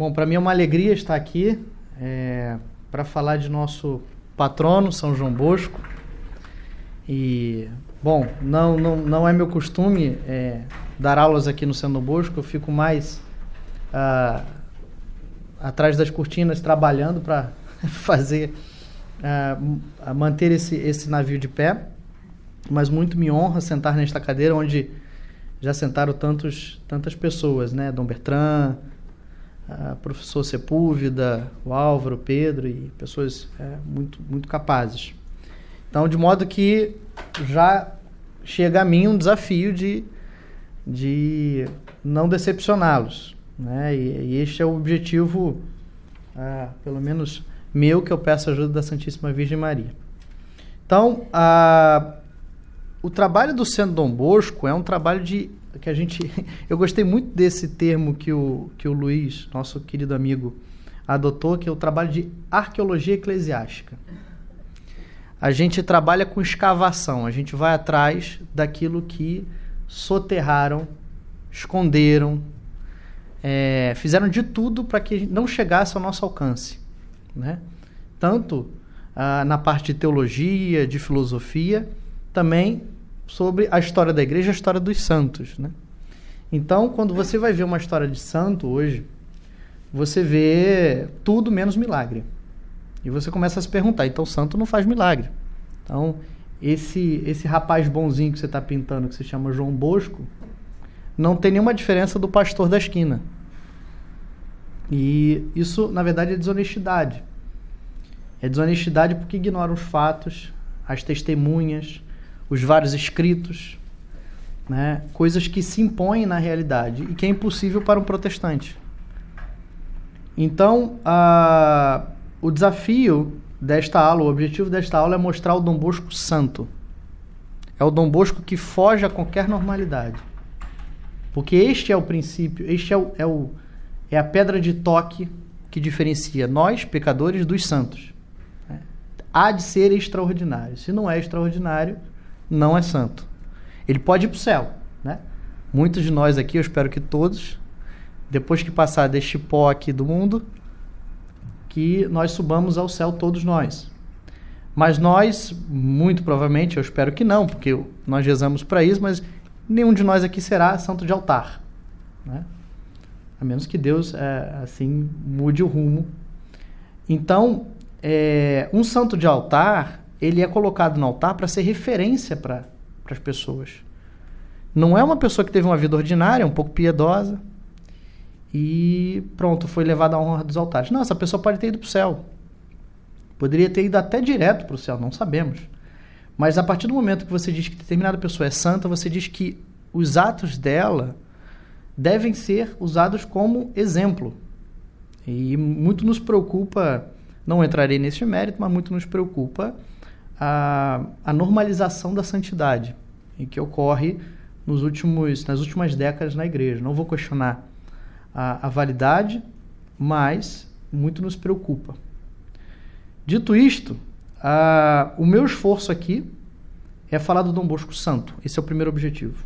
Bom, para mim é uma alegria estar aqui é, para falar de nosso patrono, São João Bosco. E, bom, não, não, não é meu costume é, dar aulas aqui no São Bosco, eu fico mais ah, atrás das cortinas trabalhando para fazer, ah, manter esse, esse navio de pé. Mas muito me honra sentar nesta cadeira onde já sentaram tantos, tantas pessoas, né? Dom Bertrand, professor Sepúlveda, o Álvaro, o Pedro e pessoas é, muito, muito capazes. Então, de modo que já chega a mim um desafio de, de não decepcioná-los. Né? E, e, este é o objetivo, uh, pelo menos meu, que eu peço ajuda da Santíssima Virgem Maria. Então, uh, o trabalho do Centro Dom Bosco é um trabalho de que a gente eu gostei muito desse termo que o que o Luiz, nosso querido amigo, adotou, que é o trabalho de arqueologia eclesiástica. A gente trabalha com escavação, a gente vai atrás daquilo que soterraram, esconderam, é, fizeram de tudo para que não chegasse ao nosso alcance, né? Tanto ah, na parte de teologia, de filosofia, também sobre a história da igreja, a história dos santos, né? Então, quando você vai ver uma história de santo hoje, você vê tudo menos milagre. E você começa a se perguntar, então santo não faz milagre. Então, esse esse rapaz bonzinho que você está pintando, que se chama João Bosco, não tem nenhuma diferença do pastor da esquina. E isso, na verdade, é desonestidade. É desonestidade porque ignora os fatos, as testemunhas, os vários escritos, né? coisas que se impõem na realidade e que é impossível para um protestante. Então, a, o desafio desta aula, o objetivo desta aula é mostrar o Dom Bosco santo. É o Dom Bosco que foge a qualquer normalidade. Porque este é o princípio, este é, o, é, o, é a pedra de toque que diferencia nós, pecadores, dos santos. Há de ser extraordinário. Se não é extraordinário, não é santo. Ele pode ir para o céu, né? Muitos de nós aqui, eu espero que todos, depois que passar deste pó aqui do mundo, que nós subamos ao céu todos nós. Mas nós, muito provavelmente, eu espero que não, porque nós rezamos para isso, mas nenhum de nós aqui será santo de altar, né? A menos que Deus, é, assim, mude o rumo. Então, é, um santo de altar ele é colocado no altar para ser referência para as pessoas. Não é uma pessoa que teve uma vida ordinária, um pouco piedosa, e pronto, foi levada à honra dos altares. Não, essa pessoa pode ter ido para o céu. Poderia ter ido até direto para o céu, não sabemos. Mas a partir do momento que você diz que determinada pessoa é santa, você diz que os atos dela devem ser usados como exemplo. E muito nos preocupa, não entrarei nesse mérito, mas muito nos preocupa a, a normalização da santidade, e que ocorre nos últimos, nas últimas décadas na igreja. Não vou questionar a, a validade, mas muito nos preocupa. Dito isto, a, o meu esforço aqui é falar do Dom Bosco Santo. Esse é o primeiro objetivo.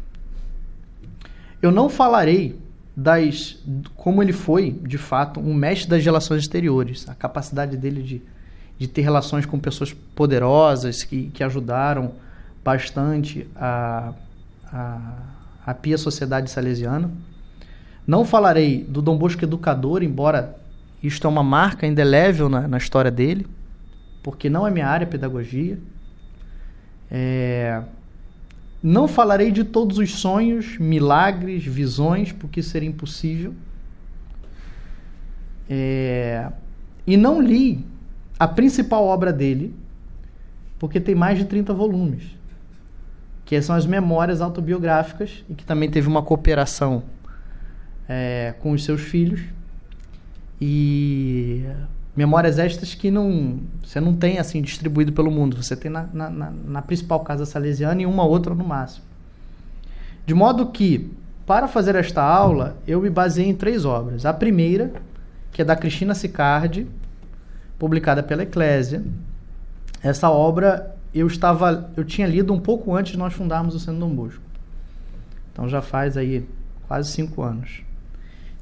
Eu não falarei das como ele foi, de fato, um mestre das relações exteriores, a capacidade dele de de ter relações com pessoas poderosas que, que ajudaram bastante a, a, a pia sociedade salesiana. Não falarei do Dom Bosco educador, embora isto é uma marca indelével na, na história dele, porque não é minha área pedagogia. É, não falarei de todos os sonhos, milagres, visões, porque seria impossível. É, e não li a principal obra dele, porque tem mais de 30 volumes, que são as memórias autobiográficas, e que também teve uma cooperação é, com os seus filhos. E memórias estas que não você não tem assim distribuído pelo mundo, você tem na, na, na principal casa salesiana e uma outra no máximo. De modo que, para fazer esta aula, eu me baseei em três obras. A primeira, que é da Cristina Sicardi, publicada pela Eclésia. Essa obra eu estava, eu tinha lido um pouco antes de nós fundarmos o Centro Dom Bosco. Então já faz aí quase cinco anos.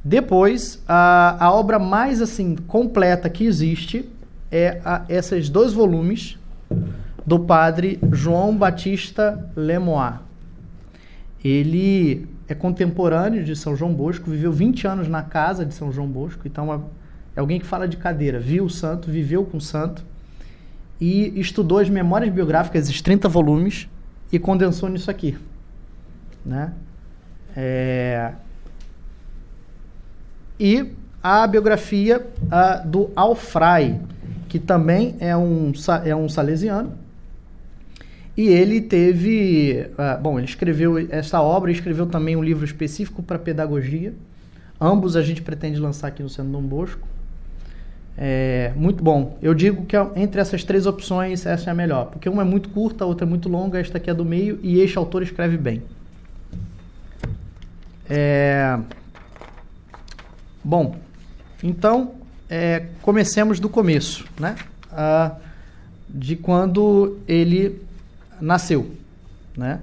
Depois, a, a obra mais assim completa que existe é a, esses dois volumes do padre João Batista Lemois. Ele é contemporâneo de São João Bosco, viveu 20 anos na casa de São João Bosco, então é alguém que fala de cadeira, viu o santo, viveu com o santo e estudou as memórias biográficas, esses 30 volumes, e condensou nisso aqui. Né? É... E a biografia uh, do Alfray, que também é um, é um salesiano, e ele teve. Uh, bom, ele escreveu essa obra e escreveu também um livro específico para pedagogia. Ambos a gente pretende lançar aqui no Centro Dom Bosco. É, muito bom. Eu digo que entre essas três opções, essa é a melhor. Porque uma é muito curta, a outra é muito longa, esta aqui é do meio e este autor escreve bem. É, bom, então é, comecemos do começo, né? Ah, de quando ele nasceu, né?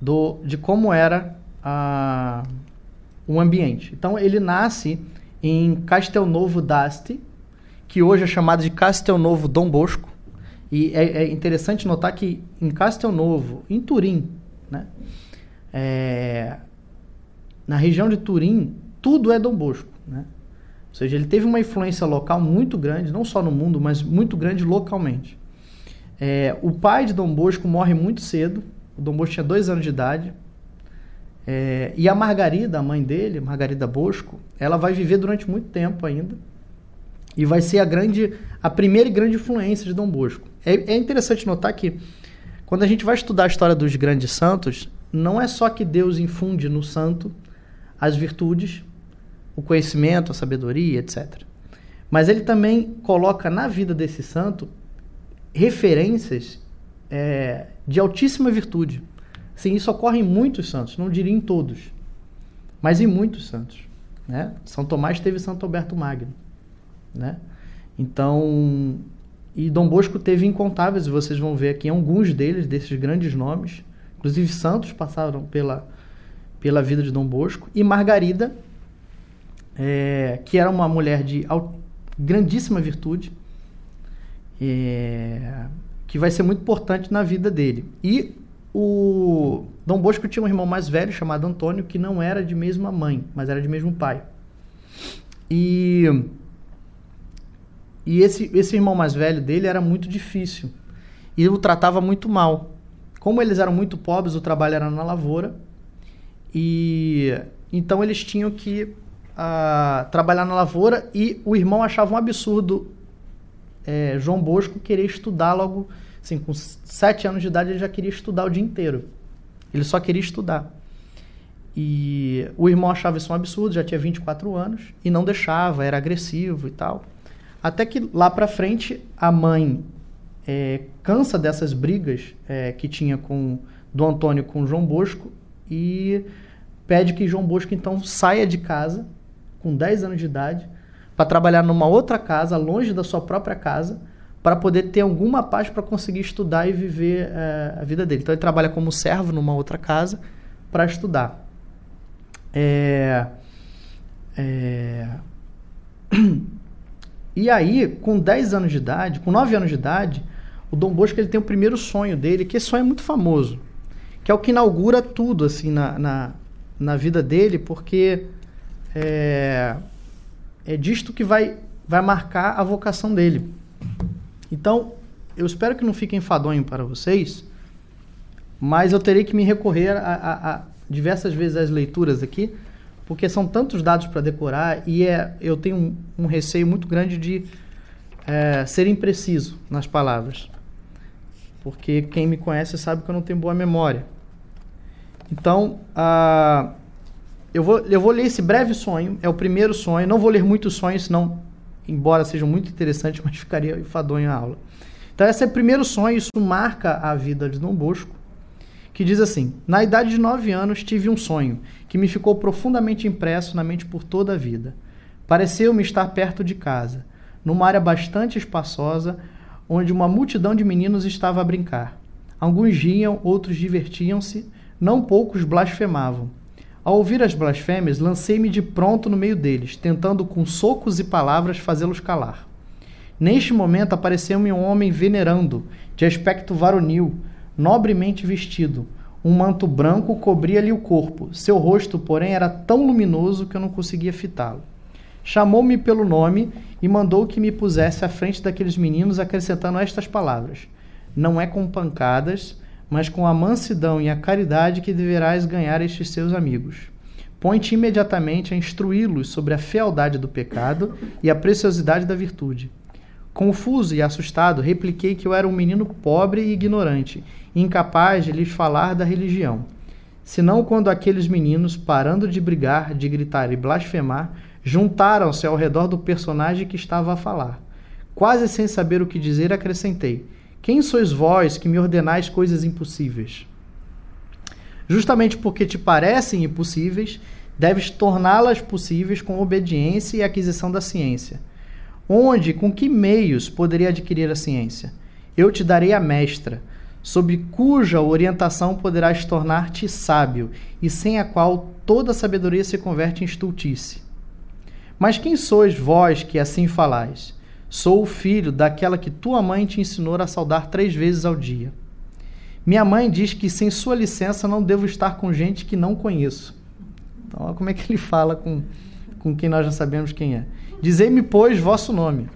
Do, de como era a, o ambiente. Então ele nasce em Castelnovo d'Asti, que hoje é chamado de Castelnovo Dom Bosco. E é, é interessante notar que em Castelnovo, em Turim, né? É, na região de Turim, tudo é Dom Bosco, né? Ou seja, ele teve uma influência local muito grande, não só no mundo, mas muito grande localmente. É, o pai de Dom Bosco morre muito cedo. O Dom Bosco tinha dois anos de idade. É, e a Margarida, a mãe dele, Margarida Bosco, ela vai viver durante muito tempo ainda. E vai ser a grande, a primeira grande influência de Dom Bosco. É, é interessante notar que quando a gente vai estudar a história dos grandes santos, não é só que Deus infunde no santo as virtudes, o conhecimento, a sabedoria, etc. Mas ele também coloca na vida desse santo referências é, de altíssima virtude. Sim, isso ocorre em muitos santos, não diria em todos, mas em muitos santos. Né? São Tomás teve Santo Alberto Magno. Né? Então, e Dom Bosco teve incontáveis, vocês vão ver aqui alguns deles, desses grandes nomes. Inclusive, santos passaram pela, pela vida de Dom Bosco. E Margarida, é, que era uma mulher de grandíssima virtude, é, que vai ser muito importante na vida dele. E o Dom Bosco tinha um irmão mais velho chamado Antônio, que não era de mesma mãe, mas era de mesmo pai. E, e esse, esse irmão mais velho dele era muito difícil e o tratava muito mal. Como eles eram muito pobres, o trabalho era na lavoura e então eles tinham que uh, trabalhar na lavoura e o irmão achava um absurdo é, João Bosco querer estudar logo, assim, com sete anos de idade ele já queria estudar o dia inteiro. Ele só queria estudar. E o irmão achava isso um absurdo, já tinha 24 anos, e não deixava, era agressivo e tal. Até que lá pra frente a mãe é, cansa dessas brigas é, que tinha com do Antônio com João Bosco e pede que João Bosco então saia de casa com 10 anos de idade para trabalhar numa outra casa, longe da sua própria casa, para poder ter alguma paz para conseguir estudar e viver é, a vida dele. Então ele trabalha como servo numa outra casa para estudar. É, é... E aí, com 10 anos de idade, com 9 anos de idade, o Dom Bosco ele tem o primeiro sonho dele, que esse sonho é muito famoso, que é o que inaugura tudo assim na, na, na vida dele, porque é, é disto que vai, vai marcar a vocação dele. Então, eu espero que não fique enfadonho para vocês, mas eu terei que me recorrer a, a, a diversas vezes às leituras aqui, porque são tantos dados para decorar e é, eu tenho um, um receio muito grande de é, ser impreciso nas palavras. Porque quem me conhece sabe que eu não tenho boa memória. Então, a eu vou, eu vou ler esse breve sonho, é o primeiro sonho. Não vou ler muitos sonhos, senão, embora sejam muito interessantes, mas ficaria enfadonho a aula. Então, esse é o primeiro sonho, isso marca a vida de Dom Bosco, que diz assim: Na idade de nove anos, tive um sonho que me ficou profundamente impresso na mente por toda a vida. Pareceu-me estar perto de casa, numa área bastante espaçosa, onde uma multidão de meninos estava a brincar. Alguns riam, outros divertiam-se, não poucos blasfemavam. Ao ouvir as blasfêmias, lancei-me de pronto no meio deles, tentando com socos e palavras fazê-los calar. Neste momento apareceu-me um homem venerando, de aspecto varonil, nobremente vestido. Um manto branco cobria-lhe o corpo. Seu rosto, porém, era tão luminoso que eu não conseguia fitá-lo. Chamou-me pelo nome e mandou que me pusesse à frente daqueles meninos, acrescentando estas palavras: Não é com pancadas, mas com a mansidão e a caridade que deverás ganhar estes seus amigos. Põe-te imediatamente a instruí-los sobre a fealdade do pecado e a preciosidade da virtude. Confuso e assustado, repliquei que eu era um menino pobre e ignorante, incapaz de lhes falar da religião. Senão quando aqueles meninos, parando de brigar, de gritar e blasfemar, juntaram-se ao redor do personagem que estava a falar. Quase sem saber o que dizer, acrescentei: quem sois vós que me ordenais coisas impossíveis? Justamente porque te parecem impossíveis, deves torná-las possíveis com obediência e aquisição da ciência. Onde, com que meios poderia adquirir a ciência? Eu te darei a mestra, sob cuja orientação poderás tornar-te sábio, e sem a qual toda sabedoria se converte em estultice. Mas quem sois vós que assim falais? Sou o filho daquela que tua mãe te ensinou a saudar três vezes ao dia. Minha mãe diz que sem sua licença não devo estar com gente que não conheço. Então, olha como é que ele fala com, com quem nós já sabemos quem é. Dizei-me, pois, vosso nome.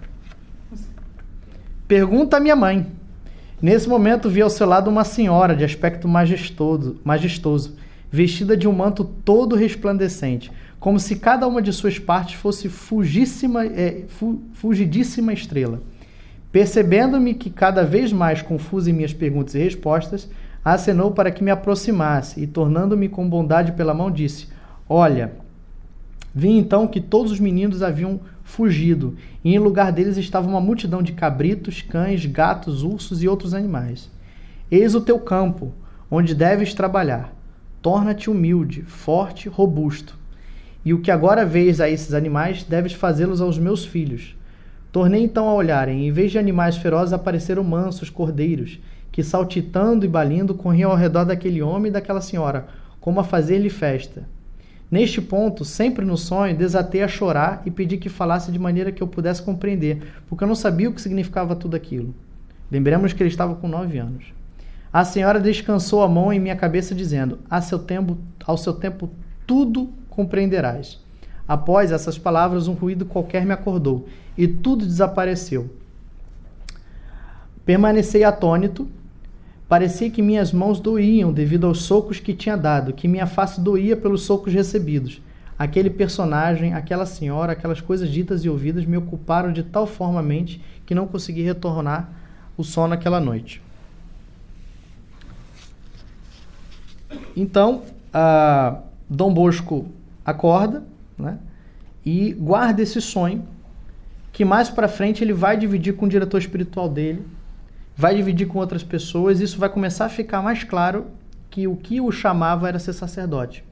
Pergunta a minha mãe. Nesse momento vi ao seu lado uma senhora de aspecto majestoso, majestoso vestida de um manto todo resplandecente como se cada uma de suas partes fosse fugíssima, é, fu, fugidíssima estrela. Percebendo-me que cada vez mais confuso em minhas perguntas e respostas, acenou para que me aproximasse e, tornando-me com bondade pela mão, disse: Olha, vi então que todos os meninos haviam fugido, e em lugar deles estava uma multidão de cabritos, cães, gatos, ursos e outros animais. Eis o teu campo, onde deves trabalhar. Torna-te humilde, forte, robusto e o que agora vês a esses animais, deves fazê-los aos meus filhos. Tornei então a olharem, em vez de animais ferozes, apareceram mansos cordeiros, que saltitando e balindo corriam ao redor daquele homem e daquela senhora, como a fazer-lhe festa. Neste ponto, sempre no sonho, desatei a chorar e pedi que falasse de maneira que eu pudesse compreender, porque eu não sabia o que significava tudo aquilo. Lembremos que ele estava com nove anos. A senhora descansou a mão em minha cabeça, dizendo: a seu tempo, ao seu tempo tudo compreenderás. Após essas palavras, um ruído qualquer me acordou, e tudo desapareceu. Permaneci atônito. Parecia que minhas mãos doíam devido aos socos que tinha dado, que minha face doía pelos socos recebidos. Aquele personagem, aquela senhora, aquelas coisas ditas e ouvidas me ocuparam de tal forma mente que não consegui retornar o sono aquela noite. Então, uh, Dom Bosco acorda, né? E guarda esse sonho que mais para frente ele vai dividir com o diretor espiritual dele, vai dividir com outras pessoas, isso vai começar a ficar mais claro que o que o chamava era ser sacerdote.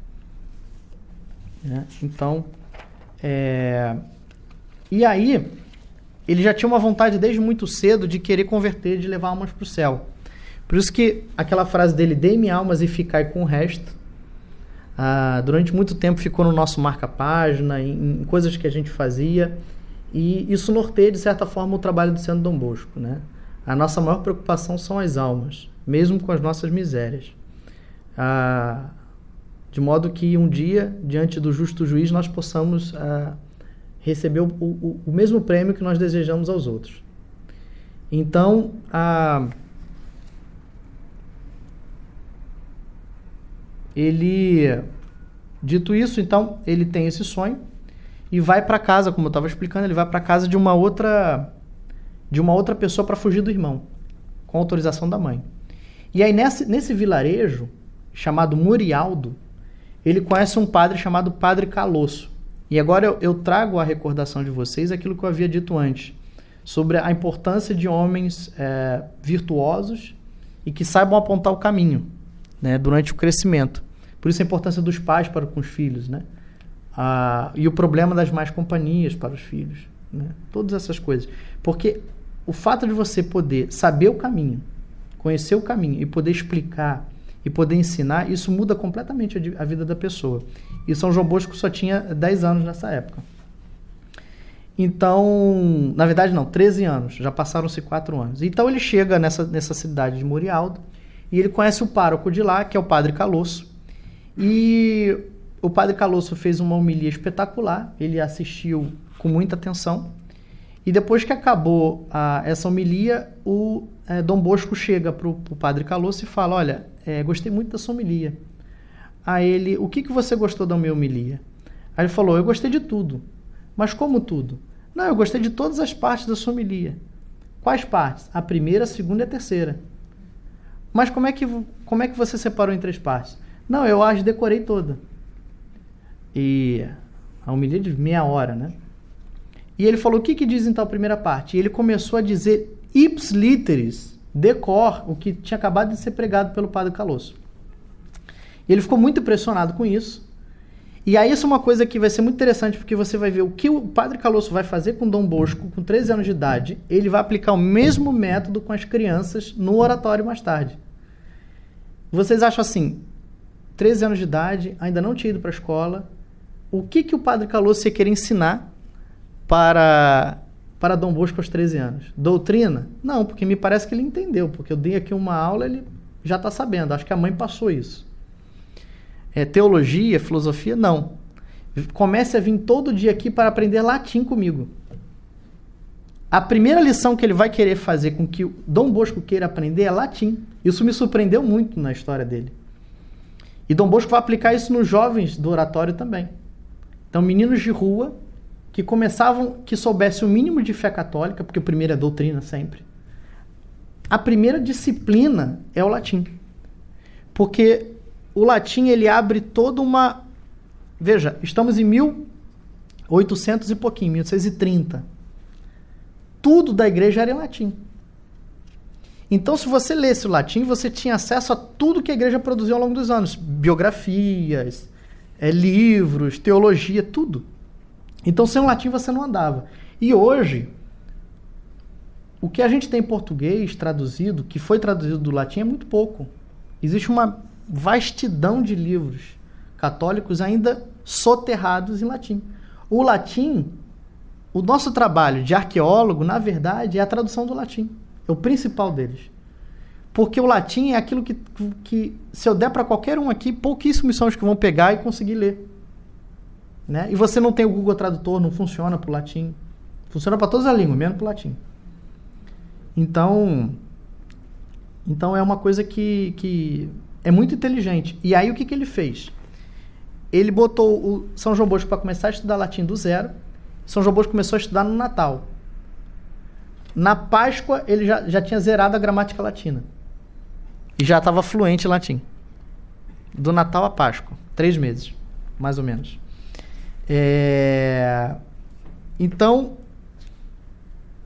Né? Então, é... e aí ele já tinha uma vontade desde muito cedo de querer converter, de levar almas para o céu. Por isso que aquela frase dele, dê-me almas e ficai com o resto, ah, durante muito tempo ficou no nosso marca-página, em, em, coisas que a gente fazia, e isso norteia, de certa forma, o trabalho do Centro Dom Bosco. Né? A nossa maior preocupação são as almas, mesmo com as nossas misérias. Ah, de modo que um dia, diante do justo juiz, nós possamos ah, receber o, o, o, mesmo prêmio que nós desejamos aos outros. Então, a ele, dito isso, então ele tem esse sonho e vai para casa, como eu estava explicando, ele vai para casa de uma outra de uma outra pessoa para fugir do irmão, com autorização da mãe. E aí nesse, nesse vilarejo chamado Murialdo, ele conhece um padre chamado Padre Calosso. E agora eu, eu trago à recordação de vocês aquilo que eu havia dito antes sobre a importância de homens é, virtuosos e que saibam apontar o caminho né, durante o crescimento. Por isso a importância dos pais para com os filhos, né? Ah, e o problema das más companhias para os filhos, né? Todas essas coisas. Porque o fato de você poder saber o caminho, conhecer o caminho e poder explicar e poder ensinar, isso muda completamente a vida da pessoa. E São João Bosco só tinha 10 anos nessa época. Então, na verdade não, 13 anos, já passaram-se 4 anos. Então ele chega nessa, nessa cidade de Murialdo e ele conhece o pároco de lá, que é o Padre Calosso. E o Padre Calosso fez uma homilia espetacular, ele assistiu com muita atenção. E depois que acabou a, essa homilia, o é, Dom Bosco chega para o Padre Calosso e fala: Olha, é, gostei muito da sua homilia. A ele, o que, que você gostou da minha homilia? Aí ele falou: Eu gostei de tudo. Mas como tudo? Não, eu gostei de todas as partes da sua homilia. Quais partes? A primeira, a segunda e a terceira. Mas como é que, como é que você separou em três partes? Não, eu as decorei toda. E a homilia de meia hora, né? E ele falou: o que, que diz então a primeira parte? E ele começou a dizer ips literis, decor, o que tinha acabado de ser pregado pelo padre Calosso. E ele ficou muito impressionado com isso. E aí isso é uma coisa que vai ser muito interessante, porque você vai ver o que o padre Calosso vai fazer com Dom Bosco, com 13 anos de idade. Ele vai aplicar o mesmo método com as crianças no oratório mais tarde. Vocês acham assim, 13 anos de idade, ainda não tinha ido para a escola, o que, que o padre Calosso ia querer ensinar para para Dom Bosco aos 13 anos? Doutrina? Não, porque me parece que ele entendeu, porque eu dei aqui uma aula, ele já está sabendo. Acho que a mãe passou isso. É, teologia, filosofia? Não. Comece a vir todo dia aqui para aprender latim comigo. A primeira lição que ele vai querer fazer com que Dom Bosco queira aprender é latim. Isso me surpreendeu muito na história dele. E Dom Bosco vai aplicar isso nos jovens do oratório também. Então, meninos de rua que começavam, que soubessem o mínimo de fé católica, porque o primeiro é doutrina sempre. A primeira disciplina é o latim. Porque o latim ele abre toda uma. Veja, estamos em 1800 e pouquinho, 1830. Tudo da igreja era em latim. Então, se você lesse o latim, você tinha acesso a tudo que a igreja produziu ao longo dos anos: biografias, é, livros, teologia, tudo. Então, sem o latim você não andava. E hoje, o que a gente tem em português traduzido, que foi traduzido do latim, é muito pouco. Existe uma vastidão de livros católicos ainda soterrados em latim. O latim, o nosso trabalho de arqueólogo, na verdade, é a tradução do latim. É o principal deles. Porque o latim é aquilo que, que se eu der para qualquer um aqui, pouquíssimos são os que vão pegar e conseguir ler. Né? E você não tem o Google Tradutor, não funciona para o latim. Funciona para todas as línguas, menos para o latim. Então, então é uma coisa que, que é muito inteligente. E aí o que, que ele fez? Ele botou o São João Bosco para começar a estudar latim do zero. São João Bosco começou a estudar no Natal. Na Páscoa, ele já, já tinha zerado a gramática latina. E já estava fluente em latim. Do Natal a Páscoa. Três meses, mais ou menos. É... Então,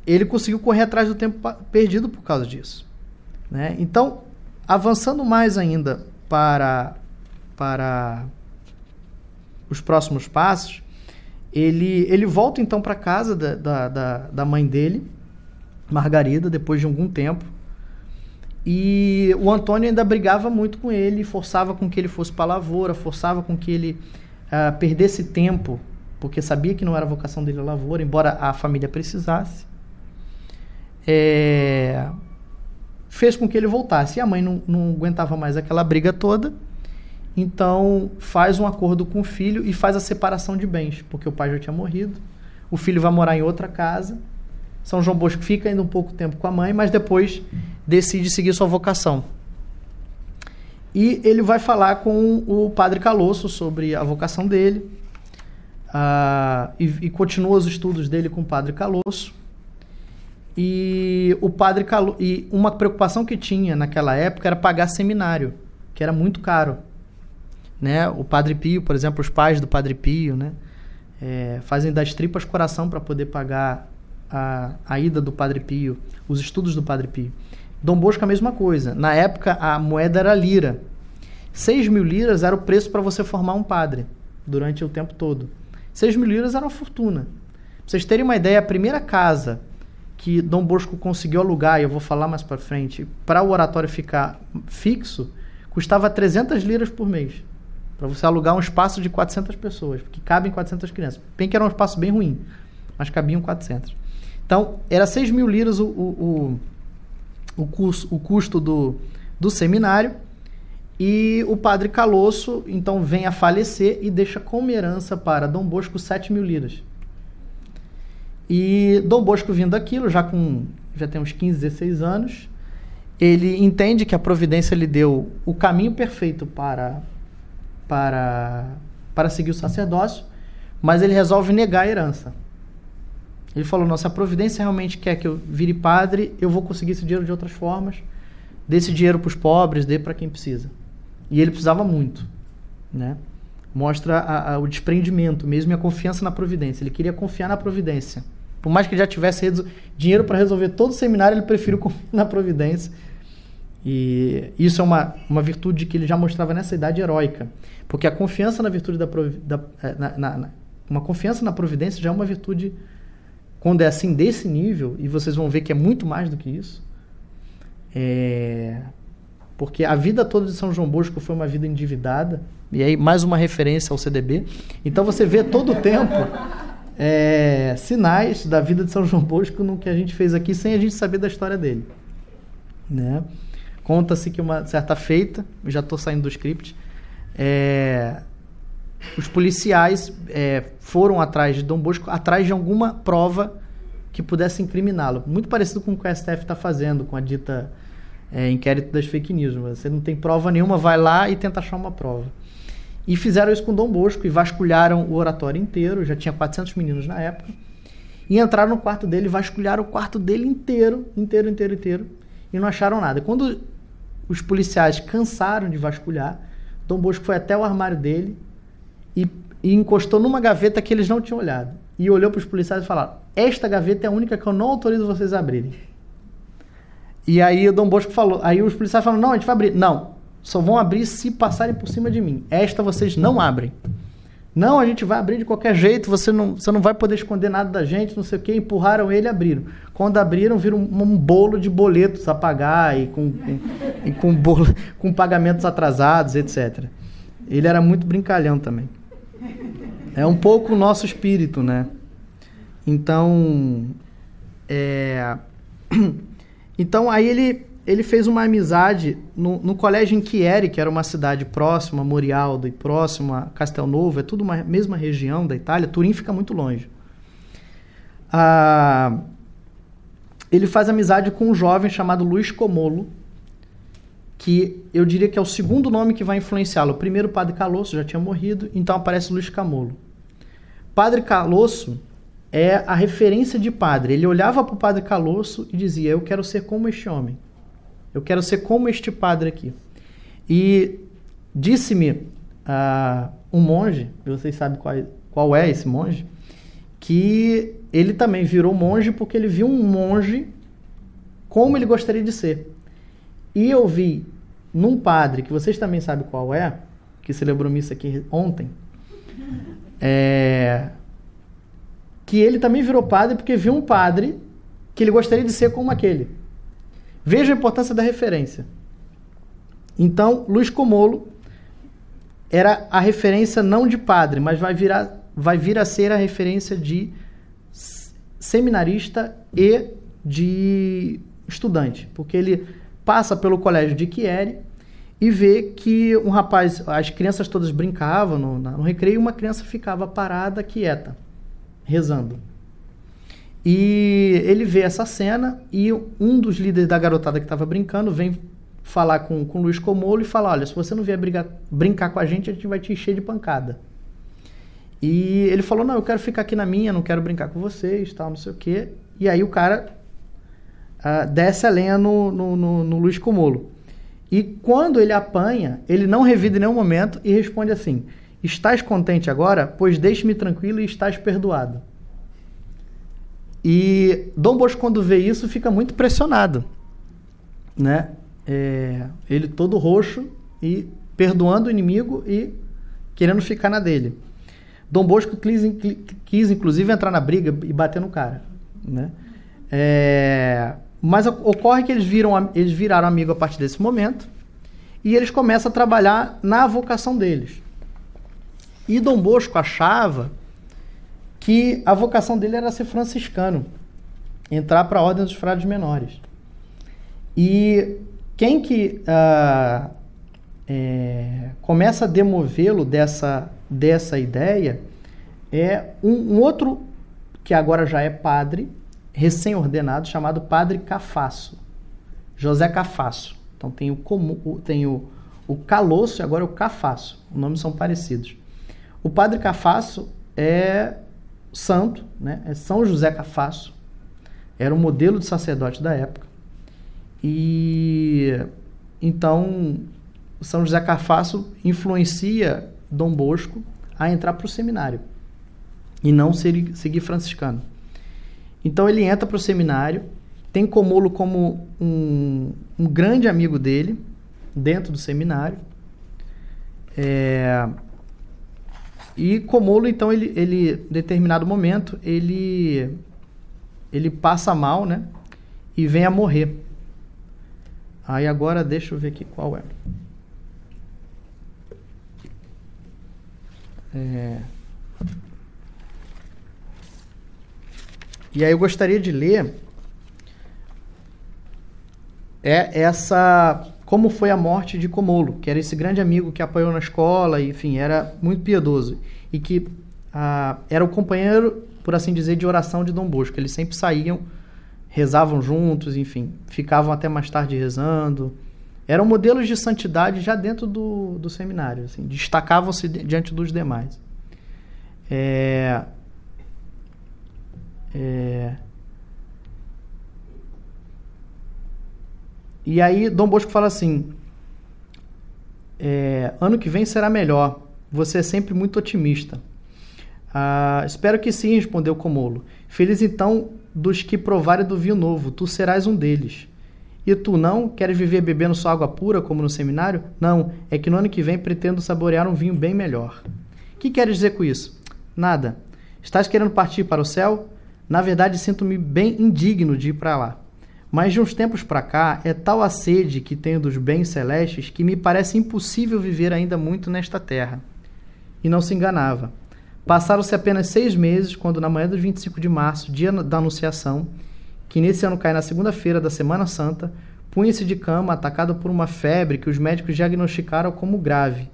ele conseguiu correr atrás do tempo perdido por causa disso. Né? Então, avançando mais ainda para, para os próximos passos, ele, ele volta então para casa da, da, da, mãe dele, Margarida, depois de algum tempo. E o Antônio ainda brigava muito com ele, forçava com que ele fosse para a lavoura, forçava com que ele uh, perdesse tempo, porque sabia que não era a vocação dele a lavoura, embora a família precisasse. É, fez com que ele voltasse. E a mãe não, não aguentava mais aquela briga toda, então faz um acordo com o filho e faz a separação de bens, porque o pai já tinha morrido. O filho vai morar em outra casa. São João Bosco fica ainda um pouco tempo com a mãe, mas depois decide seguir sua vocação. E ele vai falar com o padre Calosso sobre a vocação dele. Uh, e, e, continua os estudos dele com o padre Calosso. E o padre Calo... e uma preocupação que tinha naquela época era pagar seminário, que era muito caro. Né? O Padre Pio, por exemplo, os pais do Padre Pio, né? É, fazem das tripas coração para poder pagar a, a ida do Padre Pio, os estudos do Padre Pio. Dom Bosco a mesma coisa. Na época, a moeda era lira. 6 mil liras era o preço para você formar um padre durante o tempo todo. 6 mil liras era uma fortuna. Pra vocês terem uma ideia, a primeira casa que Dom Bosco conseguiu alugar, e eu vou falar mais para frente, para o oratório ficar fixo, custava 300 liras por mês. Para você alugar um espaço de 400 pessoas, que cabem 400 crianças. Bem que era um espaço bem ruim, mas cabiam 400. Então, era 6 mil liras o, o, o, custo, o custo do, do seminário. E o padre Calosso, então, vem a falecer e deixa como herança para Dom Bosco 7 mil liras. E Dom Bosco vindo aquilo, já com já tem uns 15, 16 anos, ele entende que a providência lhe deu o caminho perfeito para para para seguir o sacerdócio, mas ele resolve negar a herança. Ele falou: "Não, se a providência realmente quer que eu vire padre, eu vou conseguir esse dinheiro de outras formas. Dê esse dinheiro para os pobres, dê para quem precisa". E ele precisava muito, né? Mostra a, a, o desprendimento mesmo e a confiança na providência. Ele queria confiar na providência. Por mais que ele já tivesse dinheiro para resolver todo o seminário, ele preferiu confiar na providência. E isso é uma, uma virtude que ele já mostrava nessa idade heróica. Porque a confiança na virtude da, da eh, na, na, na, uma confiança na providência já é uma virtude quando é assim desse nível e vocês vão ver que é muito mais do que isso. É, porque a vida toda de São João Bosco foi uma vida endividada e aí mais uma referência ao CDB. Então você vê todo o tempo é, sinais da vida de São João Bosco no que a gente fez aqui sem a gente saber da história dele. Né? Conta-se que uma certa feita, já estou saindo do script, é, os policiais é, foram atrás de Dom Bosco, atrás de alguma prova que pudesse incriminá-lo. Muito parecido com o que o STF está fazendo com a dita é, inquérito das fake news. Você não tem prova nenhuma, vai lá e tenta achar uma prova. E fizeram isso com Dom Bosco e vasculharam o oratório inteiro, já tinha 400 meninos na época. E entraram no quarto dele, vasculharam o quarto dele inteiro, inteiro, inteiro, inteiro, e não acharam nada. Quando os policiais cansaram de vasculhar, Dom Bosco foi até o armário dele e, e encostou numa gaveta que eles não tinham olhado. E olhou para os policiais e falou: Esta gaveta é a única que eu não autorizo vocês a abrirem. E aí o Dom Bosco falou, aí os policiais falaram: Não, a gente vai abrir. Não, só vão abrir se passarem por cima de mim. Esta vocês não abrem. Não, a gente vai abrir de qualquer jeito, você não, você não vai poder esconder nada da gente, não sei o quê. Empurraram ele e abriram. Quando abriram, viram um, um bolo de boletos a pagar e com, e com, bolo, com pagamentos atrasados, etc. Ele era muito brincalhão também. É um pouco o nosso espírito, né? Então, é... então aí ele ele fez uma amizade no, no colégio em Chieri, que era uma cidade próxima Morialdo e próxima Castelnovo, é tudo uma mesma região da Itália, Turim fica muito longe. Ah, ele faz amizade com um jovem chamado Luiz Comolo, que eu diria que é o segundo nome que vai influenciá-lo. O primeiro, Padre Calosso, já tinha morrido, então aparece Luiz Camolo. Padre Calosso é a referência de padre. Ele olhava para o Padre Calosso e dizia: Eu quero ser como este homem. Eu quero ser como este padre aqui. E disse-me uh, um monge, vocês sabem qual, qual é esse monge, que ele também virou monge porque ele viu um monge como ele gostaria de ser. E eu vi num padre, que vocês também sabem qual é, que celebrou missa aqui ontem, é, que ele também virou padre porque viu um padre que ele gostaria de ser como aquele. Veja a importância da referência. Então, Luiz Comolo era a referência não de padre, mas vai, virar, vai vir a ser a referência de seminarista e de estudante, porque ele passa pelo colégio de Chieri e vê que um rapaz, as crianças todas brincavam no, no recreio e uma criança ficava parada, quieta, rezando. E ele vê essa cena e um dos líderes da garotada que estava brincando vem falar com, com o Luiz Comolo e fala: Olha, se você não vier brigar, brincar com a gente, a gente vai te encher de pancada. E ele falou: Não, eu quero ficar aqui na minha, não quero brincar com vocês, tal, não sei o quê. E aí o cara uh, desce a lenha no, no, no, no Luiz Comolo. E quando ele apanha, ele não revida em nenhum momento e responde assim: Estás contente agora? Pois deixe-me tranquilo e estás perdoado. E Dom Bosco, quando vê isso, fica muito pressionado. Né? É, ele todo roxo e perdoando o inimigo e querendo ficar na dele. Dom Bosco quis, quis inclusive, entrar na briga e bater no cara. Né? É, mas ocorre que eles, viram, eles viraram amigo a partir desse momento. e eles começam a trabalhar na vocação deles. E Dom Bosco achava que a vocação dele era ser franciscano, entrar para a ordem dos frades menores. E quem que uh, é, começa a demovê-lo dessa, dessa ideia é um, um, outro que agora já é padre, recém-ordenado, chamado Padre Cafasso, José Cafasso. Então tem o, comum, tem o, o Calosso e agora o Cafasso. Os nomes são parecidos. O Padre Cafasso é santo, né? é São José Cafasso. Era um modelo de sacerdote da época. E então São José Cafasso influencia Dom Bosco a entrar para o seminário e não seguir franciscano. Então ele entra para o seminário, tem Comolo como um, um, grande amigo dele dentro do seminário. É, e Comolo, então, ele, ele, em determinado momento, ele, ele passa mal, né? E vem a morrer. Aí agora deixa eu ver aqui qual é. É... E aí eu gostaria de ler é essa como foi a morte de Comolo, que era esse grande amigo que apoiou na escola, enfim, era muito piedoso e que ah, era o companheiro, por assim dizer, de oração de Dom Bosco. Eles sempre saíam rezavam juntos, enfim, ficavam até mais tarde rezando. Eram modelos de santidade já dentro do, do seminário, assim, destacavam-se diante dos demais. É, é, e aí Dom Bosco fala assim: é, ano que vem será melhor. Você é sempre muito otimista. Ah, espero que sim, respondeu Comolo. Feliz então dos que provarem do vinho novo, tu serás um deles. E tu não queres viver bebendo só água pura, como no seminário? Não, é que no ano que vem pretendo saborear um vinho bem melhor. O que queres dizer com isso? Nada. Estás querendo partir para o céu? Na verdade, sinto-me bem indigno de ir para lá. Mas de uns tempos para cá, é tal a sede que tenho dos bens celestes que me parece impossível viver ainda muito nesta terra. E não se enganava. Passaram-se apenas seis meses quando, na manhã do 25 de março, dia da Anunciação, que nesse ano cai na segunda-feira da Semana Santa, punha-se de cama atacado por uma febre que os médicos diagnosticaram como grave.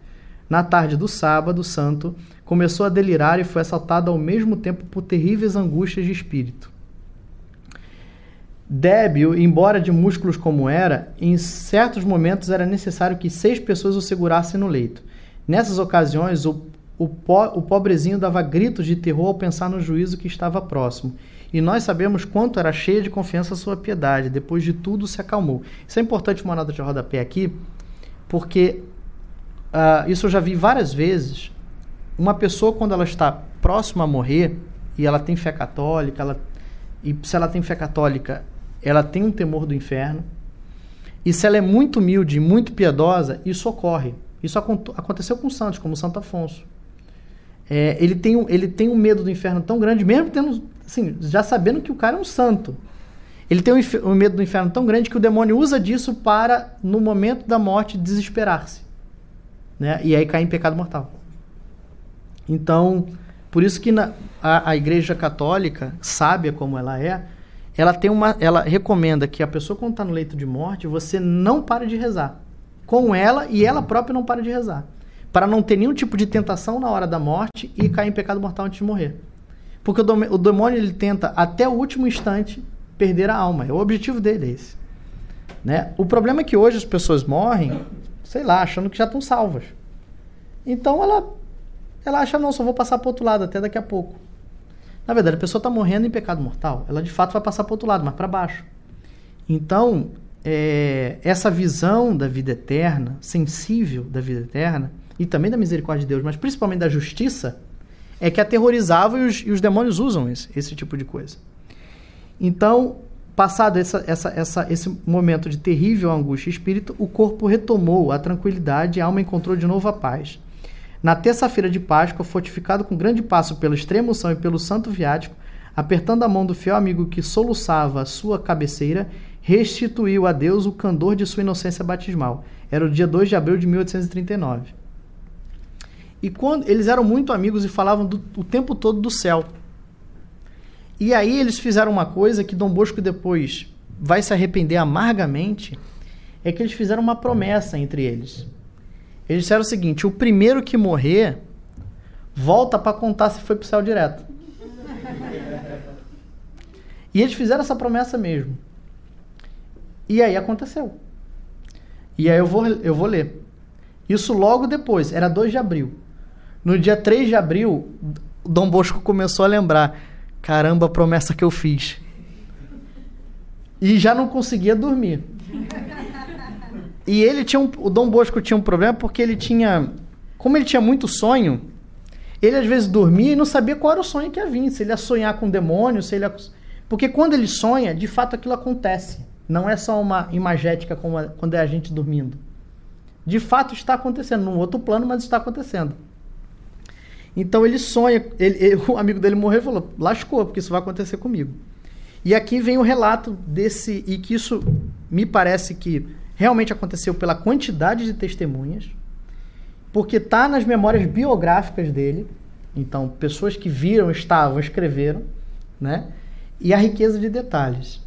Na tarde do sábado santo, começou a delirar e foi assaltado ao mesmo tempo por terríveis angústias de espírito. Débil, embora de músculos como era, em certos momentos era necessário que seis pessoas o segurassem no leito. Nessas ocasiões, o o, po o pobrezinho dava gritos de terror ao pensar no juízo que estava próximo. E nós sabemos quanto era cheia de confiança a sua piedade. Depois de tudo, se acalmou. Isso é importante uma nota de rodapé aqui, porque uh, isso eu já vi várias vezes. Uma pessoa, quando ela está próxima a morrer, e ela tem fé católica, ela, e se ela tem fé católica, ela tem um temor do inferno. E se ela é muito humilde, muito piedosa, isso ocorre. Isso aconteceu com santos, como Santo Afonso é, ele, tem um, ele tem um medo do inferno tão grande, mesmo tendo, assim, já sabendo que o cara é um santo. Ele tem um, um medo do inferno tão grande que o demônio usa disso para, no momento da morte, desesperar-se. Né? E aí cair em pecado mortal. Então, por isso que na, a, a Igreja Católica, sábia como ela é, ela tem uma, ela recomenda que a pessoa quando está no leito de morte, você não pare de rezar com ela e ela própria não para de rezar para não ter nenhum tipo de tentação na hora da morte e cair em pecado mortal antes de morrer. Porque o demônio ele tenta até o último instante perder a alma. O objetivo dele é esse. Né? O problema é que hoje as pessoas morrem, sei lá, achando que já estão salvas. Então ela, ela acha, não, só vou passar para outro lado até daqui a pouco. Na verdade, a pessoa está morrendo em pecado mortal. Ela de fato vai passar para outro lado, mas para baixo. Então, é, essa visão da vida eterna, sensível da vida eterna, e também da misericórdia de Deus, mas principalmente da justiça, é que aterrorizava e os, e os demônios usam esse, esse tipo de coisa. Então, passado essa, essa, essa, esse momento de terrível angústia e espírito, o corpo retomou a tranquilidade e a alma encontrou de novo a paz. Na terça-feira de Páscoa, fortificado com grande passo pela extrema-unção e pelo santo viático, apertando a mão do fiel amigo que soluçava a sua cabeceira, restituiu a Deus o candor de sua inocência batismal. Era o dia 2 de abril de 1839. E quando eles eram muito amigos e falavam do, o tempo todo do céu. E aí eles fizeram uma coisa que Dom Bosco depois vai se arrepender amargamente, é que eles fizeram uma promessa entre eles. Eles disseram o seguinte: o primeiro que morrer volta para contar se foi para o céu direto. E eles fizeram essa promessa mesmo. E aí aconteceu. E aí eu vou, eu vou ler. Isso logo depois, era 2 de abril. No dia 3 de abril, Dom Bosco começou a lembrar: caramba, a promessa que eu fiz. E já não conseguia dormir. E ele tinha um, o Dom Bosco tinha um problema porque ele tinha, como ele tinha muito sonho, ele às vezes dormia e não sabia qual era o sonho que ia vir, se ele ia sonhar com um demônio, se ele ia... porque quando ele sonha, de fato aquilo acontece. Não é só uma imagética como a, quando é a gente dormindo. De fato está acontecendo num outro plano, mas está acontecendo. Então ele sonha, ele, ele, o amigo dele morreu e falou: lascou, porque isso vai acontecer comigo. E aqui vem o relato desse, e que isso me parece que realmente aconteceu pela quantidade de testemunhas, porque está nas memórias biográficas dele. Então, pessoas que viram, estavam, escreveram, né? E a riqueza de detalhes.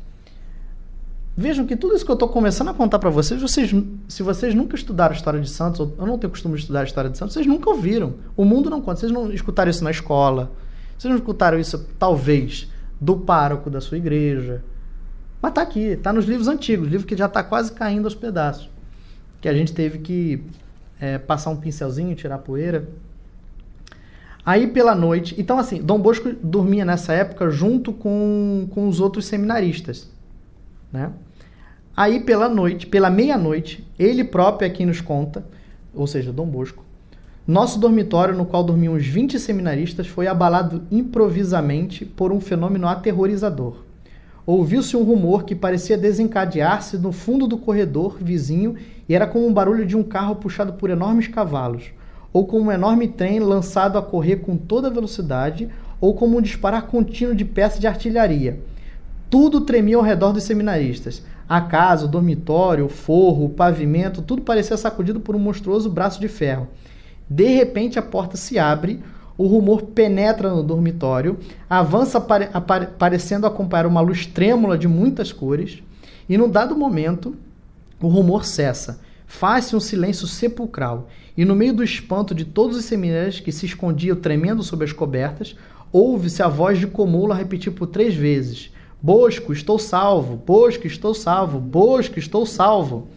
Vejam que tudo isso que eu estou começando a contar para vocês, vocês, se vocês nunca estudaram a história de Santos, eu não tenho costume de estudar a história de Santos, vocês nunca ouviram. O mundo não conta. Vocês não escutaram isso na escola. Vocês não escutaram isso, talvez, do pároco da sua igreja. Mas está aqui, está nos livros antigos, livro que já está quase caindo aos pedaços. Que a gente teve que é, passar um pincelzinho, tirar poeira. Aí pela noite. Então, assim, Dom Bosco dormia nessa época junto com, com os outros seminaristas. Né? Aí pela noite, pela meia-noite, ele próprio é quem nos conta, ou seja, Dom Bosco, nosso dormitório, no qual dormiam uns 20 seminaristas, foi abalado improvisamente por um fenômeno aterrorizador. Ouviu-se um rumor que parecia desencadear-se no fundo do corredor vizinho e era como um barulho de um carro puxado por enormes cavalos, ou como um enorme trem lançado a correr com toda velocidade, ou como um disparar contínuo de peças de artilharia. Tudo tremia ao redor dos seminaristas. A casa, o dormitório, o forro, o pavimento, tudo parecia sacudido por um monstruoso braço de ferro. De repente a porta se abre, o rumor penetra no dormitório, avança pare parecendo acompanhar uma luz trêmula de muitas cores, e num dado momento o rumor cessa. Faz-se um silêncio sepulcral, e no meio do espanto de todos os seminários que se escondiam tremendo sob as cobertas, ouve-se a voz de Comula repetir por três vezes: Bosco, estou salvo. Bosco, estou salvo. Bosco, estou salvo.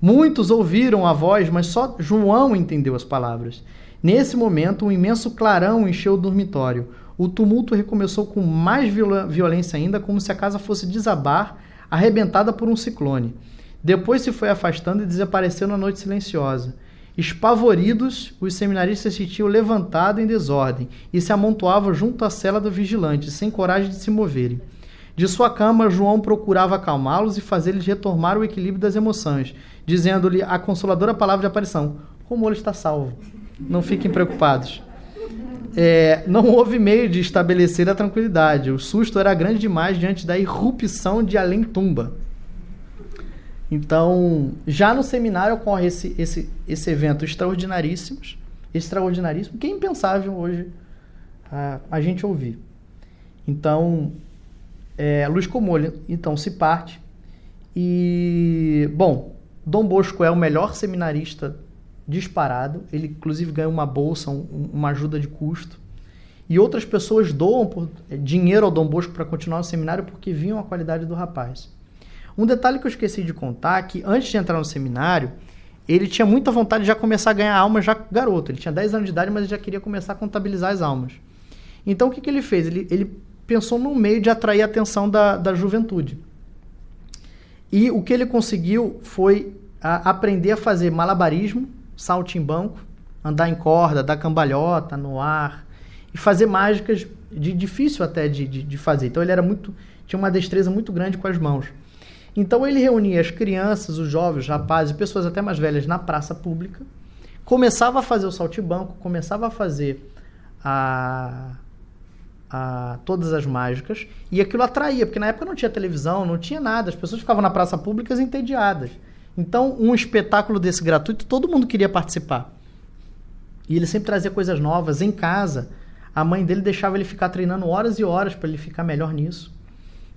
Muitos ouviram a voz, mas só João entendeu as palavras. Nesse momento, um imenso clarão encheu o dormitório. O tumulto recomeçou com mais violência ainda, como se a casa fosse desabar, arrebentada por um ciclone. Depois se foi afastando e desapareceu na noite silenciosa. Espavoridos, os seminaristas se tinham levantado em desordem e se amontoavam junto à cela do vigilante, sem coragem de se moverem. De sua cama, João procurava acalmá-los e fazer-lhes retomar o equilíbrio das emoções, dizendo-lhe a consoladora palavra de aparição: Romulo está salvo. Não fiquem preocupados. É, não houve meio de estabelecer a tranquilidade. O susto era grande demais diante da irrupção de além-tumba. Então, já no seminário ocorre esse, esse, esse evento extraordinaríssimo, extraordinaríssimo, que é impensável hoje a, a gente ouvir. Então, é, Luiz Comolho, então, se parte. E, bom, Dom Bosco é o melhor seminarista disparado. Ele, inclusive, ganha uma bolsa, um, uma ajuda de custo. E outras pessoas doam por, é, dinheiro ao Dom Bosco para continuar o seminário porque viam a qualidade do rapaz. Um detalhe que eu esqueci de contar é que antes de entrar no seminário, ele tinha muita vontade de já começar a ganhar almas já garoto. Ele tinha 10 anos de idade, mas já queria começar a contabilizar as almas. Então o que, que ele fez? Ele, ele pensou num meio de atrair a atenção da, da juventude. E o que ele conseguiu foi a, aprender a fazer malabarismo, saltimbanco, andar em corda, dar cambalhota no ar e fazer mágicas de difícil até de, de, de, fazer. Então ele era muito tinha uma destreza muito grande com as mãos. Então ele reunia as crianças, os jovens, os rapazes, pessoas até mais velhas na praça pública, começava a fazer o saltimbanco, começava a fazer a a todas as mágicas e aquilo atraía, porque na época não tinha televisão, não tinha nada, as pessoas ficavam na praça pública entediadas. Então, um espetáculo desse gratuito, todo mundo queria participar. E ele sempre trazia coisas novas em casa. A mãe dele deixava ele ficar treinando horas e horas para ele ficar melhor nisso.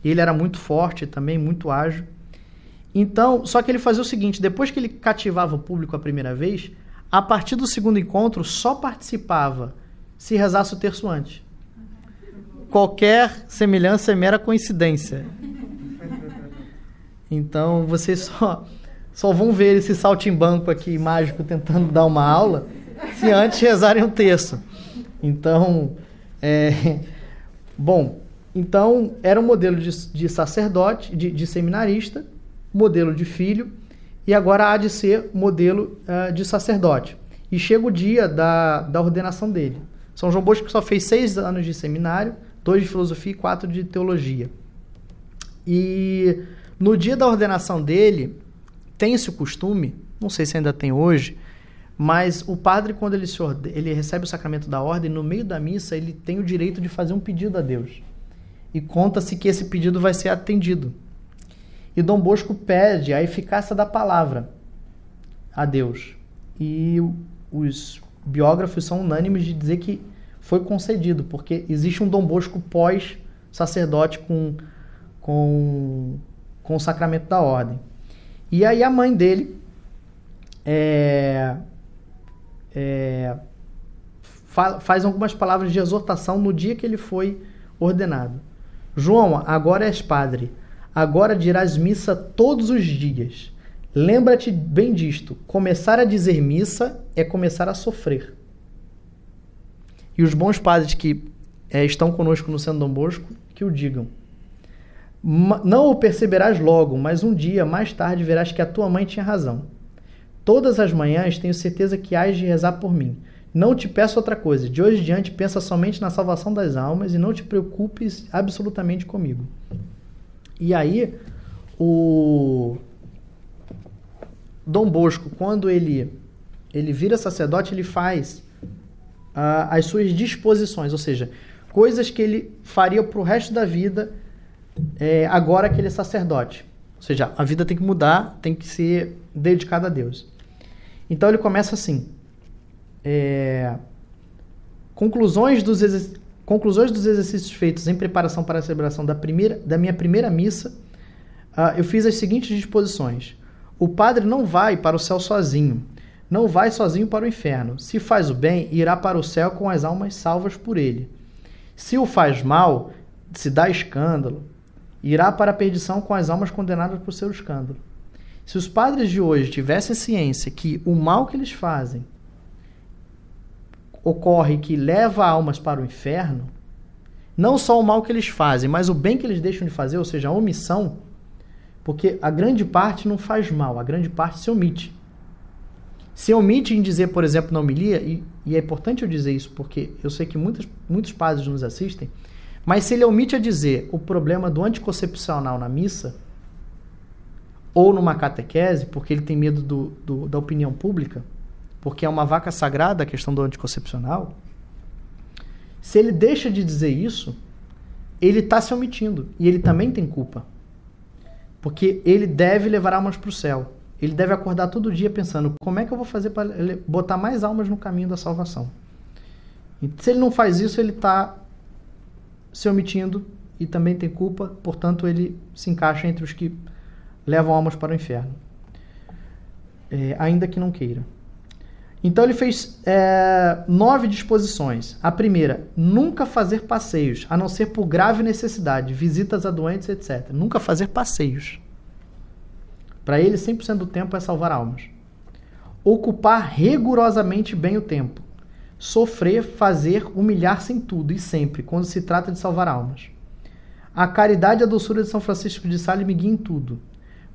E ele era muito forte também, muito ágil. Então, só que ele fazia o seguinte: depois que ele cativava o público a primeira vez, a partir do segundo encontro só participava se rezasse o terço antes. Qualquer semelhança é mera coincidência. Então, vocês só, só vão ver esse saltimbanco aqui mágico tentando dar uma aula se antes rezarem o terço. Então, é, bom, então era um modelo de, de sacerdote, de, de, seminarista, modelo de filho, e agora há de ser modelo uh, de sacerdote. E chega o dia da, da ordenação dele. São João Bosco só fez seis anos de seminário, dois de filosofia e quatro de teologia. E no dia da ordenação dele, tem esse costume, não sei se ainda tem hoje, mas o padre, quando ele, se orde... ele recebe o sacramento da ordem, no meio da missa, ele tem o direito de fazer um pedido a Deus. E conta-se que esse pedido vai ser atendido. E Dom Bosco pede a eficácia da palavra a Deus. E os biógrafos são unânimes de dizer que foi concedido, porque existe um Dom Bosco pós-sacerdote com, com, com o sacramento da ordem. E aí a mãe dele é, é, fa faz algumas palavras de exortação no dia que ele foi ordenado. João, agora és padre, agora dirás missa todos os dias. Lembra-te bem disto: começar a dizer missa é começar a sofrer. E os bons padres que é, estão conosco no Centro Dom Bosco, que o digam. Não o perceberás logo, mas um dia mais tarde verás que a tua mãe tinha razão. Todas as manhãs tenho certeza que hás de rezar por mim. Não te peço outra coisa. De hoje em diante, pensa somente na salvação das almas e não te preocupes absolutamente comigo. E aí, o Dom Bosco, quando ele, ele vira sacerdote, ele faz uh, as suas disposições, ou seja, coisas que ele faria para o resto da vida é, agora que ele é sacerdote. Ou seja, a vida tem que mudar, tem que ser dedicada a Deus. Então ele começa assim: é, conclusões, dos conclusões dos exercícios feitos em preparação para a celebração da, primeira, da minha primeira missa, uh, eu fiz as seguintes disposições. O padre não vai para o céu sozinho, não vai sozinho para o inferno. Se faz o bem, irá para o céu com as almas salvas por ele. Se o faz mal, se dá escândalo, irá para a perdição com as almas condenadas por seu escândalo. Se os padres de hoje tivessem ciência que o mal que eles fazem ocorre que leva almas para o inferno, não só o mal que eles fazem, mas o bem que eles deixam de fazer, ou seja, a omissão, porque a grande parte não faz mal, a grande parte se omite. Se omite em dizer, por exemplo, na homilia, e, e é importante eu dizer isso porque eu sei que muitos, muitos padres nos assistem, mas se ele omite a dizer o problema do anticoncepcional na missa, ou numa catequese, porque ele tem medo do, do, da opinião pública, porque é uma vaca sagrada a questão do anticoncepcional, se ele deixa de dizer isso, ele está se omitindo. E ele também tem culpa. Porque ele deve levar almas para o céu. Ele deve acordar todo dia pensando: como é que eu vou fazer para botar mais almas no caminho da salvação? E se ele não faz isso, ele está se omitindo e também tem culpa, portanto, ele se encaixa entre os que levam almas para o inferno, é, ainda que não queira. Então ele fez é, nove disposições. A primeira, nunca fazer passeios, a não ser por grave necessidade, visitas a doentes, etc. Nunca fazer passeios. Para ele, 100% do tempo é salvar almas. Ocupar rigorosamente bem o tempo. Sofrer, fazer, humilhar-se em tudo e sempre, quando se trata de salvar almas. A caridade e a doçura de São Francisco de Sales me guiem em tudo.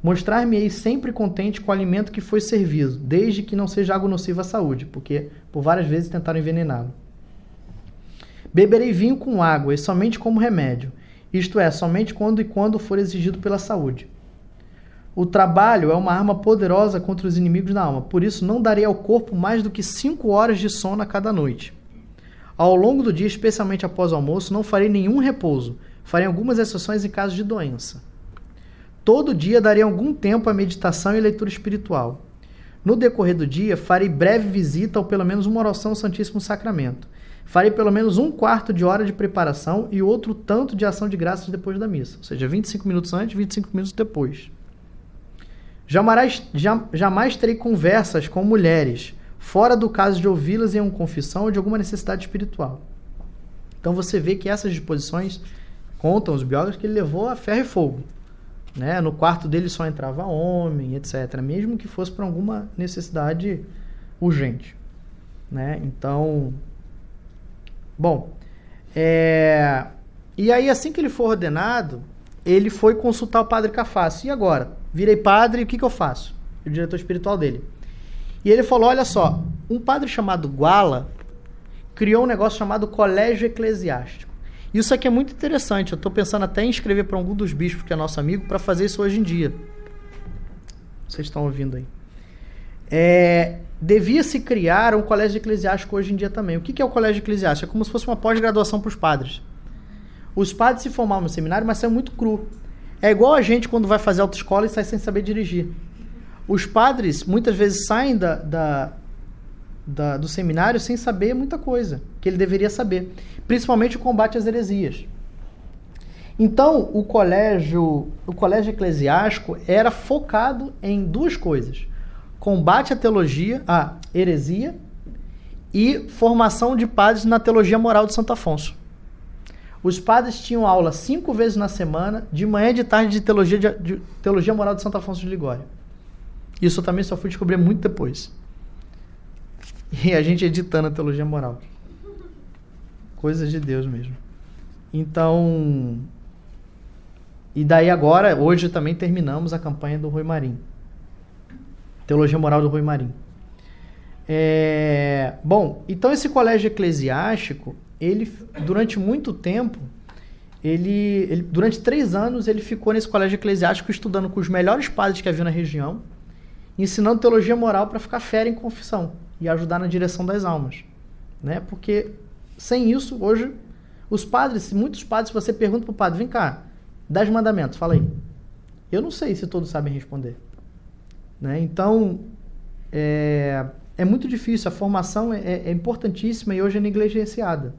Mostrar-me-ei sempre contente com o alimento que foi servido, desde que não seja algo nocivo à saúde, porque por várias vezes tentaram envenená-lo. Beberei vinho com água, e somente como remédio, isto é, somente quando e quando for exigido pela saúde. O trabalho é uma arma poderosa contra os inimigos da alma, por isso não darei ao corpo mais do que cinco horas de sono a cada noite. Ao longo do dia, especialmente após o almoço, não farei nenhum repouso, farei algumas exceções em caso de doença. Todo dia darei algum tempo à meditação e leitura espiritual. No decorrer do dia, farei breve visita ou pelo menos uma oração ao Santíssimo Sacramento. Farei pelo menos um quarto de hora de preparação e outro tanto de ação de graças depois da missa. Ou seja, 25 minutos antes, 25 minutos depois. Jamais, jamais terei conversas com mulheres, fora do caso de ouvi-las em uma confissão ou de alguma necessidade espiritual. Então você vê que essas disposições contam os biólogos que ele levou a ferro e fogo. Né? No quarto dele só entrava homem, etc. Mesmo que fosse para alguma necessidade urgente. Né? Então, bom, é... e aí assim que ele foi ordenado, ele foi consultar o padre Cafasso. E agora? Virei padre, o que, que eu faço? O diretor espiritual dele. E ele falou: olha só, um padre chamado Guala criou um negócio chamado Colégio Eclesiástico. Isso aqui é muito interessante. Eu estou pensando até em escrever para algum dos bispos que é nosso amigo para fazer isso hoje em dia. Vocês estão ouvindo aí. É, devia se criar um colégio eclesiástico hoje em dia também. O que é o colégio eclesiástico? É como se fosse uma pós-graduação para os padres. Os padres se formavam no seminário, mas saiu muito cru. É igual a gente quando vai fazer autoescola e sai sem saber dirigir. Os padres muitas vezes saem da, da, da, do seminário sem saber muita coisa que ele deveria saber, principalmente o combate às heresias. Então, o colégio, o colégio eclesiástico era focado em duas coisas: combate à teologia, à heresia e formação de padres na teologia moral de Santo Afonso. Os padres tinham aula cinco vezes na semana, de manhã e de tarde, de teologia, de, de teologia moral de Santo Afonso de Ligório. Isso eu também só fui descobrir muito depois. E a gente editando a teologia moral. Coisas de Deus mesmo. Então. E daí agora, hoje também terminamos a campanha do Rui Marim. Teologia moral do Rui Marim. É, bom, então esse colégio eclesiástico, ele durante muito tempo, ele, ele, durante três anos ele ficou nesse colégio eclesiástico estudando com os melhores padres que havia na região, ensinando teologia moral para ficar fera em confissão e ajudar na direção das almas, né? Porque sem isso hoje os padres, muitos padres, se você pergunta para o padre, vem cá, dez mandamentos, fala aí. Eu não sei se todos sabem responder, né? Então é, é muito difícil. A formação é, é importantíssima e hoje é negligenciada.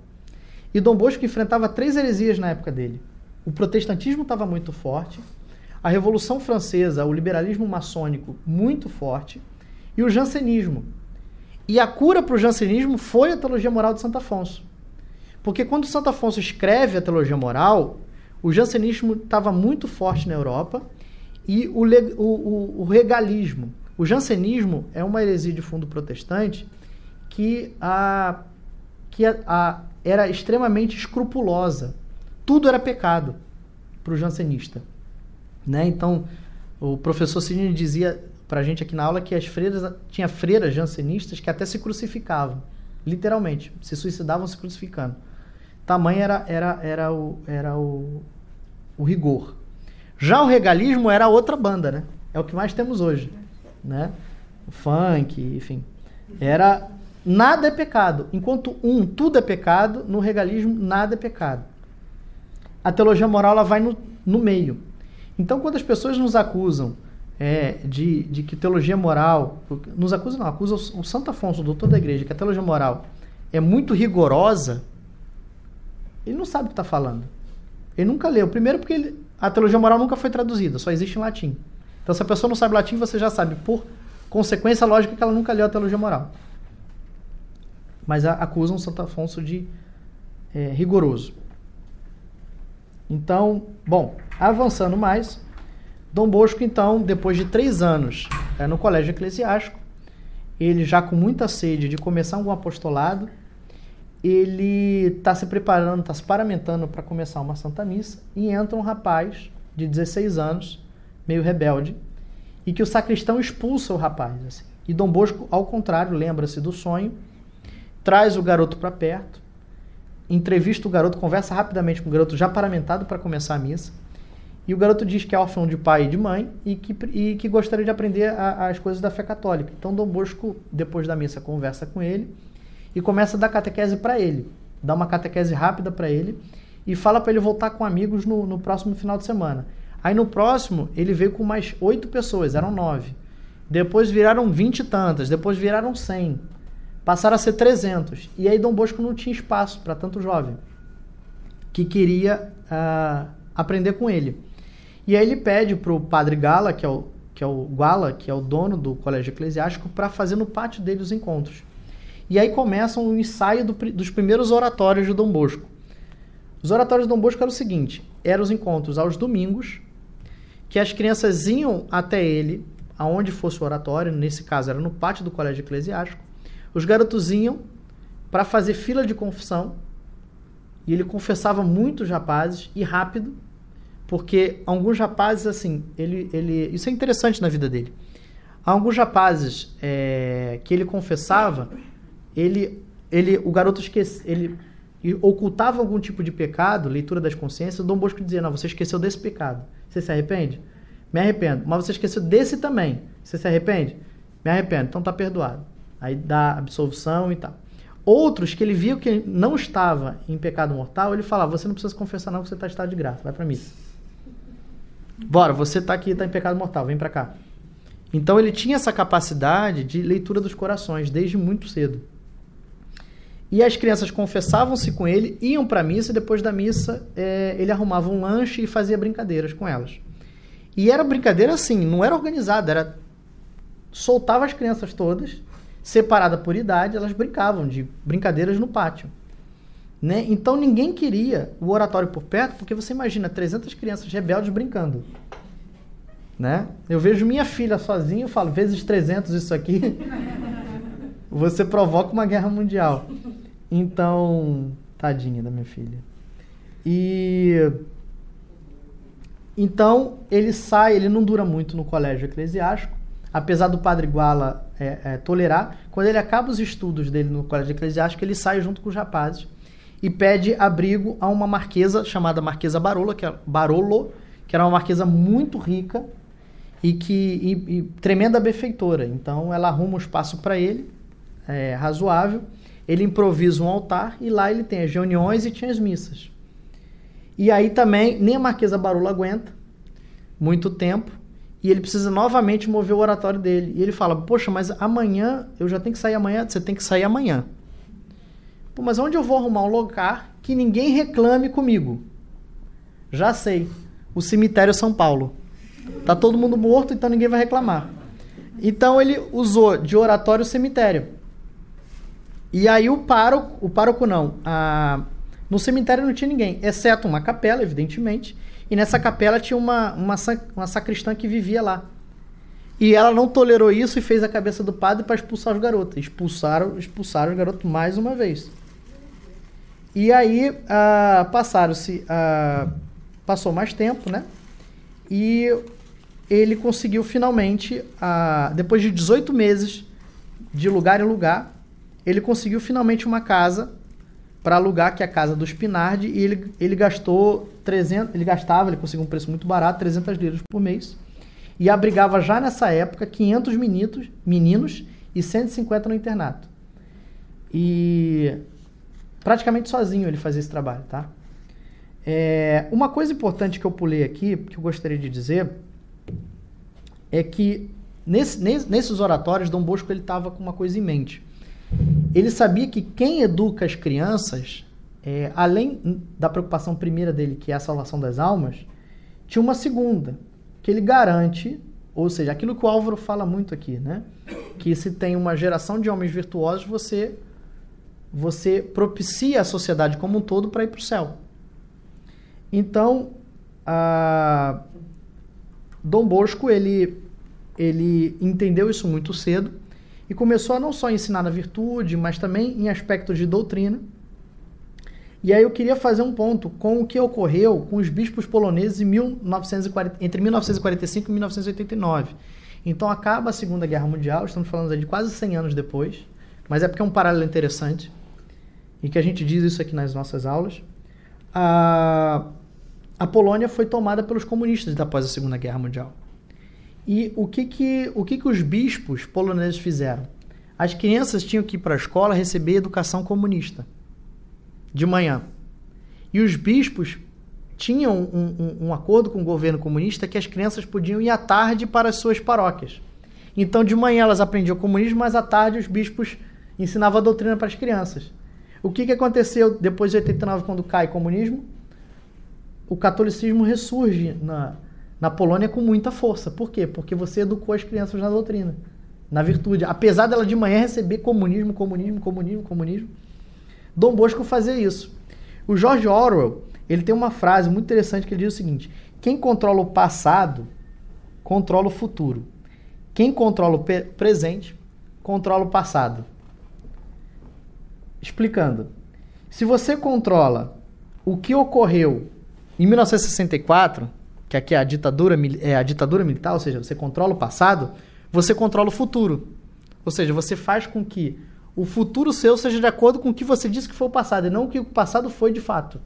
E Dom Bosco enfrentava três heresias na época dele. O protestantismo estava muito forte, a Revolução Francesa, o liberalismo maçônico muito forte, e o jansenismo. E a cura para o jansenismo foi a teologia moral de Santo Afonso. Porque quando Santo Afonso escreve a teologia moral, o jansenismo estava muito forte na Europa e o, o, o, o regalismo. O jansenismo é uma heresia de fundo protestante que, a, que a, a era extremamente escrupulosa. Tudo era pecado para o jansenista. Né? Então, o professor Sidney dizia para a gente aqui na aula que as freiras, tinha freiras jansenistas que até se crucificavam, literalmente, se suicidavam se crucificando. Tamanho era, era, era, o, era o, o rigor. Já o regalismo era outra banda, né? É o que mais temos hoje, né? O funk, enfim. Era nada é pecado. Enquanto um, tudo é pecado, no regalismo, nada é pecado. A teologia moral ela vai no, no meio. Então, quando as pessoas nos acusam é, de, de que teologia moral, nos acusam, não, acusam o Santo Afonso, o doutor da igreja, que a teologia moral é muito rigorosa, ele não sabe o que está falando. Ele nunca leu. Primeiro, porque ele, a teologia moral nunca foi traduzida, só existe em latim. Então, se a pessoa não sabe latim, você já sabe, por consequência lógica, que ela nunca leu a teologia moral mas acusam Santo Afonso de é, rigoroso. Então, bom, avançando mais, Dom Bosco, então, depois de três anos é, no colégio eclesiástico, ele já com muita sede de começar um apostolado, ele está se preparando, está se paramentando para começar uma Santa Missa, e entra um rapaz de 16 anos, meio rebelde, e que o sacristão expulsa o rapaz. Assim. E Dom Bosco, ao contrário, lembra-se do sonho traz o garoto para perto, entrevista o garoto, conversa rapidamente com o garoto já paramentado para começar a missa. E o garoto diz que é órfão de pai e de mãe e que, e que gostaria de aprender a, as coisas da fé católica. Então Dom Bosco, depois da missa, conversa com ele e começa a dar catequese para ele. Dá uma catequese rápida para ele e fala para ele voltar com amigos no, no próximo final de semana. Aí no próximo, ele veio com mais oito pessoas, eram nove. Depois viraram vinte e tantas, depois viraram cem. Passaram a ser trezentos. E aí Dom Bosco não tinha espaço para tanto jovem que queria uh, aprender com ele. E aí ele pede para o padre Gala, que é o, que é o Guala, que é o dono do colégio eclesiástico, para fazer no pátio dele os encontros. E aí começam o ensaio do, dos primeiros oratórios de Dom Bosco. Os oratórios de Dom Bosco eram o seguinte: eram os encontros aos domingos, que as crianças iam até ele, aonde fosse o oratório, nesse caso era no pátio do colégio eclesiástico. Os garotos iam para fazer fila de confissão, e ele confessava muitos rapazes e rápido, porque alguns rapazes, assim, ele, ele, isso é interessante na vida dele. Alguns rapazes é, que ele confessava, ele, ele, o garoto esquece, ele ocultava algum tipo de pecado, leitura das consciências. O Dom Bosco dizia: Não, você esqueceu desse pecado. Você se arrepende? Me arrependo. Mas você esqueceu desse também. Você se arrepende? Me arrependo. Então tá perdoado. Aí dá absolvição e tal. Outros que ele viu que não estava em pecado mortal, ele falava: Você não precisa confessar, não, que você está em estado de graça. Vai para missa. Bora, você está aqui, está em pecado mortal, vem para cá. Então ele tinha essa capacidade de leitura dos corações desde muito cedo. E as crianças confessavam-se com ele, iam para a missa, e depois da missa é, ele arrumava um lanche e fazia brincadeiras com elas. E era brincadeira assim, não era organizada, era soltava as crianças todas, separada por idade, elas brincavam de brincadeiras no pátio. Né? Então ninguém queria o oratório por perto, porque você imagina 300 crianças rebeldes brincando. Né? Eu vejo minha filha sozinha, eu falo, vezes 300 isso aqui, você provoca uma guerra mundial. Então, tadinha da minha filha. E então ele sai, ele não dura muito no colégio eclesiástico, apesar do padre Guala é, é, tolerar. Quando ele acaba os estudos dele no colégio eclesiástico, ele sai junto com os rapazes e pede abrigo a uma marquesa chamada Marquesa Barolo, que, é, Barolo, que era uma marquesa muito rica e que e, e tremenda benfeitora. Então ela arruma um espaço para ele, é, razoável. Ele improvisa um altar e lá ele tem as reuniões e tinha as missas. E aí também nem a Marquesa Barolo aguenta muito tempo e ele precisa novamente mover o oratório dele. E ele fala: Poxa, mas amanhã eu já tenho que sair amanhã. Você tem que sair amanhã. Pô, mas onde eu vou arrumar um lugar que ninguém reclame comigo? Já sei. O cemitério São Paulo. Tá todo mundo morto, então ninguém vai reclamar. Então ele usou de oratório o cemitério. E aí o pároco, o pároco não, a, no cemitério não tinha ninguém, exceto uma capela, evidentemente. E nessa capela tinha uma, uma, uma sacristã que vivia lá. E ela não tolerou isso e fez a cabeça do padre para expulsar os garotos. Expulsaram, expulsaram os garotos mais uma vez. E aí uh, passaram-se. Uh, passou mais tempo, né? E ele conseguiu finalmente, uh, depois de 18 meses de lugar em lugar, ele conseguiu finalmente uma casa para alugar, que é a casa do Spinardi, e ele, ele gastou 300, ele gastava, ele conseguiu um preço muito barato, 300 liras por mês, e abrigava já nessa época 500 meninos, meninos e 150 no internato. E praticamente sozinho ele fazia esse trabalho, tá? É, uma coisa importante que eu pulei aqui, que eu gostaria de dizer, é que nesse, nesses oratórios, Dom Bosco ele estava com uma coisa em mente. Ele sabia que quem educa as crianças, é, além da preocupação primeira dele, que é a salvação das almas, tinha uma segunda, que ele garante, ou seja, aquilo que o Álvaro fala muito aqui, né? Que se tem uma geração de homens virtuosos, você você propicia a sociedade como um todo para ir para o céu. Então, a Dom Bosco ele ele entendeu isso muito cedo e começou a não só ensinar na virtude, mas também em aspectos de doutrina. E aí eu queria fazer um ponto com o que ocorreu com os bispos poloneses em 1940, entre 1945 e 1989. Então acaba a Segunda Guerra Mundial, estamos falando de quase 100 anos depois, mas é porque é um paralelo interessante e que a gente diz isso aqui nas nossas aulas. A, a Polônia foi tomada pelos comunistas após a Segunda Guerra Mundial. E o que que, o que, que os bispos poloneses fizeram? As crianças tinham que ir para a escola receber educação comunista de manhã. E os bispos tinham um, um, um, acordo com o governo comunista que as crianças podiam ir à tarde para as suas paróquias. Então, de manhã elas aprendiam comunismo, mas à tarde os bispos ensinavam a doutrina para as crianças. O que, que aconteceu depois de 89, quando cai o comunismo? O catolicismo ressurge na, na Polônia com muita força. Por quê? Porque você educou as crianças na doutrina, na virtude. Apesar dela de manhã receber comunismo, comunismo, comunismo, comunismo, Dom Bosco fazia isso. O George Orwell, ele tem uma frase muito interessante que ele diz o seguinte: quem controla o passado, controla o futuro. Quem controla o presente, controla o passado. Explicando. Se você controla o que ocorreu em 1964, que aqui é a ditadura, é a ditadura militar, ou seja, você controla o passado, você controla o futuro. Ou seja, você faz com que o futuro seu seja de acordo com o que você disse que foi o passado, e não o que o passado foi de fato.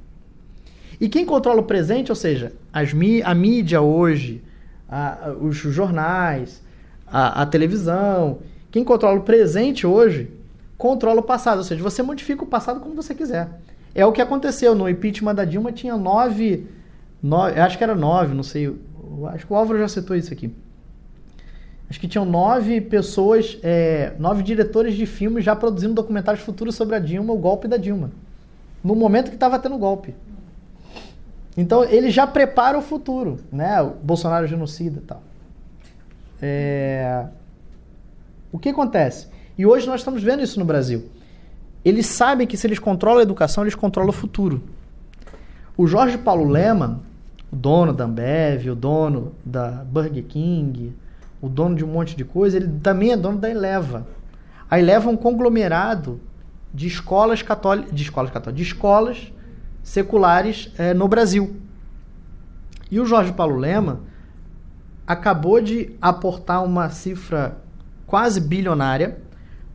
E quem controla o presente, ou seja, as, a mídia hoje, a, os jornais, a, a televisão, quem controla o presente hoje, controla o passado. Ou seja, você modifica o passado como você quiser. É o que aconteceu no impeachment da Dilma, tinha nove, nove acho que era nove, não sei, acho que o Álvaro já citou isso aqui acho que tinham nove pessoas, é, nove diretores de filmes já produzindo documentários futuros sobre a Dilma, o golpe da Dilma. No momento que estava tendo golpe. Então ele já prepara o futuro, né? O Bolsonaro genocida e tal. É... O que acontece? E hoje nós estamos vendo isso no Brasil. Eles sabem que se eles controlam a educação, eles controlam o futuro. O Jorge Paulo Leman, o dono da Ambev, o dono da Burger King, o dono de um monte de coisa, ele também é dono da Eleva. A Eleva é um conglomerado de escolas católicas, de escolas católicas, de escolas seculares é, no Brasil. E o Jorge Paulo Lema acabou de aportar uma cifra quase bilionária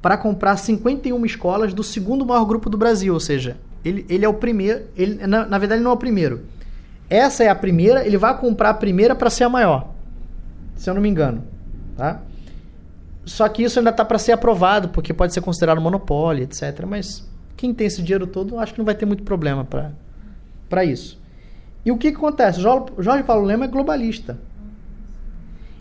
para comprar 51 escolas do segundo maior grupo do Brasil, ou seja, ele, ele é o primeiro, ele, na, na verdade ele não é o primeiro. Essa é a primeira, ele vai comprar a primeira para ser a maior, se eu não me engano. Tá? Só que isso ainda está para ser aprovado, porque pode ser considerado monopólio, etc. Mas quem tem esse dinheiro todo, acho que não vai ter muito problema para isso. E o que, que acontece? Jorge Paulo Lema é globalista.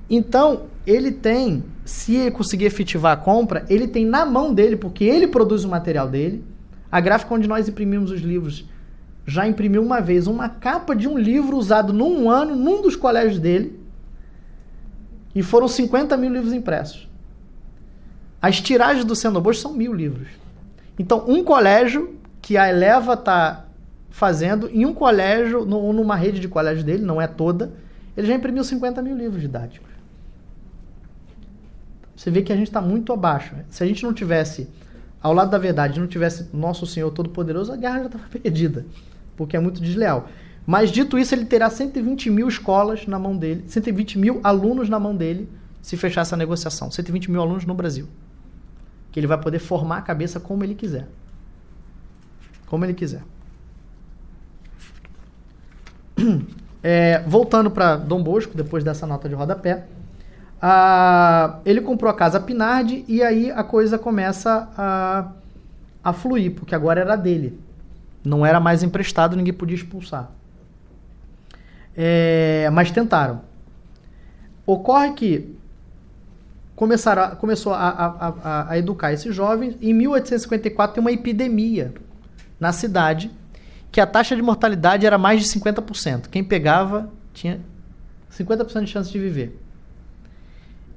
Então, ele tem, se ele conseguir efetivar a compra, ele tem na mão dele, porque ele produz o material dele. A gráfica onde nós imprimimos os livros já imprimiu uma vez uma capa de um livro usado num ano, num dos colégios dele. E foram 50 mil livros impressos. As tiragens do Cenobos são mil livros. Então, um colégio que a Eleva está fazendo, em um colégio, no, numa rede de colégios dele, não é toda, ele já imprimiu 50 mil livros didáticos. Você vê que a gente está muito abaixo. Se a gente não tivesse, ao lado da verdade, não tivesse Nosso Senhor Todo-Poderoso, a guerra já estava perdida, porque é muito desleal. Mas dito isso, ele terá 120 mil escolas na mão dele, 120 mil alunos na mão dele, se fechar essa negociação. 120 mil alunos no Brasil. Que ele vai poder formar a cabeça como ele quiser. Como ele quiser. É, voltando para Dom Bosco, depois dessa nota de rodapé, a, ele comprou a casa Pinardi e aí a coisa começa a, a fluir, porque agora era dele. Não era mais emprestado, ninguém podia expulsar. É, mas tentaram. Ocorre que começaram a, começou a, a, a, educar esses jovens. Em 1854 tem uma epidemia na cidade que a taxa de mortalidade era mais de 50%. Quem pegava tinha 50% de chance de viver.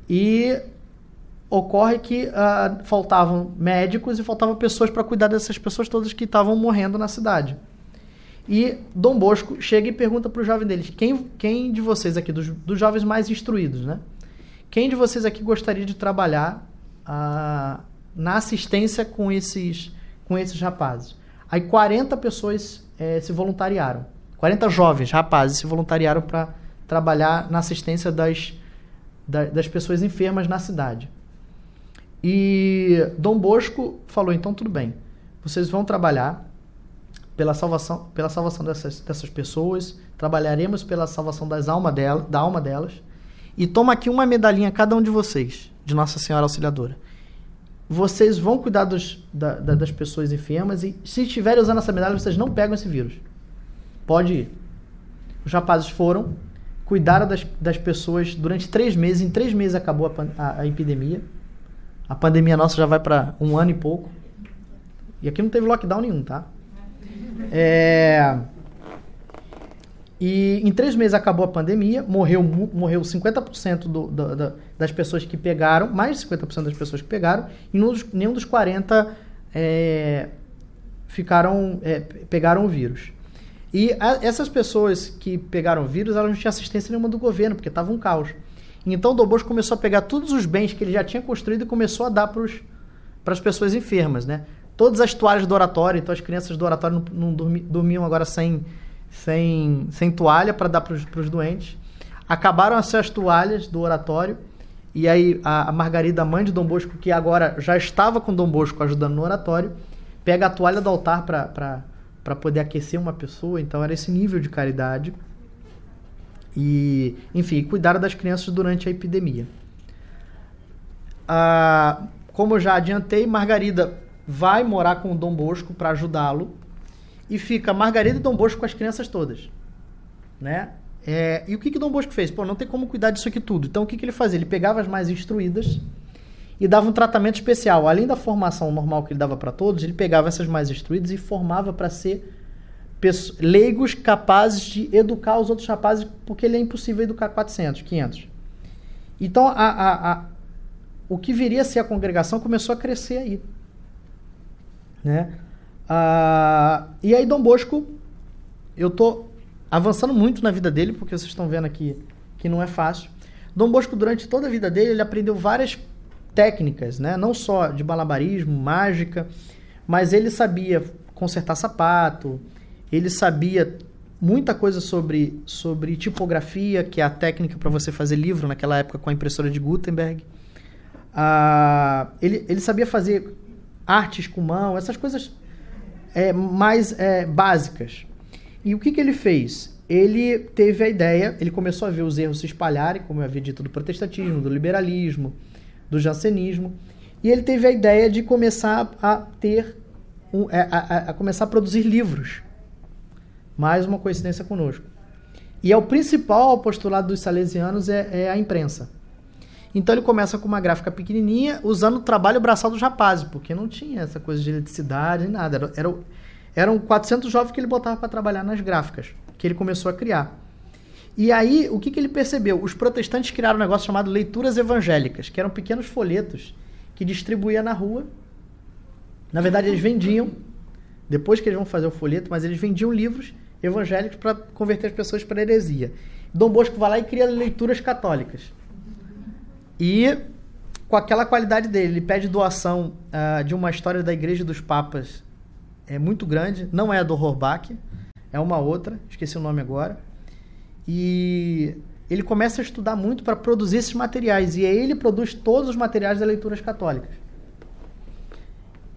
E ocorre que uh, faltavam médicos e faltavam pessoas para cuidar dessas pessoas todas que estavam morrendo na cidade. E Dom Bosco chega e pergunta para o jovem deles: quem, quem de vocês aqui, dos, dos jovens mais instruídos, né? Quem de vocês aqui gostaria de trabalhar ah, na assistência com esses, com esses rapazes? Aí 40 pessoas eh, se voluntariaram. 40 jovens rapazes se voluntariaram para trabalhar na assistência das, das, das pessoas enfermas na cidade. E Dom Bosco falou: então tudo bem, vocês vão trabalhar pela salvação, pela salvação dessas, dessas pessoas, trabalharemos pela salvação das alma dela, da alma delas. E toma aqui uma medalhinha cada um de vocês, de Nossa Senhora Auxiliadora. Vocês vão cuidar dos, da, da, das pessoas enfermas e se estiverem usando essa medalha, vocês não pegam esse vírus. Pode ir. os rapazes foram, cuidaram das, das pessoas durante três meses. Em três meses acabou a, a, a epidemia. A pandemia nossa já vai para um ano e pouco. E aqui não teve lockdown nenhum, tá? É... E em três meses acabou a pandemia, morreu, morreu 50% do, do, do, das pessoas que pegaram, mais de 50% das pessoas que pegaram, e nenhum dos, nenhum dos 40 é, ficaram, é, pegaram o vírus. E a, essas pessoas que pegaram o vírus, elas não tinham assistência nenhuma do governo, porque estava um caos. Então o Dobos começou a pegar todos os bens que ele já tinha construído e começou a dar para as pessoas enfermas, né? Todas as toalhas do oratório, então as crianças do oratório não, não dormi, dormiam agora sem, sem, sem toalha para dar para os doentes. Acabaram as toalhas do oratório e aí a, a Margarida, mãe de Dom Bosco, que agora já estava com Dom Bosco ajudando no oratório, pega a toalha do altar para poder aquecer uma pessoa. Então era esse nível de caridade. E, enfim, cuidar das crianças durante a epidemia. Ah, como eu já adiantei, Margarida vai morar com o Dom Bosco para ajudá-lo e fica Margarida e Dom Bosco com as crianças todas, né? É, e o que que Dom Bosco fez? Pô, não tem como cuidar disso aqui tudo. Então o que que ele fazia? Ele pegava as mais instruídas e dava um tratamento especial. Além da formação normal que ele dava para todos, ele pegava essas mais instruídas e formava para ser leigos capazes de educar os outros rapazes, porque ele é impossível educar 400, 500. Então, a, a, a, o que viria a ser a congregação começou a crescer aí. Né? Ah, e aí, Dom Bosco, eu tô avançando muito na vida dele, porque vocês estão vendo aqui que não é fácil. Dom Bosco, durante toda a vida dele, ele aprendeu várias técnicas, né? não só de malabarismo, mágica, mas ele sabia consertar sapato, ele sabia muita coisa sobre, sobre tipografia, que é a técnica para você fazer livro naquela época com a impressora de Gutenberg. Ah, ele, ele sabia fazer artes com mão, essas coisas é, mais é, básicas. E o que, que ele fez? Ele teve a ideia, ele começou a ver os erros se espalharem, como eu havia dito, do protestantismo, do liberalismo, do jansenismo, e ele teve a ideia de começar a ter, um, é, a, a, a começar a produzir livros. Mais uma coincidência conosco. E é o principal postulado dos salesianos é, é a imprensa. Então ele começa com uma gráfica pequenininha, usando o trabalho braçal dos rapazes, porque não tinha essa coisa de eletricidade nem nada. Era, era, eram 400 jovens que ele botava para trabalhar nas gráficas, que ele começou a criar. E aí, o que, que ele percebeu? Os protestantes criaram um negócio chamado leituras evangélicas, que eram pequenos folhetos que distribuía na rua. Na verdade, eles vendiam, depois que eles vão fazer o folheto, mas eles vendiam livros evangélicos para converter as pessoas para heresia. Dom Bosco vai lá e cria leituras católicas. E com aquela qualidade dele, ele pede doação uh, de uma história da Igreja dos Papas é muito grande, não é a do Horbach, é uma outra, esqueci o nome agora. E ele começa a estudar muito para produzir esses materiais, e aí ele produz todos os materiais das leituras católicas.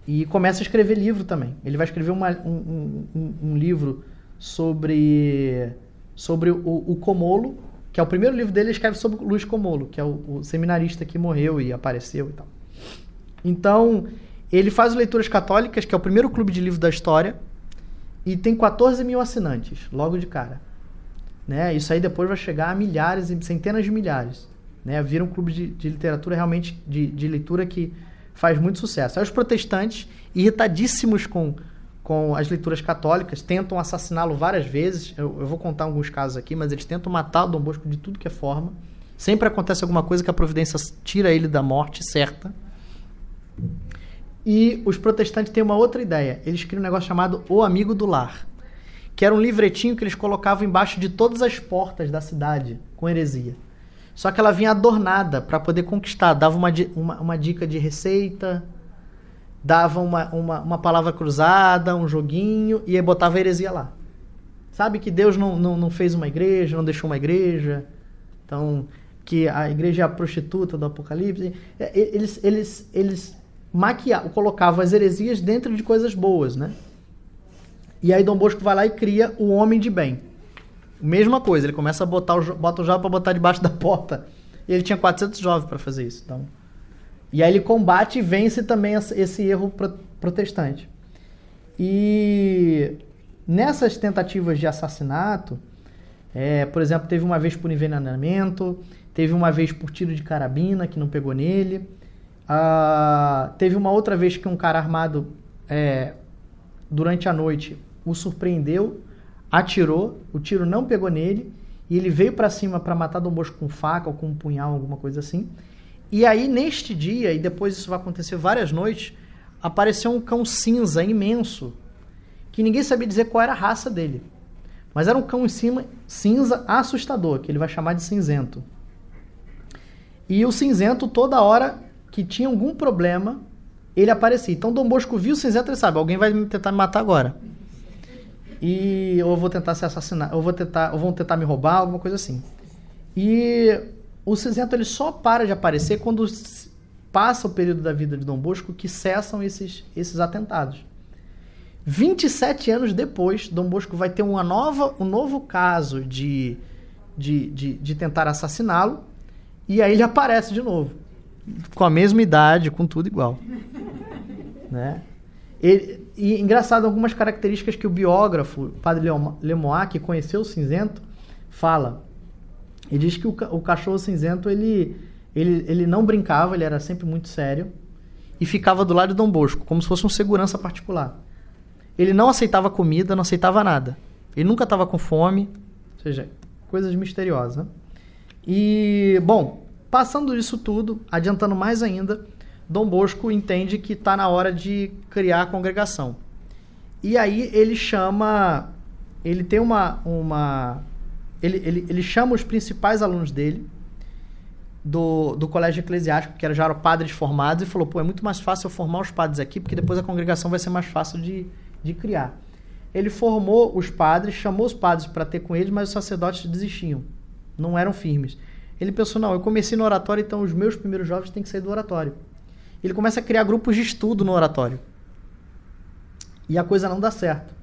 E começa a escrever livro também. Ele vai escrever uma, um, um, um, livro sobre, sobre o, o Comolo, que é o primeiro livro dele, ele escreve sobre Luiz Comolo, que é o, o seminarista que morreu e apareceu e tal. Então, ele faz Leituras Católicas, que é o primeiro clube de livro da história, e tem 14 mil assinantes, logo de cara. Né? Isso aí depois vai chegar a milhares e centenas de milhares. Né? Vira um clube de, de literatura realmente, de, de leitura que faz muito sucesso. Aí os protestantes, irritadíssimos com com as leituras católicas, tentam assassiná-lo várias vezes. Eu, eu, vou contar alguns casos aqui, mas eles tentam matar o Dom Bosco de tudo que é forma. Sempre acontece alguma coisa que a providência tira ele da morte certa. E os protestantes têm uma outra ideia. Eles criam um negócio chamado O Amigo do Lar, que era um livretinho que eles colocavam embaixo de todas as portas da cidade com heresia. Só que ela vinha adornada para poder conquistar, dava uma, uma, uma dica de receita, dava uma, uma, uma palavra cruzada, um joguinho, e aí botava a heresia lá. Sabe que Deus não, não, não fez uma igreja, não deixou uma igreja. Então, que a igreja é a prostituta do Apocalipse. É, eles, eles, eles maquiavam, colocavam as heresias dentro de coisas boas, né? E aí Dom Bosco vai lá e cria o homem de bem. Mesma coisa, ele começa a botar o, bota o jovem para botar debaixo da porta. E ele tinha 400 jovens para fazer isso. Então, e aí ele combate e vence também esse erro protestante. E nessas tentativas de assassinato, É, por exemplo, teve uma vez por envenenamento, teve uma vez por tiro de carabina que não pegou nele. Ah, teve uma outra vez que um cara armado é, durante a noite o surpreendeu, atirou, o tiro não pegou nele e ele veio para cima para matar Dom Bosco com faca ou com um punhal, alguma coisa assim. E aí, neste dia, e depois isso vai acontecer várias noites, apareceu um cão cinza imenso, que ninguém sabia dizer qual era a raça dele. Mas era um cão em cima cinza assustador, que ele vai chamar de cinzento. E o cinzento, toda hora que tinha algum problema, ele aparecia. Então Dom Bosco viu o cinzento e sabe, alguém vai tentar me matar agora. E ou eu vou tentar se assassinar, ou vou tentar, ou vão tentar me roubar, alguma coisa assim. E o cinzento ele só para de aparecer quando passa o período da vida de Dom Bosco que cessam esses, esses atentados. 27 anos depois, Dom Bosco vai ter uma nova, um novo caso de, de, de, de tentar assassiná-lo, e aí ele aparece de novo. Com a mesma idade, com tudo igual. né? Ele, e engraçado, algumas características que o biógrafo, padre Lemois, que conheceu o cinzento, fala. Ele diz que o, o cachorro cinzento, ele, ele, ele não brincava, ele era sempre muito sério, e ficava do lado de Dom Bosco, como se fosse um segurança particular. Ele não aceitava comida, não aceitava nada. Ele nunca estava com fome. Ou seja, coisas misteriosas. Né? E, bom, passando isso tudo, adiantando mais ainda, Dom Bosco entende que está na hora de criar a congregação. E aí ele chama. Ele tem uma. uma ele, ele, ele chama os principais alunos dele do, do colégio eclesiástico, que era, já eram padres formados, e falou: pô, é muito mais fácil eu formar os padres aqui, porque depois a congregação vai ser mais fácil de, de criar. Ele formou os padres, chamou os padres para ter com eles, mas os sacerdotes desistiam, não eram firmes. Ele pensou: não, eu comecei no oratório, então os meus primeiros jovens têm que sair do oratório. Ele começa a criar grupos de estudo no oratório. E a coisa não dá certo.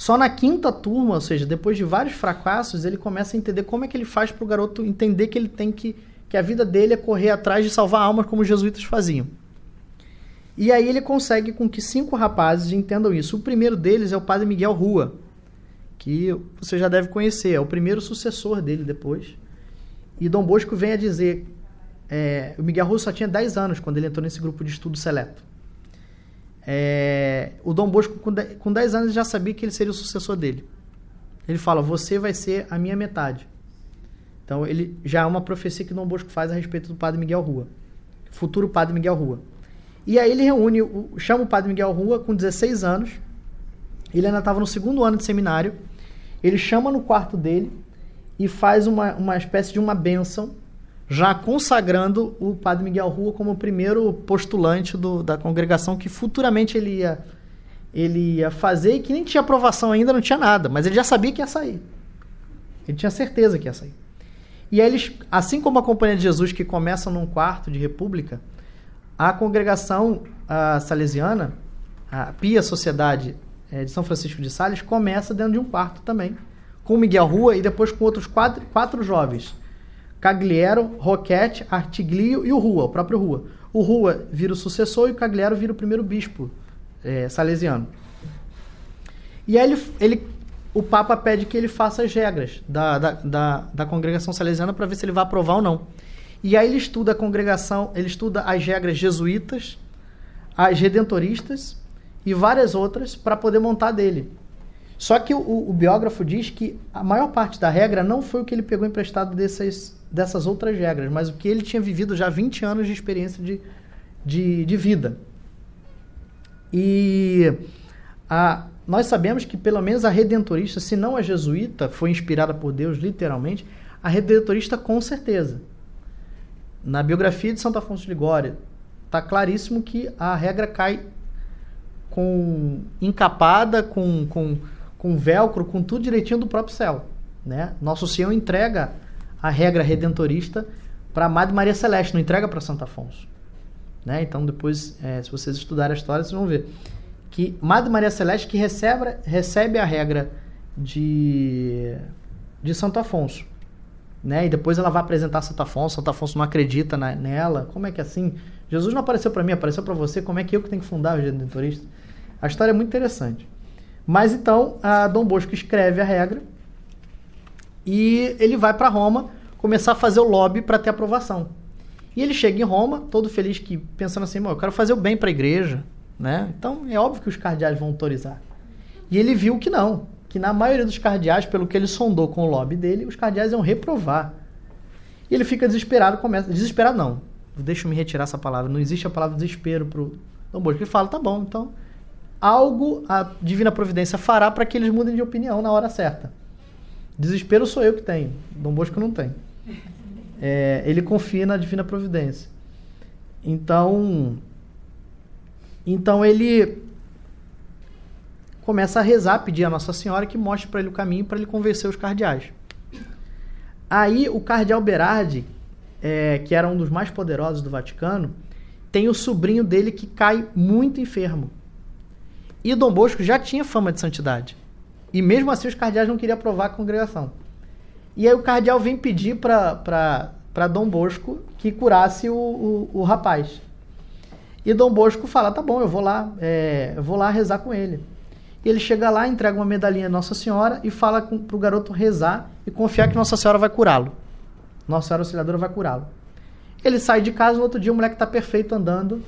Só na quinta turma, ou seja, depois de vários fracassos, ele começa a entender como é que ele faz para o garoto entender que ele tem que que a vida dele é correr atrás de salvar almas como os jesuítas faziam. E aí ele consegue com que cinco rapazes entendam isso. O primeiro deles é o padre Miguel Rua, que você já deve conhecer, é o primeiro sucessor dele depois. E Dom Bosco vem a dizer, é, o Miguel Rua só tinha 10 anos quando ele entrou nesse grupo de estudo seleto. É, o Dom Bosco, com 10 anos, já sabia que ele seria o sucessor dele. Ele fala: Você vai ser a minha metade. Então, ele já é uma profecia que Dom Bosco faz a respeito do padre Miguel Rua, futuro padre Miguel Rua. E aí ele reúne, chama o padre Miguel Rua com 16 anos, ele ainda estava no segundo ano de seminário, ele chama no quarto dele e faz uma, uma espécie de uma bênção, já consagrando o padre Miguel Rua como o primeiro postulante do, da congregação que futuramente ele ia, ele ia fazer e que nem tinha aprovação ainda, não tinha nada, mas ele já sabia que ia sair. Ele tinha certeza que ia sair. E aí eles, assim como a Companhia de Jesus, que começa num quarto de república, a congregação a salesiana, a Pia Sociedade é, de São Francisco de Sales, começa dentro de um quarto também, com Miguel Rua e depois com outros quatro, quatro jovens. Cagliero, Roquete, Artiglio e o Rua, o próprio Rua. O Rua vira o sucessor e o Cagliero vira o primeiro bispo é, salesiano. E aí ele, ele, o Papa pede que ele faça as regras da, da, da, da congregação salesiana para ver se ele vai aprovar ou não. E aí ele estuda a congregação, ele estuda as regras jesuítas, as redentoristas e várias outras para poder montar dele. Só que o, o, biógrafo diz que a maior parte da regra não foi o que ele pegou emprestado dessas, dessas outras regras, mas o que ele tinha vivido já 20 anos de experiência de, de, de vida. E a, nós sabemos que pelo menos a redentorista, se não a jesuíta, foi inspirada por Deus literalmente, a redentorista com certeza. Na biografia de Santo Afonso de Ligória, está claríssimo que a regra cai com encapada, com, com, com velcro, com tudo direitinho do próprio céu. Né? Nosso Senhor entrega a regra redentorista para Madre Maria Celeste, não entrega para Santo Afonso. Né? Então, depois, é, se vocês estudarem a história, vocês vão ver que Madre Maria Celeste que recebe, recebe a regra de, de Santo Afonso né? E depois ela vai apresentar Santo Afonso, Santo Afonso não acredita na, nela. Como é que é assim? Jesus não apareceu para mim, apareceu para você. Como é que eu que tenho que fundar o Redentorista? A história é muito interessante. Mas então, a Dom Bosco escreve a regra E ele vai para Roma começar a fazer o lobby para ter aprovação. E ele chega em Roma, todo feliz que pensando assim, eu quero fazer o bem para a igreja, né? Então é óbvio que os cardeais vão autorizar. E ele viu que não, que na maioria dos cardeais, pelo que ele sondou com o lobby dele, os cardeais iam reprovar. E ele fica desesperado, começa. Desesperado não. Deixa eu me retirar essa palavra. Não existe a palavra desespero pro Dom Bosco. Ele fala, tá bom, então algo a divina providência fará para que eles mudem de opinião na hora certa. Desespero sou eu que tenho, Dom Bosco não tem. É, ele confia na divina providência. Então, então ele começa a rezar, pedir a Nossa Senhora que mostre para ele o caminho para ele convencer os cardeais. Aí o cardeal Berardi, é, que era um dos mais poderosos do Vaticano, tem o sobrinho dele que cai muito enfermo. E Dom Bosco já tinha fama de santidade. E mesmo assim os cardeais não queriam aprovar a congregação. E aí o cardeal vem pedir para Dom Bosco que curasse o, o, o, rapaz. E Dom Bosco fala, tá bom, eu vou lá, é, eu vou lá rezar com ele. E ele chega lá, entrega uma medalhinha a Nossa Senhora e fala para o garoto rezar e confiar que Nossa Senhora vai curá-lo. Nossa Senhora Auxiliadora vai curá-lo. Ele sai de casa, no outro dia o moleque está perfeito andando.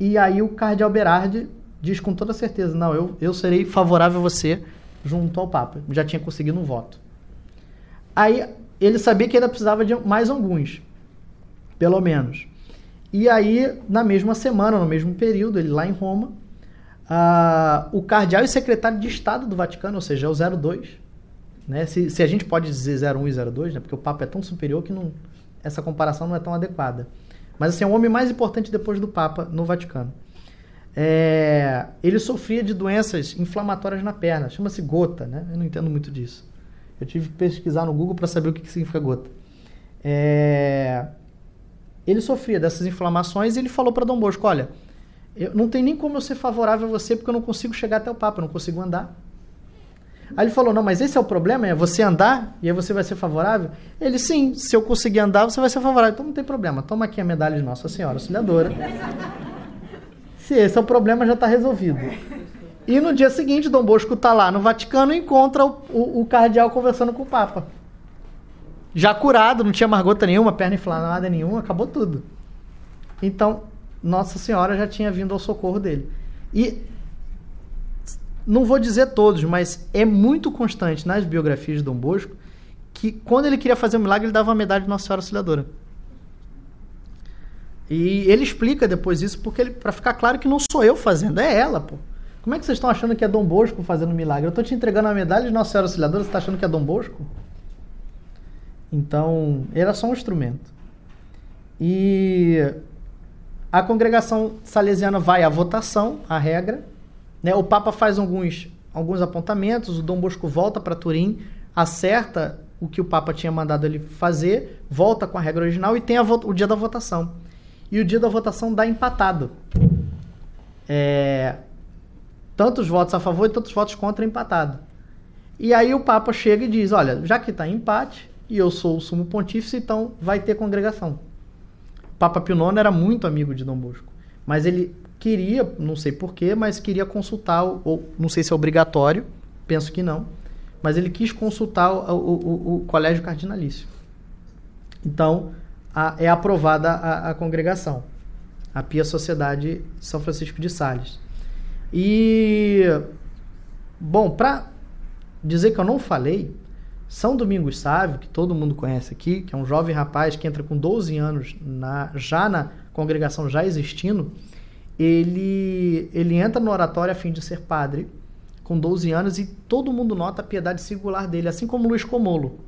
E aí o cardeal Berardi diz com toda certeza: não, eu, eu serei favorável a você junto ao Papa. Já tinha conseguido um voto. Aí ele sabia que ainda precisava de mais alguns, pelo menos. E aí, na mesma semana, no mesmo período, ele lá em Roma, uh, o cardeal e secretário de Estado do Vaticano, ou seja, é o 02, né? se, se a gente pode dizer 01 e 02, né? porque o Papa é tão superior que não, essa comparação não é tão adequada. Mas assim, é o homem mais importante depois do Papa no Vaticano. É, ele sofria de doenças inflamatórias na perna, chama-se gota, né? Eu não entendo muito disso. Eu tive que pesquisar no Google para saber o que significa gota. É, ele sofria dessas inflamações e ele falou para Dom Bosco: Olha, eu, não tem nem como eu ser favorável a você porque eu não consigo chegar até o Papa, eu não consigo andar. Aí ele falou: Não, mas esse é o problema, é você andar e aí você vai ser favorável? Ele: Sim, se eu conseguir andar, você vai ser favorável. Então não tem problema, toma aqui a medalha de Nossa Senhora Auxiliadora. Se esse é o problema, já está resolvido. E no dia seguinte, Dom Bosco está lá no Vaticano e encontra o, o, o, cardeal conversando com o Papa. Já curado, não tinha margota nenhuma, perna inflamada nenhuma, acabou tudo. Então, Nossa Senhora já tinha vindo ao socorro dele. E não vou dizer todos, mas é muito constante nas biografias de Dom Bosco que quando ele queria fazer um milagre, ele dava uma medalha de Nossa Senhora Auxiliadora. E ele explica depois isso porque para ficar claro que não sou eu fazendo, é ela, pô. Como é que vocês estão achando que é Dom Bosco fazendo milagre? Eu estou te entregando a medalha de Nossa Senhora Auxiliadora, você está achando que é Dom Bosco? Então, era só um instrumento. E a congregação salesiana vai à votação, a regra. Né? O Papa faz alguns, alguns apontamentos, o Dom Bosco volta para Turim, acerta o que o Papa tinha mandado ele fazer, volta com a regra original e tem o dia da votação e o dia da votação dá empatado. É, tantos votos a favor e tantos votos contra empatado. E aí o Papa chega e diz: Olha, já que está empate e eu sou o sumo pontífice, então vai ter congregação. O Papa Pio IX era muito amigo de Dom Bosco, mas ele queria, não sei porquê, mas queria consultar, ou não sei se é obrigatório, penso que não, mas ele quis consultar o, o, o, o colégio cardinalício. Então, a, é aprovada a, a, congregação, a Pia Sociedade São Francisco de Sales. E, bom, para dizer que eu não falei, São Domingos Sávio, que todo mundo conhece aqui, que é um jovem rapaz que entra com 12 anos na, já na congregação já existindo, ele, ele entra no oratório a fim de ser padre, com 12 anos, e todo mundo nota a piedade singular dele, assim como Luiz Comolo.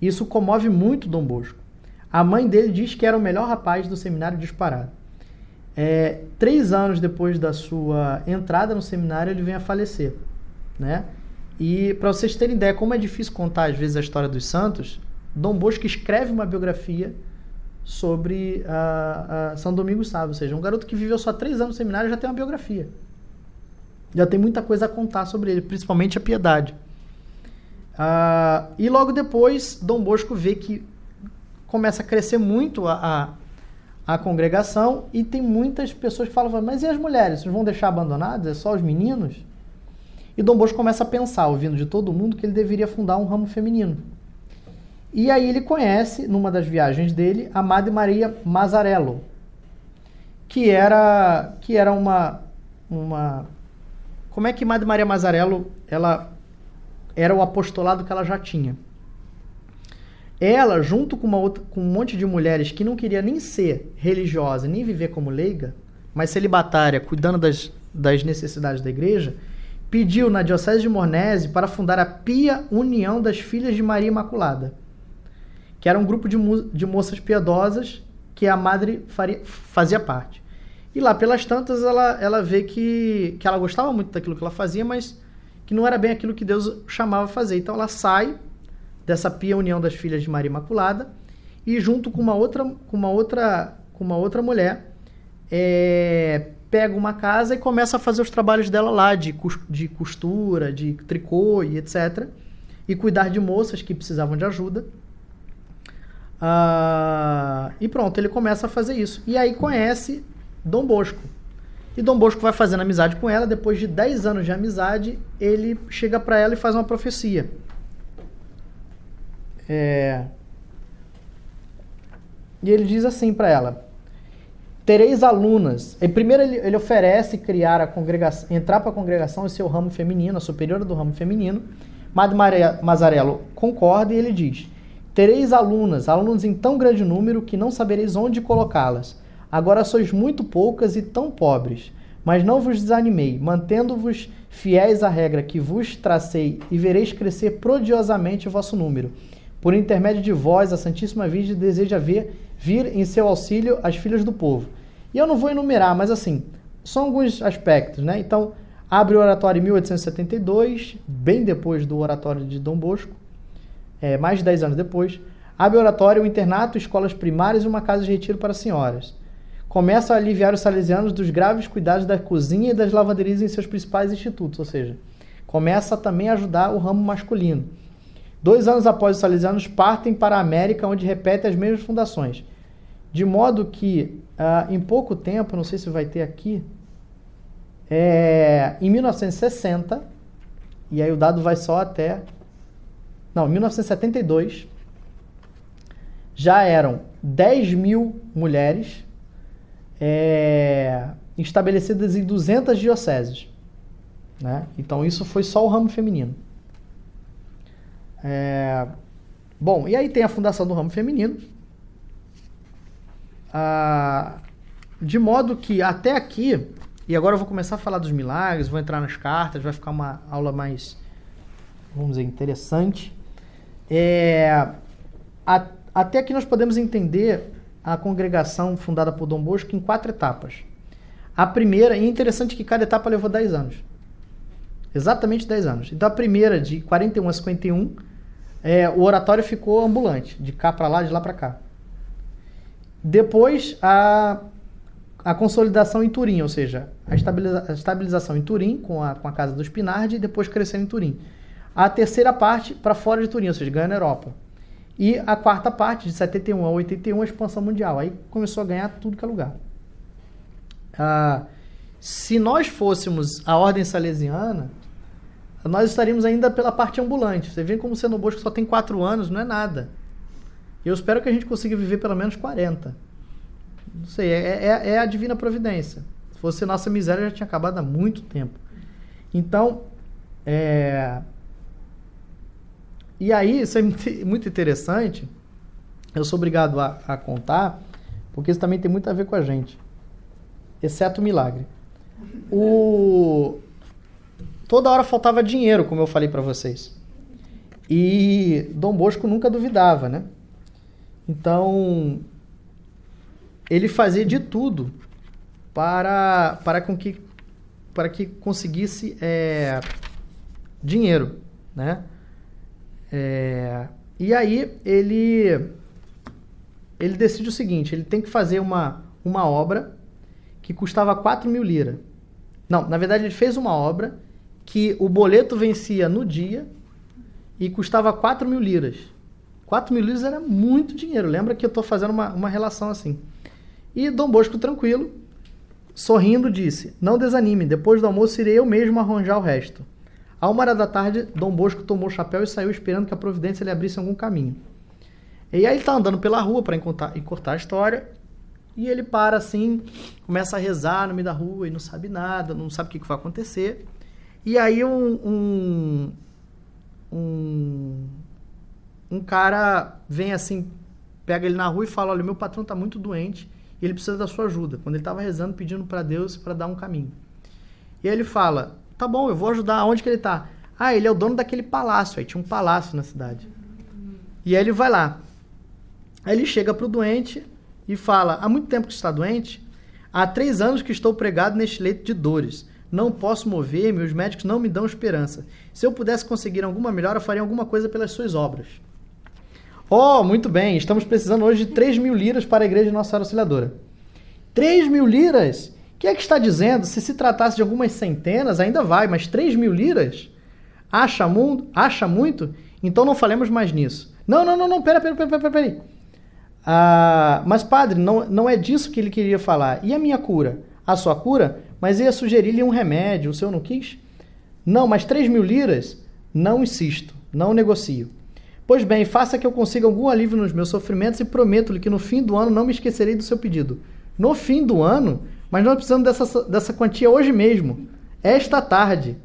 Isso comove muito Dom Bosco. A mãe dele diz que era o melhor rapaz do seminário disparado. É, três anos depois da sua entrada no seminário, ele vem a falecer. Né? E para vocês terem ideia como é difícil contar às vezes a história dos santos, Dom Bosco escreve uma biografia sobre a, a São Domingos Sábio, ou seja, um garoto que viveu só três anos no seminário já tem uma biografia. Já tem muita coisa a contar sobre ele, principalmente a piedade. Uh, e logo depois, Dom Bosco vê que começa a crescer muito a, a, a, congregação e tem muitas pessoas que falam, mas e as mulheres? Vocês vão deixar abandonadas? É só os meninos? E Dom Bosco começa a pensar, ouvindo de todo mundo, que ele deveria fundar um ramo feminino. E aí ele conhece, numa das viagens dele, a Madre Maria Mazzarello, que era, que era uma, uma... Como é que Madre Maria Mazzarello, ela era o apostolado que ela já tinha. Ela, junto com, uma outra, com um monte de mulheres que não queria nem ser religiosa, nem viver como leiga, mas celibatária, cuidando das, das necessidades da igreja, pediu na Diocese de Mornese para fundar a Pia União das Filhas de Maria Imaculada que era um grupo de, de moças piedosas que a madre faria, fazia parte. E lá pelas tantas ela, ela vê que, que ela gostava muito daquilo que ela fazia, mas que não era bem aquilo que Deus chamava a fazer. Então ela sai dessa pia união das filhas de Maria Imaculada e junto com uma outra, com uma outra, com uma outra mulher é, pega uma casa e começa a fazer os trabalhos dela lá de, de costura, de tricô e etc. E cuidar de moças que precisavam de ajuda. Ah, e pronto, ele começa a fazer isso. E aí conhece Dom Bosco. E Dom Bosco vai fazendo amizade com ela. Depois de 10 anos de amizade, ele chega para ela e faz uma profecia. É... E ele diz assim para ela: Tereis alunas. E primeiro ele, ele oferece criar a congregação, entrar para a congregação e ser o ramo feminino, a superiora do ramo feminino. Madre Mazarello concorda e ele diz: Tereis alunas, alunos em tão grande número que não sabereis onde colocá-las. Agora sois muito poucas e tão pobres. Mas não vos desanimei, mantendo-vos fiéis à regra que vos tracei, e vereis crescer prodigiosamente o vosso número. Por intermédio de vós, a Santíssima Virgem deseja ver vir em seu auxílio as filhas do povo. E eu não vou enumerar, mas assim, são alguns aspectos, né? Então, abre o oratório em 1872, bem depois do oratório de Dom Bosco é, mais de 10 anos depois, abre oratório, um internato, escolas primárias e uma casa de retiro para senhoras. Começa a aliviar os salesianos dos graves cuidados da cozinha e das lavanderias em seus principais institutos, ou seja, começa também a ajudar o ramo masculino. Dois anos após os salesianos partem para a América, onde repetem as mesmas fundações. De modo que, uh, em pouco tempo, não sei se vai ter aqui, é, em 1960, e aí o dado vai só até não, 1972, já eram 10 mil mulheres é, estabelecidas em 200 dioceses. Né? Então, isso foi só o ramo feminino. É, bom, e aí tem a fundação do ramo feminino. Ah, de modo que até aqui, e agora eu vou começar a falar dos milagres, vou entrar nas cartas, vai ficar uma aula mais, vamos dizer, interessante. É, a, até que nós podemos entender a congregação fundada por Dom Bosco em quatro etapas. A primeira, e é interessante que cada etapa levou 10 anos. Exatamente 10 anos. Então a primeira, de 41 a 51, é, o oratório ficou ambulante, de cá para lá, de lá para cá. Depois, a, a consolidação em Turim, ou seja, a, estabiliza, a estabilização em Turim, com a, com a casa do Spinardi, e depois crescendo em Turim a terceira parte para fora de Turim, ou seja, ganha na Europa. E a quarta parte, de 71 a 81, a expansão mundial. Aí começou a ganhar tudo que é lugar. Ah, se nós fôssemos a ordem salesiana, nós estaríamos ainda pela parte ambulante. Você vê como o no Bosco só tem quatro anos, não é nada. Eu espero que a gente consiga viver pelo menos 40. Não sei, é, é, é a divina providência. Se fosse nossa miséria, já tinha acabado há muito tempo. Então, é, e aí, isso é muito interessante. Eu sou obrigado a, a contar, porque isso também tem muito a ver com a gente. Exceto o milagre. O... Toda hora faltava dinheiro, como eu falei para vocês. E Dom Bosco nunca duvidava, né? Então, ele fazia de tudo para, para, com que, para que conseguisse é, dinheiro, né? É, e aí ele ele decide o seguinte: ele tem que fazer uma, uma obra que custava 4 mil lira. Não, na verdade ele fez uma obra que o boleto vencia no dia e custava 4 mil liras. 4 mil liras era muito dinheiro. Lembra que eu estou fazendo uma, uma relação assim. E Dom Bosco, tranquilo, sorrindo, disse: Não desanime, depois do almoço irei eu mesmo arranjar o resto. À uma hora da tarde, Dom Bosco tomou o chapéu e saiu esperando que a providência lhe abrisse algum caminho. E aí ele tá andando pela rua para encurtar a história, e ele para assim, começa a rezar no meio da rua e não sabe nada, não sabe o que, que vai acontecer. E aí um, um, um, um cara vem assim, pega ele na rua e fala: Olha, meu patrão está muito doente e ele precisa da sua ajuda. Quando ele estava rezando, pedindo para Deus para dar um caminho. E aí ele fala: Tá bom, eu vou ajudar. Onde que ele está? Ah, ele é o dono daquele palácio. Aí tinha um palácio na cidade. E aí ele vai lá. Aí ele chega pro doente e fala: Há muito tempo que está doente? Há três anos que estou pregado neste leito de dores. Não posso mover-me, os médicos não me dão esperança. Se eu pudesse conseguir alguma melhora, eu faria alguma coisa pelas suas obras. Oh, muito bem, estamos precisando hoje de 3 mil liras para a igreja de Nossa Senhora Auxiliadora. 3 mil liras? O que é que está dizendo? Se se tratasse de algumas centenas, ainda vai, mas 3 mil liras? Acha, mundo, acha muito? Então não falemos mais nisso. Não, não, não, não, pera, pera, pera, pera, pera. Ah, mas, padre, não, não é disso que ele queria falar. E a minha cura? A sua cura? Mas ia sugerir-lhe um remédio, o senhor não quis? Não, mas 3 mil liras? Não insisto, não negocio. Pois bem, faça que eu consiga algum alívio nos meus sofrimentos e prometo-lhe que no fim do ano não me esquecerei do seu pedido. No fim do ano? Mas nós precisamos dessa, dessa quantia hoje mesmo, esta tarde.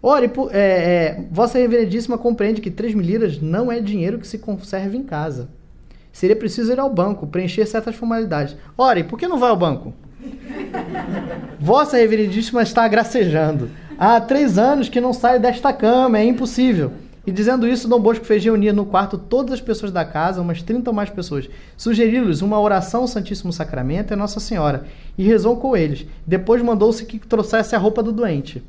Ore, é, é, Vossa Reverendíssima compreende que 3 mil liras não é dinheiro que se conserve em casa. Seria preciso ir ao banco, preencher certas formalidades. Ore, por que não vai ao banco? Vossa Reverendíssima está gracejando. Há três anos que não sai desta cama, é impossível. E dizendo isso, Dom Bosco fez reunir no quarto todas as pessoas da casa, umas 30 ou mais pessoas. Sugeriu-lhes uma oração ao Santíssimo Sacramento e a Nossa Senhora. E rezou com eles. Depois mandou-se que trouxesse a roupa do doente.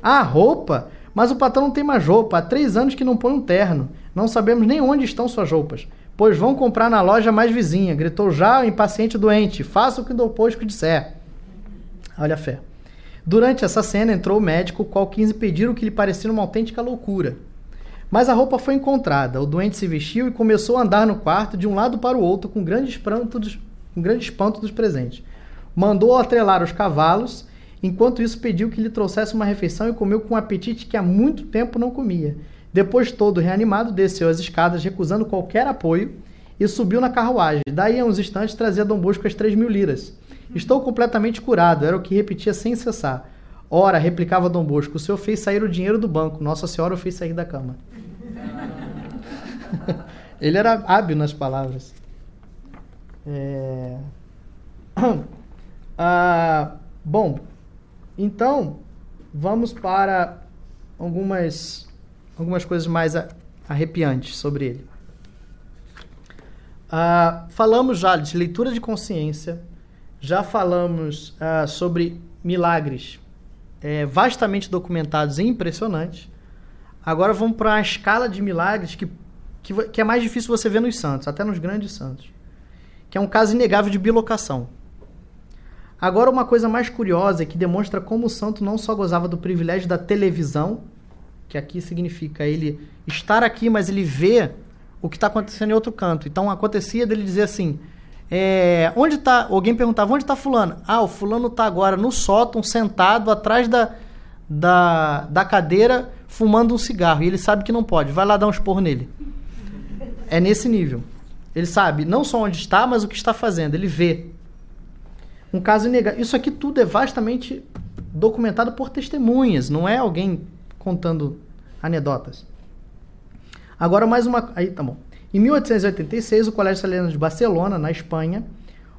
Ah, roupa? Mas o patrão não tem mais roupa. Há três anos que não põe um terno. Não sabemos nem onde estão suas roupas. Pois vão comprar na loja mais vizinha. Gritou já o impaciente doente. Faça o que Dom Bosco disser. Olha a fé. Durante essa cena entrou o médico, o qual quis impedir o que lhe parecia uma autêntica loucura. Mas a roupa foi encontrada, o doente se vestiu e começou a andar no quarto de um lado para o outro com grande espanto dos, com grande espanto dos presentes. Mandou atrelar os cavalos, enquanto isso pediu que lhe trouxesse uma refeição e comeu com um apetite que há muito tempo não comia. Depois, todo reanimado, desceu as escadas, recusando qualquer apoio, e subiu na carruagem. Daí, a uns instantes, trazia Dom Bosco as três mil liras. Estou completamente curado, era o que repetia sem cessar. Ora, replicava Dom Bosco, o senhor fez sair o dinheiro do banco, Nossa Senhora o fez sair da cama. Ele era hábil nas palavras. É... Ah, bom, então vamos para algumas, algumas coisas mais arrepiantes sobre ele. Ah, falamos já de leitura de consciência, já falamos uh, sobre milagres é, vastamente documentados e impressionantes. Agora vamos para a escala de milagres que, que, que, é mais difícil você ver nos santos, até nos grandes santos. Que é um caso inegável de bilocação. Agora, uma coisa mais curiosa é que demonstra como o santo não só gozava do privilégio da televisão, que aqui significa ele estar aqui, mas ele vê o que está acontecendo em outro canto. Então, acontecia dele dizer assim: é, onde tá? Alguém perguntava, onde está fulano? Ah, o fulano está agora no sótão, sentado atrás da, da, da cadeira, fumando um cigarro. E ele sabe que não pode. Vai lá dar um esporro nele. É nesse nível. Ele sabe não só onde está, mas o que está fazendo. Ele vê. Um caso inegável. Isso aqui tudo é vastamente documentado por testemunhas. Não é alguém contando anedotas. Agora mais uma... Aí, tá bom. Em 1886, o Colégio Salesiano de Barcelona, na Espanha,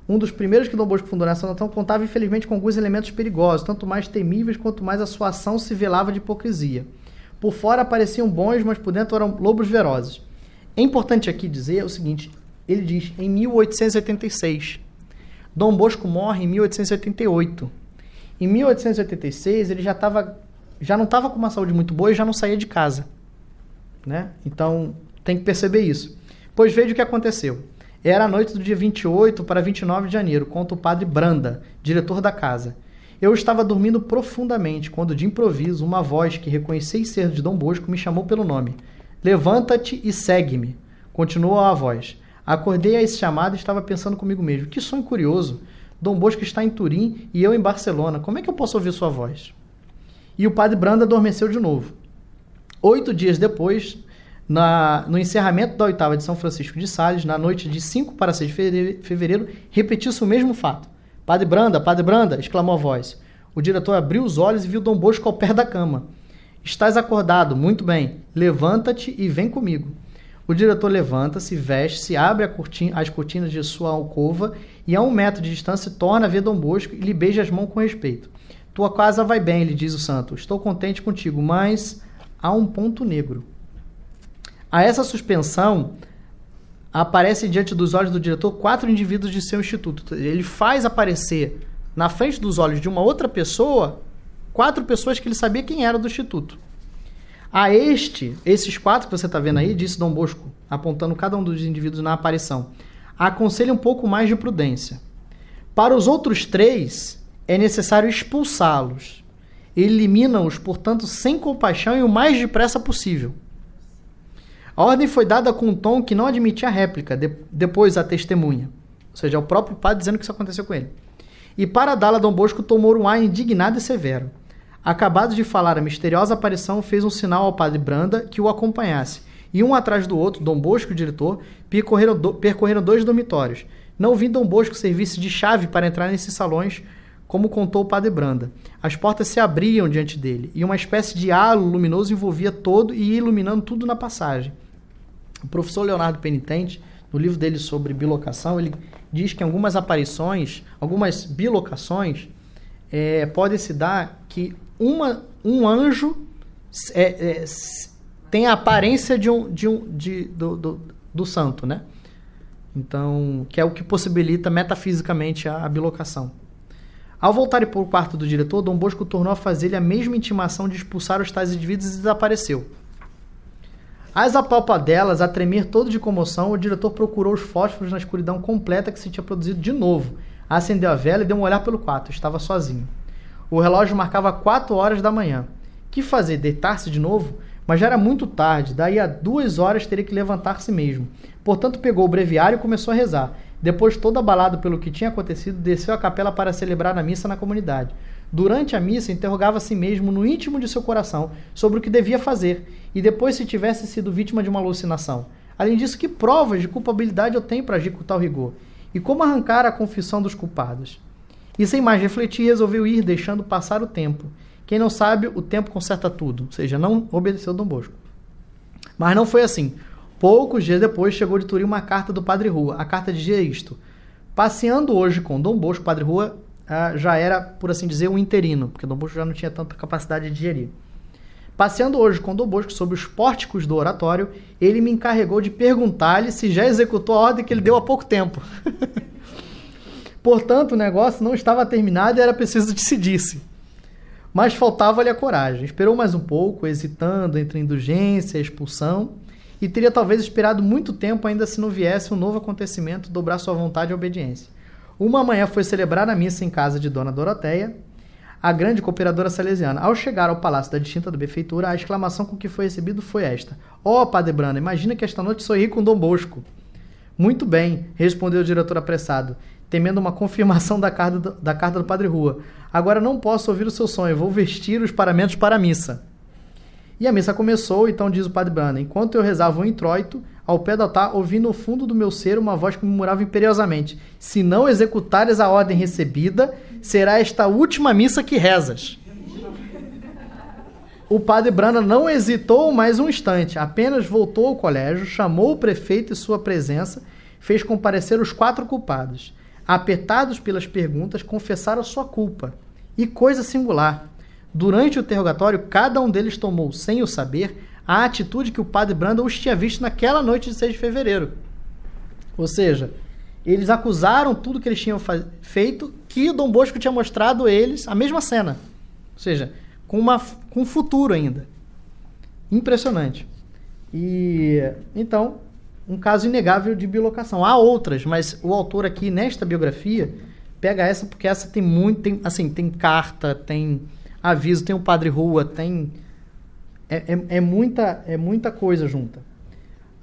um dos primeiros que Dom Bosco fundou nessa nação, contava infelizmente com alguns elementos perigosos, tanto mais temíveis quanto mais a sua ação se velava de hipocrisia. Por fora pareciam bons, mas por dentro eram lobos ferozes. É importante aqui dizer o seguinte: ele diz em 1886. Dom Bosco morre em 1888. Em 1886 ele já estava já não estava com uma saúde muito boa e já não saía de casa, né? Então tem que perceber isso. Pois veja o que aconteceu. Era a noite do dia 28 para 29 de janeiro, conta o padre Branda, diretor da casa. Eu estava dormindo profundamente quando, de improviso, uma voz que reconheci ser de Dom Bosco me chamou pelo nome. Levanta-te e segue-me. Continuou a voz. Acordei a esse chamado e estava pensando comigo mesmo. Que sonho curioso. Dom Bosco está em Turim e eu em Barcelona. Como é que eu posso ouvir sua voz? E o padre Branda adormeceu de novo. Oito dias depois, na, no encerramento da oitava de São Francisco de Sales, na noite de 5 para 6 de fevereiro, repetiu-se o mesmo fato. Padre Branda, Padre Branda, exclamou a voz. O diretor abriu os olhos e viu Dom Bosco ao pé da cama. Estás acordado, muito bem. Levanta-te e vem comigo. O diretor levanta-se, veste-se, abre cortina, as cortinas de sua alcova e, a um metro de distância, torna a ver Dom Bosco e lhe beija as mãos com respeito. Tua casa vai bem, lhe diz o santo. Estou contente contigo, mas há um ponto negro. A essa suspensão, aparece diante dos olhos do diretor quatro indivíduos de seu instituto. Ele faz aparecer na frente dos olhos de uma outra pessoa quatro pessoas que ele sabia quem era do instituto. A este, esses quatro que você está vendo aí, disse Dom Bosco, apontando cada um dos indivíduos na aparição, aconselha um pouco mais de prudência. Para os outros três, é necessário expulsá-los. Elimina-os, portanto, sem compaixão e o mais depressa possível. A ordem foi dada com um tom que não admitia réplica, de, depois a testemunha. Ou seja, é o próprio padre dizendo que isso aconteceu com ele. E para dá-la, Dom Bosco tomou um ar indignado e severo. Acabado de falar a misteriosa aparição, fez um sinal ao padre Branda que o acompanhasse. E um atrás do outro, Dom Bosco e o diretor, percorreram, do, percorreram dois dormitórios. Não vi Dom Bosco servir-se de chave para entrar nesses salões, como contou o padre Branda. As portas se abriam diante dele, e uma espécie de halo luminoso envolvia todo e iluminando tudo na passagem. O professor Leonardo Penitente, no livro dele sobre bilocação, ele diz que algumas aparições, algumas bilocações, é, pode se dar que uma, um anjo é, é, tem a aparência de um, de um, de, do, do, do, santo, né? Então, que é o que possibilita metafisicamente a bilocação. Ao voltar para o quarto do diretor, Dom Bosco tornou a fazer-lhe a mesma intimação de expulsar os tais indivíduos e desapareceu. As apalpadelas, a tremer todo de comoção, o diretor procurou os fósforos na escuridão completa que se tinha produzido de novo. Acendeu a vela e deu um olhar pelo quarto. Estava sozinho. O relógio marcava quatro horas da manhã. Que fazer? Deitar-se de novo? Mas já era muito tarde, daí a duas horas teria que levantar-se mesmo. Portanto, pegou o breviário e começou a rezar. Depois, todo abalado pelo que tinha acontecido, desceu à capela para celebrar a missa na comunidade. Durante a missa, interrogava a si mesmo no íntimo de seu coração sobre o que devia fazer e depois se tivesse sido vítima de uma alucinação. Além disso, que provas de culpabilidade eu tenho para agir com tal rigor? E como arrancar a confissão dos culpados? E sem mais refletir, resolveu ir deixando passar o tempo. Quem não sabe, o tempo conserta tudo. Ou seja, não obedeceu Dom Bosco. Mas não foi assim. Poucos dias depois chegou de Turim uma carta do Padre Rua. A carta dizia isto. Passeando hoje com Dom Bosco, Padre Rua ah, já era, por assim dizer, um interino, porque Dom Bosco já não tinha tanta capacidade de gerir. Passeando hoje com Dom Bosco sobre os pórticos do oratório, ele me encarregou de perguntar-lhe se já executou a ordem que ele deu há pouco tempo. Portanto, o negócio não estava terminado e era preciso decidir-se. Mas faltava-lhe a coragem. Esperou mais um pouco, hesitando entre a indulgência e a expulsão, e teria talvez esperado muito tempo ainda se não viesse um novo acontecimento dobrar sua vontade e obediência. Uma manhã foi celebrar a missa em casa de Dona Doroteia, a grande cooperadora salesiana. Ao chegar ao palácio da distinta da prefeitura, a exclamação com que foi recebido foi esta: Ó, oh, Padre Brana, imagina que esta noite sorri com Dom Bosco. Muito bem, respondeu o diretor apressado, temendo uma confirmação da carta do, da carta do Padre Rua. Agora não posso ouvir o seu sonho, vou vestir os paramentos para a missa. E a missa começou, então diz o Padre Brana: Enquanto eu rezava um introito, ao pé do altar, ouvi no fundo do meu ser uma voz que me murmurava imperiosamente: Se não executares a ordem recebida, será esta última missa que rezas. O padre Brana não hesitou mais um instante, apenas voltou ao colégio, chamou o prefeito em sua presença, fez comparecer os quatro culpados. Apertados pelas perguntas, confessaram sua culpa. E coisa singular, durante o interrogatório, cada um deles tomou, sem o saber, a atitude que o padre Branda os tinha visto naquela noite de 6 de fevereiro. Ou seja, eles acusaram tudo que eles tinham feito, que o Dom Bosco tinha mostrado a eles a mesma cena. Ou seja, com, uma, com futuro ainda. Impressionante. E então, um caso inegável de bilocação. Há outras, mas o autor aqui nesta biografia pega essa porque essa tem muito, tem, assim, tem carta, tem aviso, tem o Padre Rua, tem é, é, é, muita, é muita coisa junta.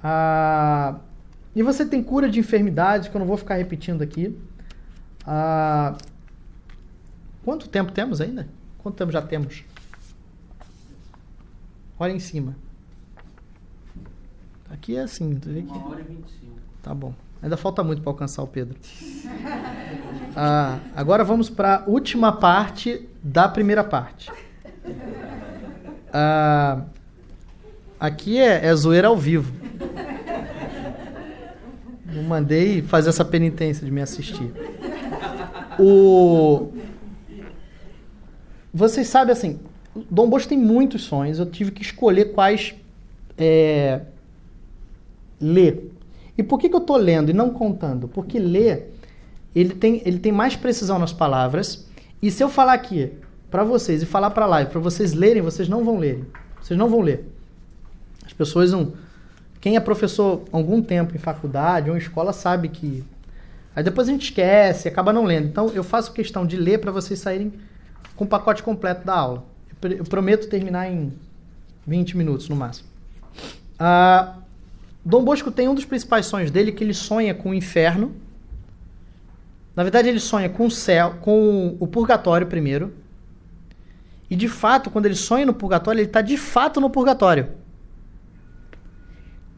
Ah, e você tem cura de enfermidades, que eu não vou ficar repetindo aqui. Ah, quanto tempo temos ainda? Quanto tempo já temos? Olha em cima. Aqui é assim. Tu vê que... Uma hora e. Tá bom. Ainda falta muito para alcançar o Pedro. Ah, agora vamos para a última parte da primeira parte. Ah, aqui é, é zoeira ao vivo. Eu mandei fazer essa penitência de me assistir. O... Vocês sabem assim, Dom Bosco tem muitos sonhos. Eu tive que escolher quais é, ler. E por que, que eu estou lendo e não contando? Porque ler, ele tem, ele tem mais precisão nas palavras. E se eu falar aqui para vocês e falar para lá e para vocês lerem, vocês não vão ler. Vocês não vão ler. As pessoas não. Quem é professor algum tempo em faculdade ou em escola sabe que. Aí depois a gente esquece, acaba não lendo. Então eu faço questão de ler para vocês saírem com o pacote completo da aula. Eu prometo terminar em 20 minutos no máximo. Ah, Dom Bosco tem um dos principais sonhos dele que ele sonha com o inferno. Na verdade, ele sonha com o céu, com o purgatório primeiro. E de fato, quando ele sonha no purgatório, ele está de fato no purgatório.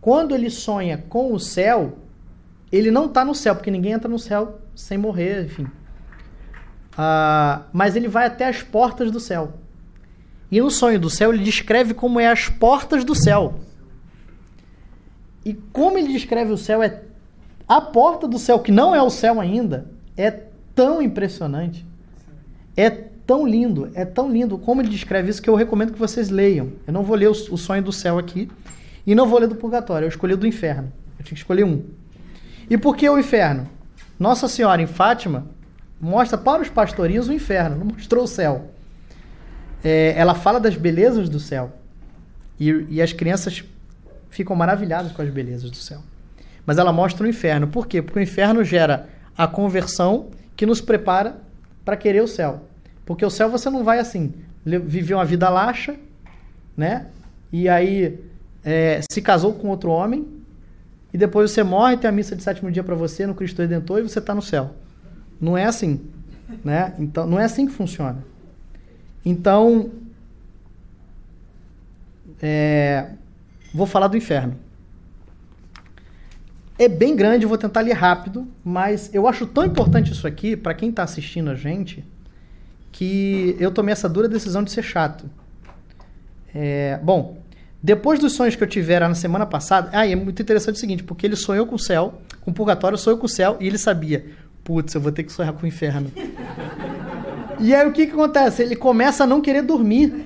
Quando ele sonha com o céu, ele não está no céu, porque ninguém entra no céu sem morrer, enfim. Uh, mas ele vai até as portas do céu. E no sonho do céu, ele descreve como é as portas do céu. E como ele descreve o céu, é a porta do céu, que não é o céu ainda, é tão impressionante. É tão lindo, é tão lindo como ele descreve isso que eu recomendo que vocês leiam. Eu não vou ler o, sonho do céu aqui e não vou ler do purgatório, eu escolhi do inferno. Eu tinha que escolher um. E por que o inferno? Nossa Senhora em Fátima mostra para os pastorinhos o inferno, não mostrou o céu. É, ela fala das belezas do céu. E, e as crianças ficam maravilhadas com as belezas do céu. Mas ela mostra o inferno. Por quê? Porque o inferno gera a conversão que nos prepara para querer o céu. Porque o céu você não vai assim, viver uma vida laxa, né? E aí é, se casou com outro homem, e depois você morre, tem a missa de sétimo dia para você no Cristo Redentor e você está no céu. Não é assim, né? Então, não é assim que funciona. Então, é, vou falar do inferno. É bem grande, vou tentar ler rápido, mas eu acho tão importante isso aqui para quem está assistindo a gente que eu tomei essa dura decisão de ser chato. É, bom, depois dos sonhos que eu tivera na semana passada, ah, é muito interessante o seguinte, porque ele sonhou com o céu, com o purgatório, sonhou com o céu, e ele sabia, putz, eu vou ter que sonhar com o inferno. e aí o que, que acontece? Ele começa a não querer dormir.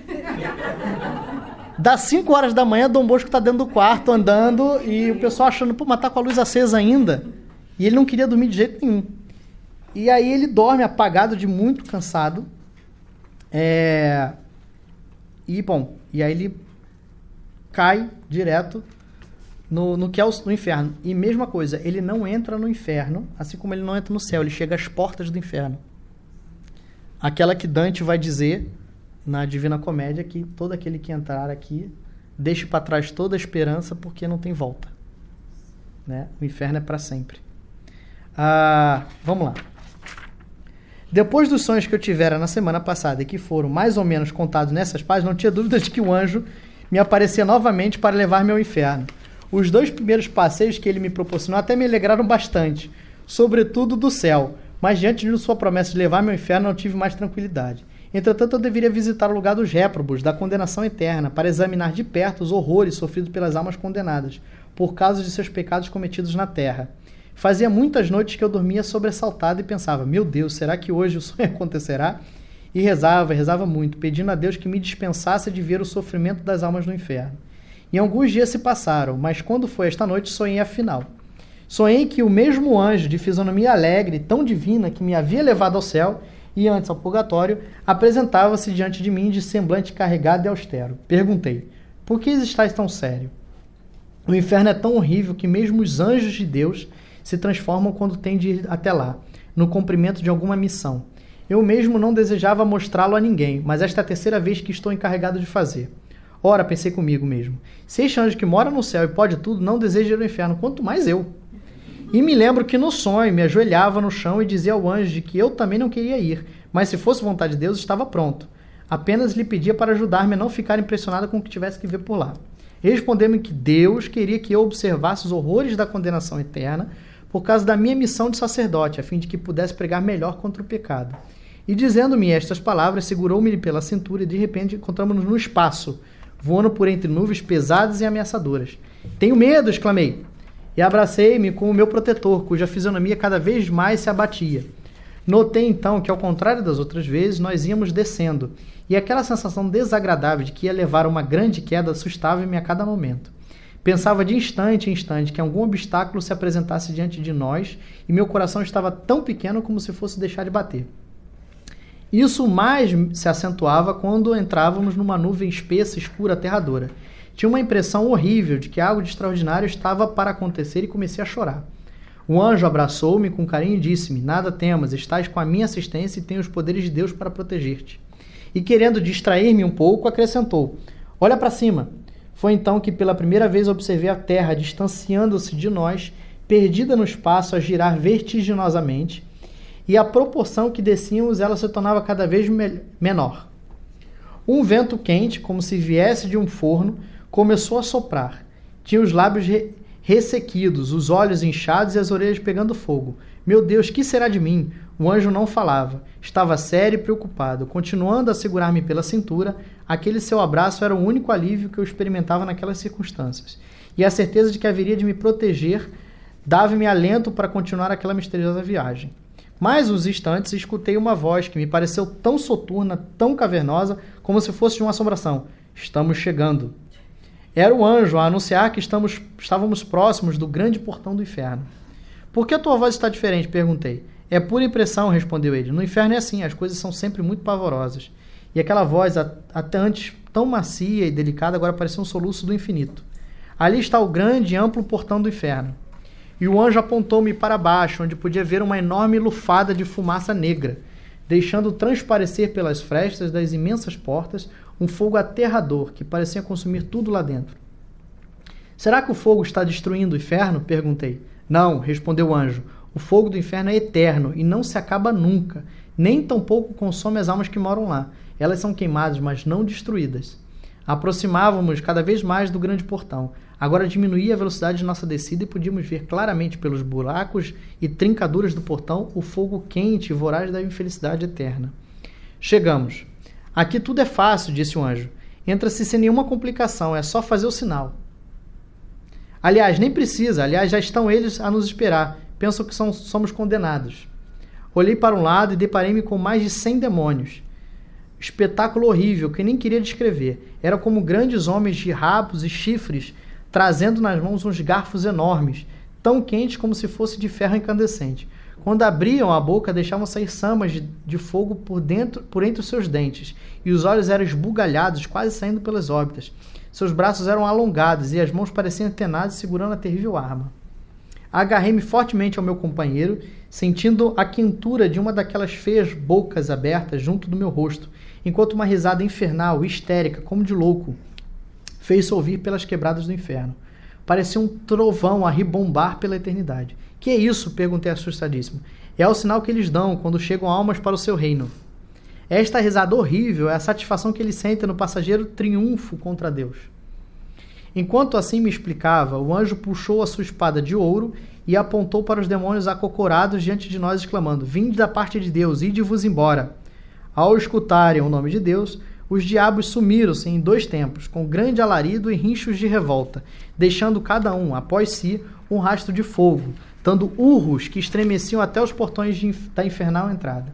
Das 5 horas da manhã, Dom Bosco tá dentro do quarto, andando, e o pessoal achando, pô, mas tá com a luz acesa ainda. E ele não queria dormir de jeito nenhum. E aí ele dorme apagado, de muito cansado. É... E, bom, e aí ele cai direto no, no que é o no inferno. E mesma coisa, ele não entra no inferno, assim como ele não entra no céu, ele chega às portas do inferno. Aquela que Dante vai dizer na Divina Comédia que todo aquele que entrar aqui deixe para trás toda a esperança porque não tem volta. Né? O inferno é para sempre. Ah, vamos lá. Depois dos sonhos que eu tivera na semana passada e que foram mais ou menos contados nessas páginas, não tinha dúvida de que o anjo me aparecia novamente para levar-me ao inferno. Os dois primeiros passeios que ele me proporcionou até me alegraram bastante, sobretudo do céu, mas diante de sua promessa de levar-me ao inferno não tive mais tranquilidade. Entretanto, eu deveria visitar o lugar dos réprobos, da condenação eterna, para examinar de perto os horrores sofridos pelas almas condenadas, por causa de seus pecados cometidos na terra. Fazia muitas noites que eu dormia sobressaltado e pensava: meu Deus, será que hoje o sonho acontecerá? E rezava, rezava muito, pedindo a Deus que me dispensasse de ver o sofrimento das almas no inferno. E alguns dias se passaram, mas quando foi esta noite, sonhei afinal. Sonhei que o mesmo anjo de fisionomia alegre, tão divina, que me havia levado ao céu e antes ao purgatório, apresentava-se diante de mim de semblante carregado e austero. Perguntei: Por que estás tão sério? O inferno é tão horrível que mesmo os anjos de Deus se transformam quando têm de ir até lá, no cumprimento de alguma missão. Eu mesmo não desejava mostrá-lo a ninguém, mas esta é a terceira vez que estou encarregado de fazer. Ora, pensei comigo mesmo, se este anjo que mora no céu e pode tudo não deseja ir ao inferno, quanto mais eu. E me lembro que no sonho me ajoelhava no chão e dizia ao anjo de que eu também não queria ir, mas se fosse vontade de Deus estava pronto. Apenas lhe pedia para ajudar-me a não ficar impressionada com o que tivesse que ver por lá. Respondeu-me que Deus queria que eu observasse os horrores da condenação eterna por causa da minha missão de sacerdote, a fim de que pudesse pregar melhor contra o pecado. E dizendo-me estas palavras, segurou-me pela cintura e de repente encontramos-nos no espaço, voando por entre nuvens pesadas e ameaçadoras. Tenho medo, exclamei. E abracei-me com o meu protetor, cuja fisionomia cada vez mais se abatia. Notei então que, ao contrário das outras vezes, nós íamos descendo, e aquela sensação desagradável de que ia levar uma grande queda assustava-me a cada momento. Pensava de instante em instante que algum obstáculo se apresentasse diante de nós, e meu coração estava tão pequeno como se fosse deixar de bater. Isso mais se acentuava quando entrávamos numa nuvem espessa, escura, aterradora. Tinha uma impressão horrível de que algo de extraordinário estava para acontecer e comecei a chorar. O anjo abraçou-me com carinho e disse-me: Nada temas, estás com a minha assistência e tenho os poderes de Deus para proteger-te. E querendo distrair-me um pouco, acrescentou: Olha para cima. Foi então que pela primeira vez observei a Terra distanciando-se de nós, perdida no espaço a girar vertiginosamente e à proporção que descíamos, ela se tornava cada vez menor. Um vento quente, como se viesse de um forno, começou a soprar. Tinha os lábios re ressequidos, os olhos inchados e as orelhas pegando fogo. Meu Deus, que será de mim? O anjo não falava. Estava sério e preocupado. Continuando a segurar-me pela cintura, aquele seu abraço era o único alívio que eu experimentava naquelas circunstâncias. E a certeza de que haveria de me proteger dava-me alento para continuar aquela misteriosa viagem. Mais uns instantes escutei uma voz que me pareceu tão soturna, tão cavernosa, como se fosse de uma assombração. Estamos chegando. Era o anjo a anunciar que estamos, estávamos próximos do grande portão do inferno. Por que a tua voz está diferente? perguntei. É pura impressão, respondeu ele. No inferno é assim, as coisas são sempre muito pavorosas. E aquela voz, até antes tão macia e delicada, agora parecia um soluço do infinito. Ali está o grande e amplo portão do inferno. E o anjo apontou-me para baixo, onde podia ver uma enorme lufada de fumaça negra, deixando transparecer pelas frestas das imensas portas um fogo aterrador que parecia consumir tudo lá dentro. Será que o fogo está destruindo o inferno? perguntei. Não, respondeu o anjo. O fogo do inferno é eterno e não se acaba nunca, nem tampouco consome as almas que moram lá. Elas são queimadas, mas não destruídas. Aproximávamos cada vez mais do grande portão. Agora diminuía a velocidade de nossa descida e podíamos ver claramente pelos buracos e trincaduras do portão o fogo quente e voraz da infelicidade eterna. Chegamos. Aqui tudo é fácil, disse o anjo. Entra-se sem nenhuma complicação, é só fazer o sinal. Aliás, nem precisa, aliás, já estão eles a nos esperar. Pensam que são, somos condenados. Olhei para um lado e deparei-me com mais de cem demônios. Espetáculo horrível que nem queria descrever. Era como grandes homens de rabos e chifres trazendo nas mãos uns garfos enormes, tão quentes como se fosse de ferro incandescente. Quando abriam a boca, deixavam sair samas de, de, fogo por dentro, por entre os seus dentes, e os olhos eram esbugalhados, quase saindo pelas órbitas. Seus braços eram alongados e as mãos pareciam antenadas segurando a terrível arma. Agarrei-me fortemente ao meu companheiro, sentindo a quentura de uma daquelas feias bocas abertas junto do meu rosto, enquanto uma risada infernal, histérica, como de louco, fez-se ouvir pelas quebradas do inferno. Parecia um trovão a ribombar pela eternidade. Que é isso? perguntei assustadíssimo. É o sinal que eles dão quando chegam almas para o seu reino. Esta risada horrível é a satisfação que ele sente no passageiro triunfo contra Deus. Enquanto assim me explicava, o anjo puxou a sua espada de ouro e apontou para os demônios acocorados diante de nós, exclamando: Vinde da parte de Deus, ide-vos embora. Ao escutarem o nome de Deus, os diabos sumiram-se em dois tempos, com grande alarido e rinchos de revolta, deixando cada um, após si, um rastro de fogo, dando urros que estremeciam até os portões de, da infernal entrada.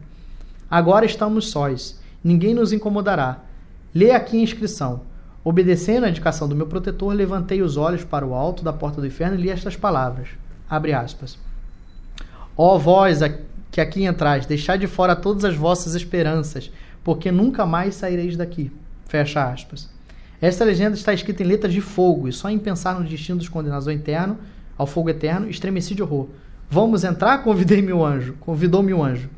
Agora estamos sós, ninguém nos incomodará. Lê aqui a inscrição. Obedecendo à indicação do meu protetor, levantei os olhos para o alto da porta do inferno e li estas palavras. Abre aspas. Ó vós que aqui entrais, deixai de fora todas as vossas esperanças, porque nunca mais saireis daqui. Fecha aspas. Esta legenda está escrita em letras de fogo, e só em pensar no destino dos condenados ao eterno, ao fogo eterno, estremeci de horror. Vamos entrar? Convidei-me o anjo. Convidou-me o anjo.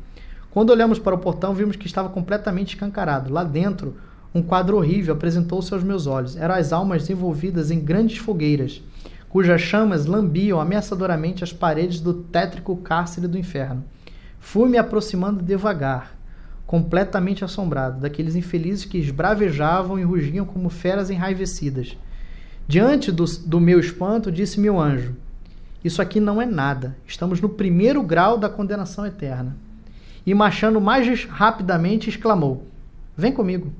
Quando olhamos para o portão, vimos que estava completamente escancarado. Lá dentro, um quadro horrível apresentou-se aos meus olhos. Eram as almas envolvidas em grandes fogueiras, cujas chamas lambiam ameaçadoramente as paredes do tétrico cárcere do inferno. Fui me aproximando devagar. completamente assombrado, daqueles infelizes que esbravejavam e rugiam como feras enraivecidas. Diante do, do meu espanto, disse meu anjo: Isso aqui não é nada. Estamos no primeiro grau da condenação eterna. E marchando mais rapidamente, exclamou: Vem comigo.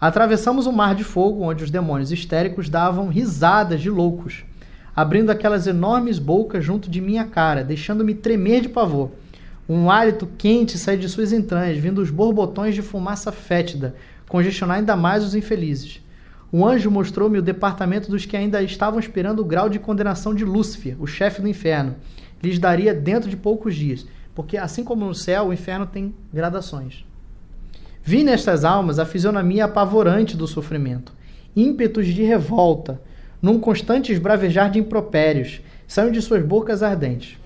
Atravessamos um mar de fogo onde os demônios histéricos davam risadas de loucos, abrindo aquelas enormes bocas junto de minha cara, deixando-me tremer de pavor. Um hálito quente sai de suas entranhas, vindo os borbotões de fumaça fétida, congestionar ainda mais os infelizes. O anjo mostrou-me o departamento dos que ainda estavam esperando o grau de condenação de Lúcifer, o chefe do inferno. Lhes daria dentro de poucos dias, porque assim como no céu, o inferno tem gradações. Vi nestas almas a fisionomia apavorante do sofrimento, ímpetos de revolta, num constante esbravejar de impropérios, saem de suas bocas ardentes.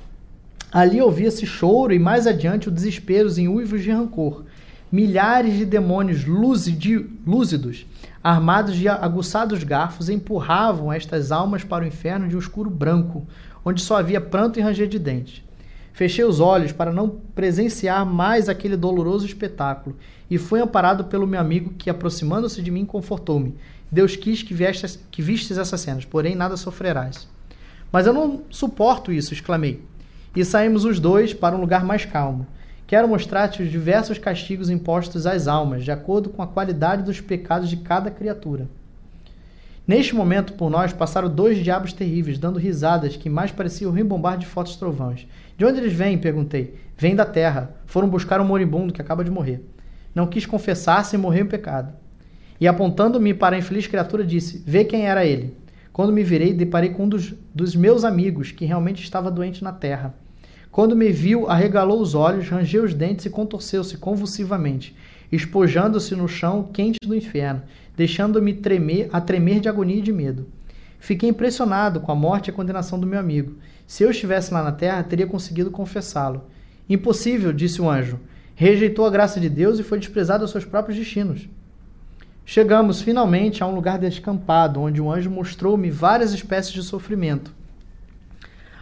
Ali ouvia-se choro e mais adiante o desespero em uivos de rancor. Milhares de demônios lúcidos, armados de aguçados garfos, empurravam estas almas para o inferno de um escuro branco, onde só havia pranto e ranger de dentes. Fechei os olhos para não presenciar mais aquele doloroso espetáculo e fui amparado pelo meu amigo que, aproximando-se de mim, confortou-me. Deus quis que, viestes, que vistes essas cenas, porém nada sofrerás. Mas eu não suporto isso, exclamei e saímos os dois para um lugar mais calmo. Quero mostrar-te os diversos castigos impostos às almas, de acordo com a qualidade dos pecados de cada criatura. Neste momento, por nós, passaram dois diabos terríveis, dando risadas que mais pareciam rebombar de fortes trovões. De onde eles vêm? perguntei. Vêm da terra. Foram buscar um moribundo que acaba de morrer. Não quis confessar-se e morreu em pecado. E apontando-me para a infeliz criatura, disse: Vê quem era ele. Quando me virei, deparei com um dos, dos meus amigos, que realmente estava doente na terra. Quando me viu, arregalou os olhos, rangeu os dentes e contorceu-se convulsivamente, espojando-se no chão quente do inferno, deixando-me tremer, a tremer de agonia e de medo. Fiquei impressionado com a morte e a condenação do meu amigo. Se eu estivesse lá na terra, teria conseguido confessá-lo. Impossível, disse o anjo. Rejeitou a graça de Deus e foi desprezado aos seus próprios destinos. Chegamos finalmente a um lugar descampado, onde o anjo mostrou-me várias espécies de sofrimento.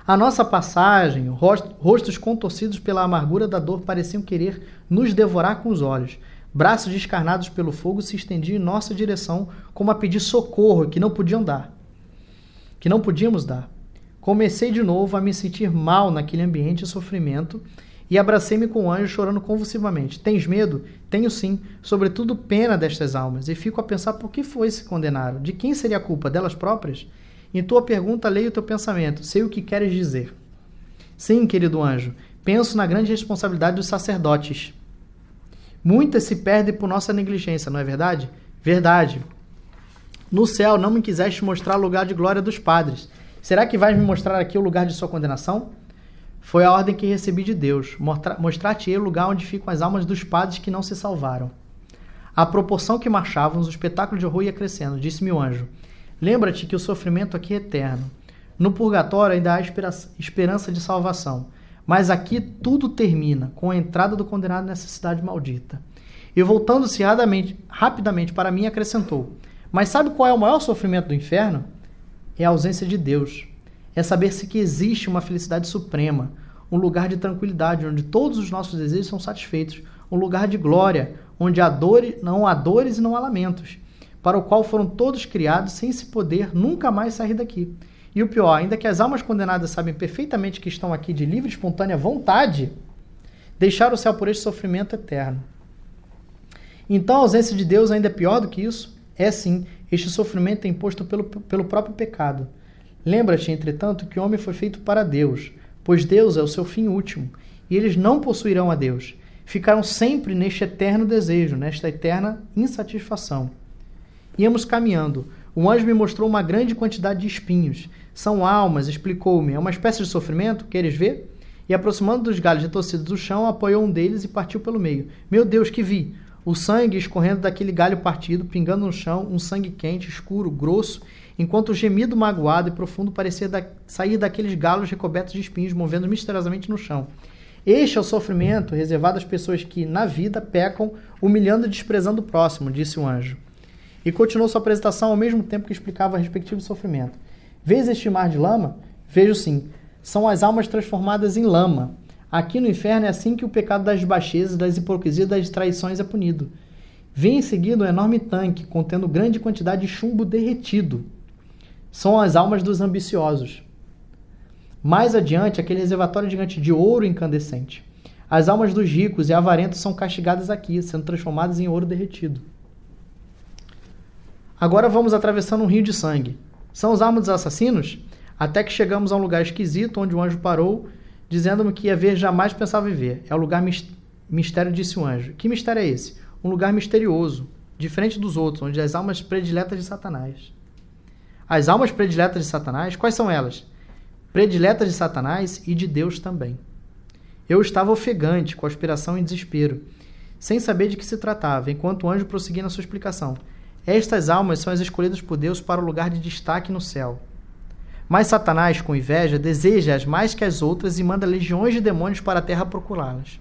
A nossa passagem, rostos contorcidos pela amargura da dor pareciam querer nos devorar com os olhos. Braços descarnados pelo fogo se estendiam em nossa direção como a pedir socorro que não podiam dar. Que não podíamos dar. Comecei de novo a me sentir mal naquele ambiente de sofrimento e abracei-me com o anjo chorando convulsivamente. Tens medo? Tenho sim, sobretudo pena destas almas, e fico a pensar por que foi se condenaram. De quem seria a culpa? Delas próprias? Em tua pergunta, leio o teu pensamento, sei o que queres dizer. Sim, querido anjo, penso na grande responsabilidade dos sacerdotes. Muitas se perdem por nossa negligência, não é verdade? Verdade. No céu não me quiseste mostrar o lugar de glória dos padres. Será que vais me mostrar aqui o lugar de sua condenação? Foi a ordem que recebi de Deus, mostrar-te-ei o lugar onde ficam as almas dos padres que não se salvaram. À proporção que marchávamos, o espetáculo de horror ia crescendo, disse-me o anjo. Lembra-te que o sofrimento aqui é eterno. No purgatório ainda há esperança de salvação. Mas aqui tudo termina com a entrada do condenado nessa cidade maldita. E voltando-se rapidamente para mim, acrescentou: Mas sabe qual é o maior sofrimento do inferno? É a ausência de Deus. É saber-se que existe uma felicidade suprema, um lugar de tranquilidade, onde todos os nossos desejos são satisfeitos, um lugar de glória, onde há dores, não há dores e não há lamentos para o qual foram todos criados sem se poder nunca mais sair daqui. E o pior, ainda que as almas condenadas sabem perfeitamente que estão aqui de livre e espontânea vontade, deixaram o céu por este sofrimento eterno. Então a ausência de Deus ainda é pior do que isso? É sim, este sofrimento é imposto pelo, pelo próprio pecado. Lembra-te, entretanto, que o homem foi feito para Deus, pois Deus é o seu fim último, e eles não possuirão a Deus. Ficaram sempre neste eterno desejo, nesta eterna insatisfação. Íamos caminhando. O anjo me mostrou uma grande quantidade de espinhos. São almas, explicou-me. É uma espécie de sofrimento? Queres ver? E aproximando dos galhos retorcidos do chão, apoiou um deles e partiu pelo meio. Meu Deus, que vi! O sangue escorrendo daquele galho partido, pingando no chão, um sangue quente, escuro, grosso, enquanto o gemido magoado e profundo parecia da... sair daqueles galos recobertos de espinhos, movendo misteriosamente no chão. Este é o sofrimento reservado às pessoas que, na vida, pecam, humilhando e desprezando o próximo, disse o anjo e continuou sua apresentação ao mesmo tempo que explicava o respectivo sofrimento. Vês este mar de lama? Vejo sim. São as almas transformadas em lama. Aqui no inferno é assim que o pecado das baixezas, das hipocrisias, das traições é punido. Vem em seguida um enorme tanque contendo grande quantidade de chumbo derretido. São as almas dos ambiciosos. Mais adiante, aquele reservatório gigante de ouro incandescente. As almas dos ricos e avarentos são castigadas aqui, sendo transformadas em ouro derretido. Agora vamos atravessando um rio de sangue. São os almas dos assassinos? Até que chegamos a um lugar esquisito onde o anjo parou, dizendo-me que ia ver jamais pensava viver. É o lugar mistério, disse o anjo. Que mistério é esse? Um lugar misterioso, diferente dos outros, onde as almas prediletas de Satanás. As almas prediletas de Satanás, quais são elas? Prediletas de Satanás e de Deus também. Eu estava ofegante, com aspiração e desespero, sem saber de que se tratava, enquanto o anjo prosseguia na sua explicação. Estas almas são as escolhidas por Deus para o lugar de destaque no céu. Mas Satanás, com inveja, deseja-as mais que as outras e manda legiões de demônios para a terra procurá-las.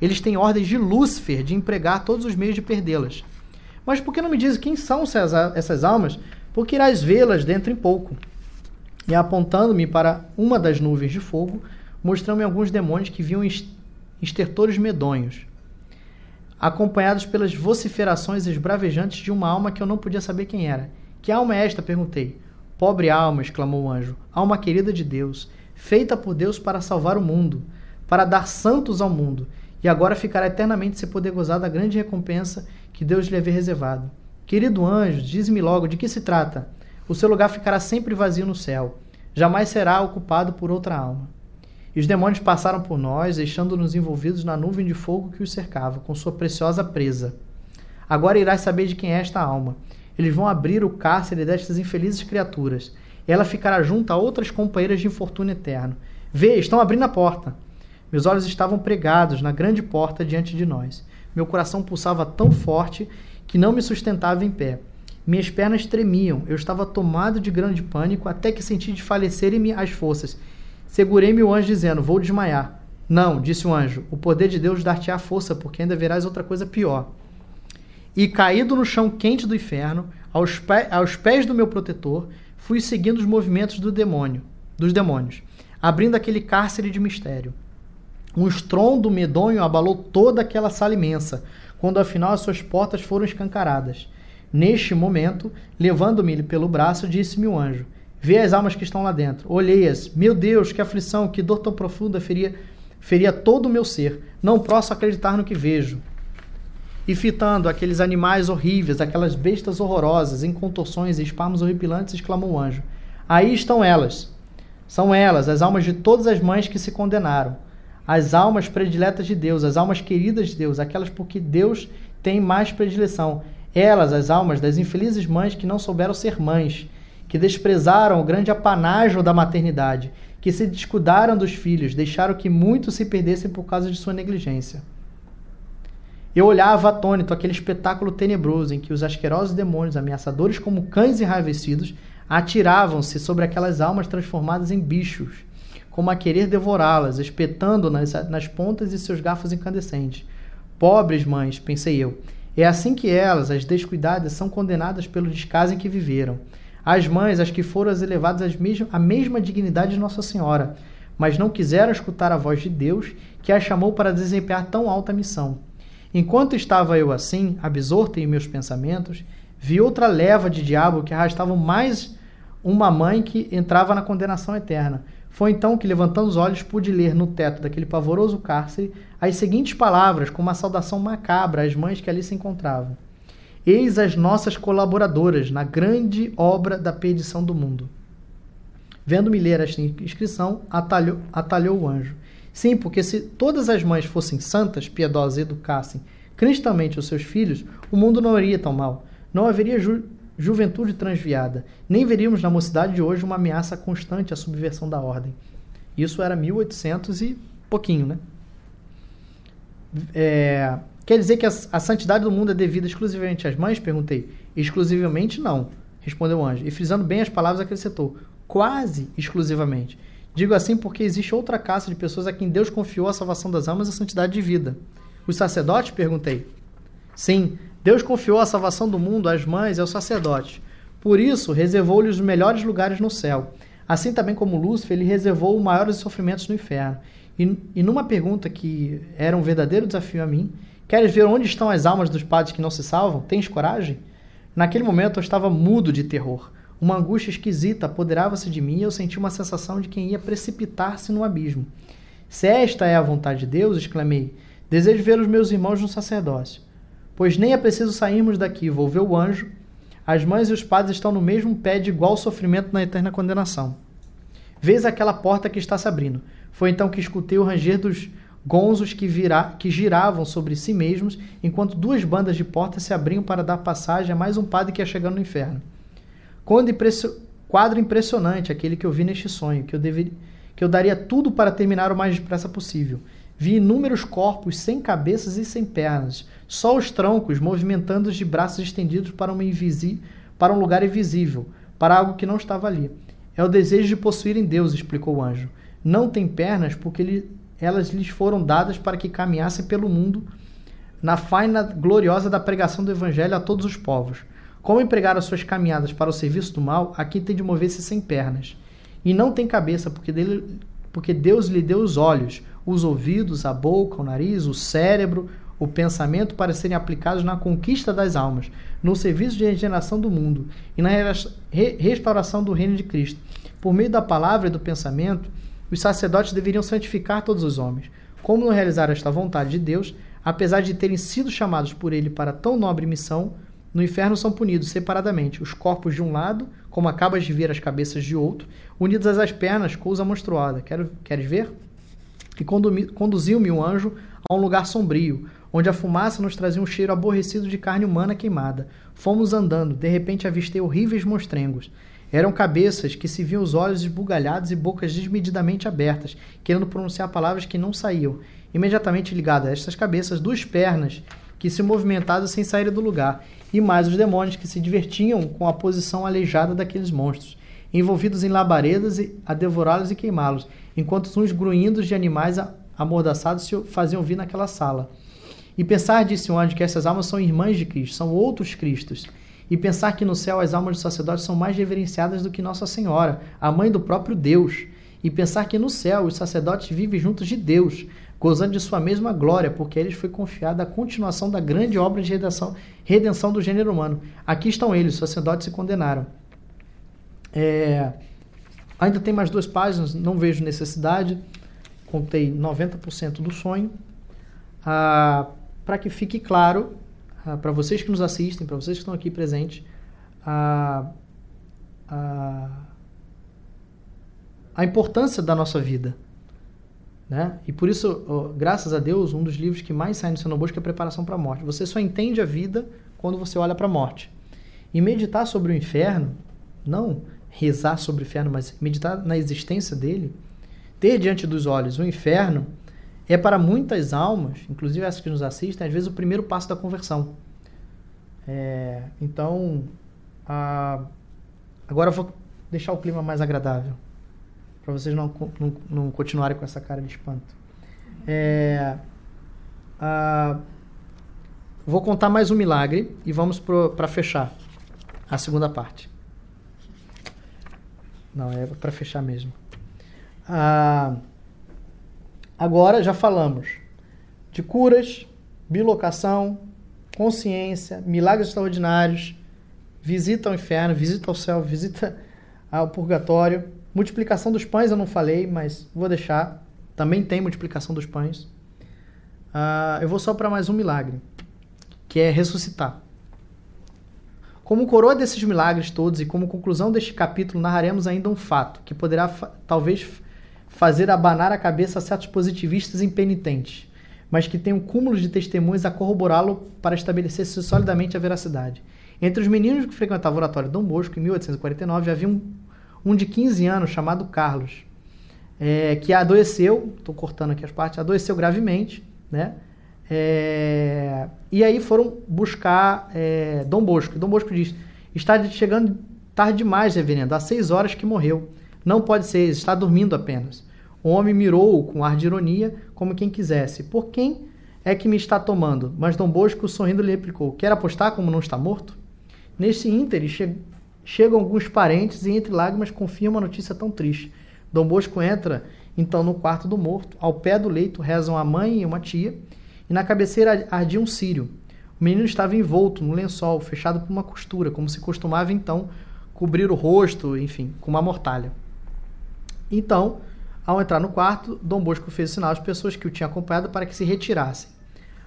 Eles têm ordens de Lúcifer de empregar todos os meios de perdê-las. Mas por que não me diz quem são essas almas? Porque irás vê-las dentro em pouco. E apontando-me para uma das nuvens de fogo, mostrou-me alguns demônios que viam estertores medonhos, acompanhados pelas vociferações esbravejantes de uma alma que eu não podia saber quem era. Que alma é esta? perguntei. Pobre alma, exclamou o anjo, alma querida de Deus, feita por Deus para salvar o mundo, para dar santos ao mundo, e agora ficará eternamente sem poder gozar da grande recompensa que Deus lhe havia reservado. Querido anjo, diz-me logo de que se trata. O seu lugar ficará sempre vazio no céu, jamais será ocupado por outra alma. Os demônios passaram por nós, deixando-nos envolvidos na nuvem de fogo que os cercava, com sua preciosa presa. Agora irás saber de quem é esta alma. Eles vão abrir o cárcere destas infelizes criaturas. Ela ficará junto a outras companheiras de infortúnio eterno. Vê, estão abrindo a porta. Meus olhos estavam pregados na grande porta diante de nós. Meu coração pulsava tão forte que não me sustentava em pé. Minhas pernas tremiam. Eu estava tomado de grande pânico até que senti desfalecerem-me as forças Segurei-me o anjo dizendo: Vou desmaiar. Não, disse o anjo, o poder de Deus dar-te-á força, porque ainda verás outra coisa pior. E caído no chão quente do inferno, aos, pé, aos pés do meu protetor, fui seguindo os movimentos do demônio, dos demônios, abrindo aquele cárcere de mistério. Um estrondo medonho abalou toda aquela sala imensa, quando afinal as suas portas foram escancaradas. Neste momento, levando-me pelo braço, disse-me o anjo: Vê as almas que estão lá dentro. Olhei-as. Meu Deus, que aflição, que dor tão profunda feria, feria todo o meu ser. Não posso acreditar no que vejo. E fitando aqueles animais horríveis, aquelas bestas horrorosas, em contorções e espasmos horripilantes, exclamou o anjo: Aí estão elas. São elas, as almas de todas as mães que se condenaram. As almas prediletas de Deus, as almas queridas de Deus, aquelas por que Deus tem mais predileção. Elas, as almas das infelizes mães que não souberam ser mães que desprezaram o grande apanágio da maternidade, que se descuidaram dos filhos, deixaram que muitos se perdessem por causa de sua negligência. Eu olhava atônito aquele espetáculo tenebroso em que os asquerosos demônios, ameaçadores como cães enraivecidos, atiravam-se sobre aquelas almas transformadas em bichos, como a querer devorá-las, espetando nas, nas pontas de seus garfos incandescentes. Pobres mães, pensei eu, é assim que elas, as descuidadas, são condenadas pelo descaso em que viveram. As mães, as que foram elevadas à mesma dignidade de Nossa Senhora, mas não quiseram escutar a voz de Deus, que as chamou para desempenhar tão alta missão. Enquanto estava eu assim, absorto em meus pensamentos, vi outra leva de diabo que arrastavam mais uma mãe que entrava na condenação eterna. Foi então que, levantando os olhos, pude ler no teto daquele pavoroso cárcere as seguintes palavras, com uma saudação macabra às mães que ali se encontravam. Eis as nossas colaboradoras na grande obra da perdição do mundo. Vendo-me ler esta inscrição, atalhou, atalhou o anjo. Sim, porque se todas as mães fossem santas, piedosas e educassem cristamente os seus filhos, o mundo não iria tão mal. Não haveria ju juventude transviada. Nem veríamos na mocidade de hoje uma ameaça constante à subversão da ordem. Isso era 1800 e pouquinho, né? É, Quer dizer que a, a, santidade do mundo é devida exclusivamente às mães? Perguntei. Exclusivamente não, respondeu o anjo. E frisando bem as palavras, acrescentou: quase exclusivamente. Digo assim porque existe outra caça de pessoas a quem Deus confiou a salvação das almas e a santidade de vida. Os sacerdotes? Perguntei. Sim, Deus confiou a salvação do mundo às mães e aos sacerdotes. Por isso, reservou-lhes os melhores lugares no céu. Assim também como Lúcifer, ele reservou os maiores sofrimentos no inferno. E, e numa pergunta que era um verdadeiro desafio a mim, queres ver onde estão as almas dos padres que não se salvam? Tens coragem? Naquele momento eu estava mudo de terror. Uma angústia esquisita apoderava-se de mim e eu senti uma sensação de quem ia precipitar-se no abismo. Se esta é a vontade de Deus, exclamei, desejo ver os meus irmãos no sacerdócio. Pois nem é preciso sairmos daqui, volveu o anjo. As mães e os padres estão no mesmo pé de igual sofrimento na eterna condenação. Vês aquela porta que está se abrindo. Foi então que escutei o ranger dos gonzos que, vira, que giravam sobre si mesmos, enquanto duas bandas de portas se abriam para dar passagem a mais um padre que ia chegando no inferno. Quadro impressionante, aquele que eu vi neste sonho, que eu, deveria, que eu daria tudo para terminar o mais depressa possível. Vi inúmeros corpos sem cabeças e sem pernas, só os troncos movimentando de braços estendidos para, uma invisi para um lugar invisível, para algo que não estava ali. É o desejo de possuírem Deus, explicou o anjo. Não tem pernas porque ele, elas lhes foram dadas para que caminhassem pelo mundo na faina gloriosa da pregação do Evangelho a todos os povos. Como empregaram suas caminhadas para o serviço do mal, aqui tem de mover-se sem pernas. E não tem cabeça, porque, dele, porque Deus lhe deu os olhos, os ouvidos, a boca, o nariz, o cérebro, o pensamento para serem aplicados na conquista das almas, no serviço de regeneração do mundo e na restauração do reino de Cristo. Por meio da palavra e do pensamento, os sacerdotes deveriam santificar todos os homens. Como não realizar esta vontade de Deus, apesar de terem sido chamados por ele para tão nobre missão, no inferno são punidos separadamente os corpos de um lado, como acabas de ver as cabeças de outro, unidas às pernas, coisa monstruosa. Quero, queres ver? E conduziu-me um anjo a um lugar sombrio, onde a fumaça nos trazia um cheiro aborrecido de carne humana queimada. Fomos andando, de repente avistei horríveis monstrengos. Eram cabeças que se viam os olhos esbugalhados e bocas desmedidamente abertas, querendo pronunciar palavras que não saíam. Imediatamente ligadas a estas cabeças, duas pernas que se movimentavam sem sair do lugar, e mais os demônios que se divertiam com a posição aleijada daqueles monstros, envolvidos em labaredas a devorá-los e queimá-los, enquanto uns grunhidos de animais amordaçados se faziam vir naquela sala. E pensar, disse o anjo, que essas almas são irmãs de Cristo, são outros Cristos. E pensar que no céu as almas dos sacerdotes são mais reverenciadas do que Nossa Senhora, a mãe do próprio Deus. E pensar que no céu os sacerdotes vivem juntos de Deus, gozando de sua mesma glória, porque a eles foi confiada a continuação da grande obra de redenção, redenção do gênero humano. Aqui estão eles, os sacerdotes se condenaram. É, ainda tem mais duas páginas, não vejo necessidade. Contei 90% do sonho. Ah, para que fique claro ah, para vocês que nos assistem, para vocês que estão aqui presentes, a, a, a importância da nossa vida. Né? E por isso, graças a Deus, um dos livros que mais sai no Senhor Bosco é Preparação para a Morte. Você só entende a vida quando você olha para a morte. E meditar sobre o inferno, não rezar sobre o inferno, mas meditar na existência dele, ter diante dos olhos o inferno, é para muitas almas, inclusive essas que nos assistem, às vezes o primeiro passo da conversão. É, então, a, agora eu vou deixar o clima mais agradável, para vocês não, não, não, continuarem com essa cara de espanto. É, a, vou contar mais um milagre e vamos para fechar a segunda parte. Não, é para fechar mesmo. Ah, Agora já falamos de curas, bilocação, consciência, milagres extraordinários, visita ao inferno, visita ao céu, visita ao purgatório. Multiplicação dos pães eu não falei, mas vou deixar. Também tem multiplicação dos pães. Uh, eu vou só para mais um milagre, que é ressuscitar. Como coroa desses milagres todos e como conclusão deste capítulo, narraremos ainda um fato que poderá talvez fazer abanar a cabeça a certos positivistas impenitentes, mas que tem um cúmulo de testemunhos a corroborá-lo para estabelecer-se solidamente a veracidade. Entre os meninos que frequentavam o oratório Dom Bosco, em 1849, havia um, um de 15 anos chamado Carlos, é, que adoeceu, estou cortando aqui as partes, adoeceu gravemente, né? É, e aí foram buscar é, Dom Bosco. Dom Bosco diz: está chegando tarde demais, reverendo, há seis horas que morreu. Não pode ser, está dormindo apenas. O homem mirou-o com ar de ironia, como quem quisesse. Por quem é que me está tomando? Mas Dom Bosco, sorrindo, lhe replicou: Quer apostar como não está morto? Nesse ínter, che chegam alguns parentes e, entre lágrimas, confirmam a notícia tão triste. Dom Bosco entra então no quarto do morto. Ao pé do leito rezam a mãe e uma tia, e na cabeceira ardia um círio. O menino estava envolto no lençol, fechado por uma costura, como se costumava então cobrir o rosto, enfim, com uma mortalha. Então, ao entrar no quarto, Dom Bosco fez sinal às pessoas que o tinham acompanhado para que se retirassem.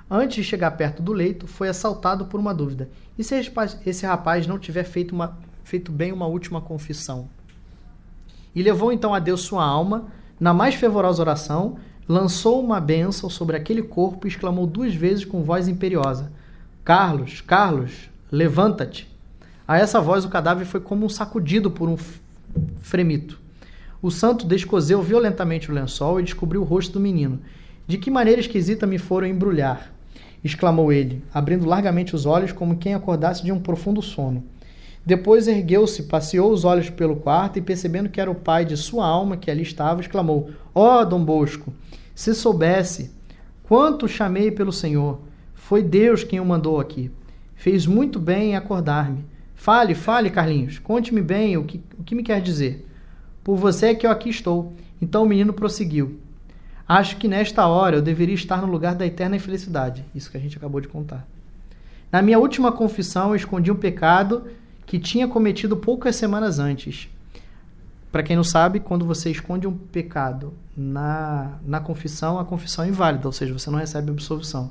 Antes de chegar perto do leito, foi assaltado por uma dúvida. E se esse rapaz não tiver feito, uma, feito bem uma última confissão? E levou então a Deus sua alma, na mais fervorosa oração, lançou uma bênção sobre aquele corpo e exclamou duas vezes com voz imperiosa: Carlos, Carlos, levanta-te. A essa voz o cadáver foi como um sacudido por um fremito. O santo descoseu violentamente o lençol e descobriu o rosto do menino. De que maneira esquisita me foram embrulhar! exclamou ele, abrindo largamente os olhos como quem acordasse de um profundo sono. Depois ergueu-se, passeou os olhos pelo quarto e, percebendo que era o pai de sua alma que ali estava, exclamou: Ó, oh, Dom Bosco, se soubesse quanto chamei pelo Senhor, foi Deus quem o mandou aqui. Fez muito bem em acordar-me. Fale, fale, Carlinhos, conte-me bem o que, o que me quer dizer. Por você é que eu aqui estou. Então o menino prosseguiu. Acho que nesta hora eu deveria estar no lugar da eterna infelicidade. Isso que a gente acabou de contar. Na minha última confissão, eu escondi um pecado que tinha cometido poucas semanas antes. Para quem não sabe, quando você esconde um pecado na, na confissão, a confissão é inválida, ou seja, você não recebe absolvição.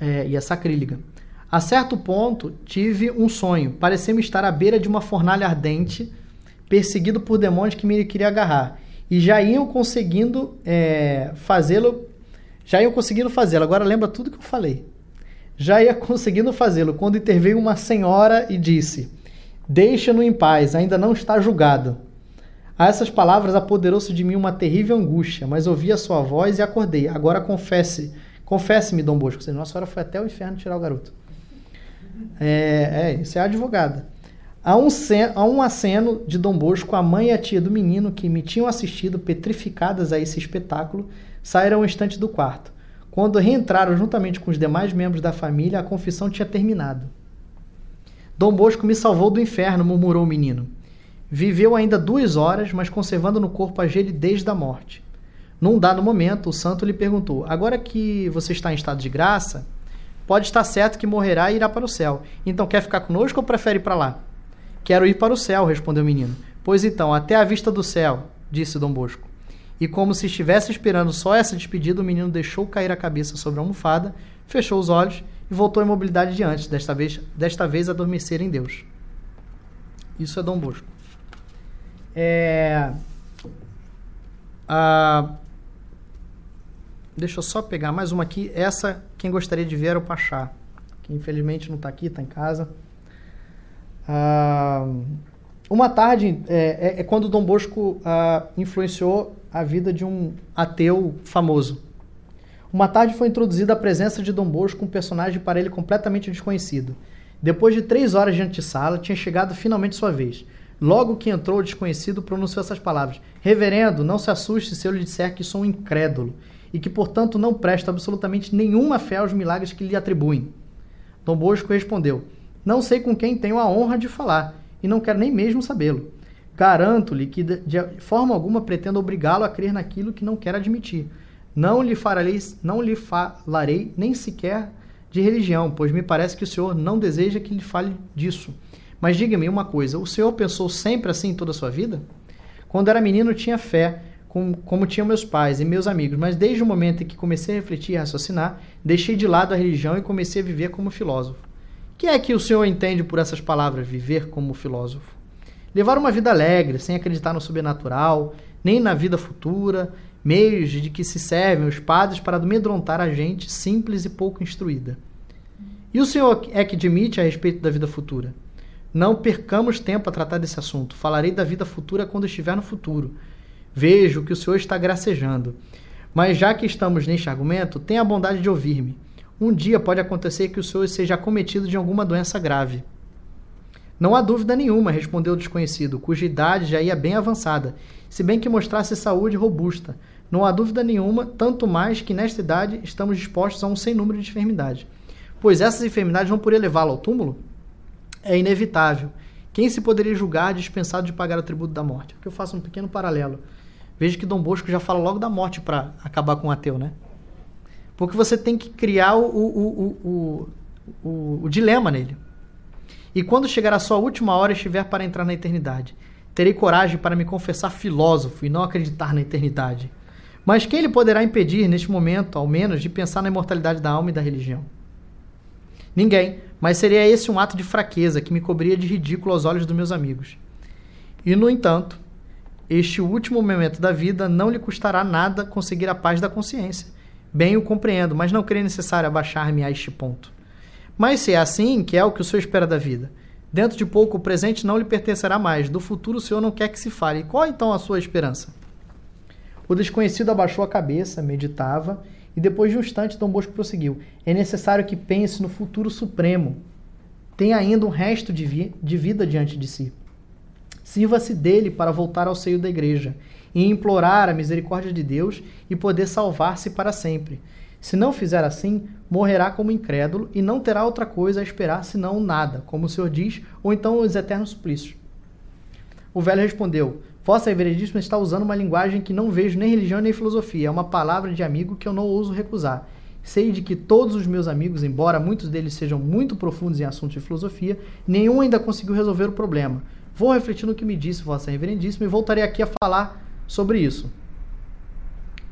É, e é sacrílega. A certo ponto, tive um sonho. Parecia-me estar à beira de uma fornalha ardente, perseguido por demônios que me queriam agarrar e já iam conseguindo é, fazê-lo, já iam conseguindo fazê-lo. Agora lembra tudo que eu falei. Já ia conseguindo fazê-lo quando interveio uma senhora e disse: Deixa-no em paz, ainda não está julgado. A essas palavras apoderou-se de mim uma terrível angústia, mas ouvi a sua voz e acordei. Agora confesse, confesse-me, Dom Bosco. Nossa Senhora foi até o inferno tirar o garoto. É, é isso é advogada. Há um, há um aceno de Dom Bosco, a mãe e a tia do menino, que me tinham assistido petrificadas a esse espetáculo, saíram um instante do quarto. Quando reentraram juntamente com os demais membros da família, a confissão tinha terminado. Dom Bosco me salvou do inferno, murmurou o menino. Viveu ainda duas horas, mas conservando no corpo a gelidez da morte. Num dado momento, o santo lhe perguntou: Agora que você está em estado de graça, pode estar certo que morrerá e irá para o céu. Então quer ficar conosco ou prefere ir para lá? Quero ir para o céu, respondeu o menino. Pois então, até a vista do céu, disse Dom Bosco. E como se estivesse esperando só essa despedida, o menino deixou cair a cabeça sobre a almofada, fechou os olhos e voltou à imobilidade de antes, desta vez, desta vez adormecer em Deus. Isso é Dom Bosco. É... Ah, deixa eu só pegar mais uma aqui. Essa, quem gostaria de ver era o Pachá, que infelizmente não está aqui, está em casa. Ah, uma tarde é, é, é, quando Dom Bosco ah, influenciou a vida de um ateu famoso. Uma tarde foi introduzida a presença de Dom Bosco, um personagem para ele completamente desconhecido. Depois de três horas de antessala, tinha chegado finalmente sua vez. Logo que entrou o desconhecido, pronunciou essas palavras: Reverendo, não se assuste se eu lhe disser que sou um incrédulo e que, portanto, não presto absolutamente nenhuma fé aos milagres que lhe atribuem. Dom Bosco respondeu: não sei com quem tenho a honra de falar, e não quero nem mesmo sabê-lo. Garanto-lhe que de forma alguma pretendo obrigá-lo a crer naquilo que não quer admitir. Não lhe farei, não lhe falarei nem sequer de religião, pois me parece que o senhor não deseja que lhe fale disso. Mas diga-me uma coisa: o senhor pensou sempre assim toda a sua vida? Quando era menino tinha fé, como, como tinham meus pais e meus amigos, mas desde o momento em que comecei a refletir e raciocinar, deixei de lado a religião e comecei a viver como filósofo que é que o senhor entende por essas palavras, viver como filósofo? Levar uma vida alegre, sem acreditar no sobrenatural, nem na vida futura, meios de que se servem os padres para amedrontar a gente simples e pouco instruída. E o senhor é que admite a respeito da vida futura? Não percamos tempo a tratar desse assunto. Falarei da vida futura quando estiver no futuro. Vejo que o senhor está gracejando. Mas já que estamos neste argumento, tenha a bondade de ouvir-me. Um dia pode acontecer que o senhor seja acometido de alguma doença grave. Não há dúvida nenhuma, respondeu o desconhecido, cuja idade já ia bem avançada, se bem que mostrasse saúde robusta. Não há dúvida nenhuma, tanto mais que nesta idade estamos dispostos a um sem número de enfermidades. Pois essas enfermidades não poderiam levá-lo ao túmulo? É inevitável quem se poderia julgar dispensado de pagar o tributo da morte? Aqui eu faço um pequeno paralelo. Veja que Dom Bosco já fala logo da morte para acabar com o ateu, né? Porque você tem que criar o, o, o, o, o dilema nele. E quando chegar a sua última hora e estiver para entrar na eternidade, terei coragem para me confessar filósofo e não acreditar na eternidade. Mas quem lhe poderá impedir, neste momento, ao menos, de pensar na imortalidade da alma e da religião? Ninguém, mas seria esse um ato de fraqueza que me cobria de ridículo aos olhos dos meus amigos. E, no entanto, este último momento da vida não lhe custará nada conseguir a paz da consciência. Bem o compreendo, mas não creio necessário abaixar-me a este ponto. Mas se é assim, que é o que o Senhor espera da vida? Dentro de pouco o presente não lhe pertencerá mais, do futuro o Senhor não quer que se fale. Qual então a sua esperança? O desconhecido abaixou a cabeça, meditava e depois de um instante, Dom Bosco prosseguiu: É necessário que pense no futuro supremo. Tem ainda um resto de, vi de vida diante de si. Sirva-se dele para voltar ao seio da igreja e implorar a misericórdia de Deus e poder salvar-se para sempre. Se não fizer assim, morrerá como incrédulo e não terá outra coisa a esperar senão nada, como o Senhor diz, ou então os eternos suplícios. O velho respondeu: Vossa Reverendíssima está usando uma linguagem que não vejo nem religião nem filosofia. É uma palavra de amigo que eu não ouso recusar. Sei de que todos os meus amigos, embora muitos deles sejam muito profundos em assuntos de filosofia, nenhum ainda conseguiu resolver o problema. Vou refletir no que me disse Vossa Reverendíssima e voltarei aqui a falar sobre isso.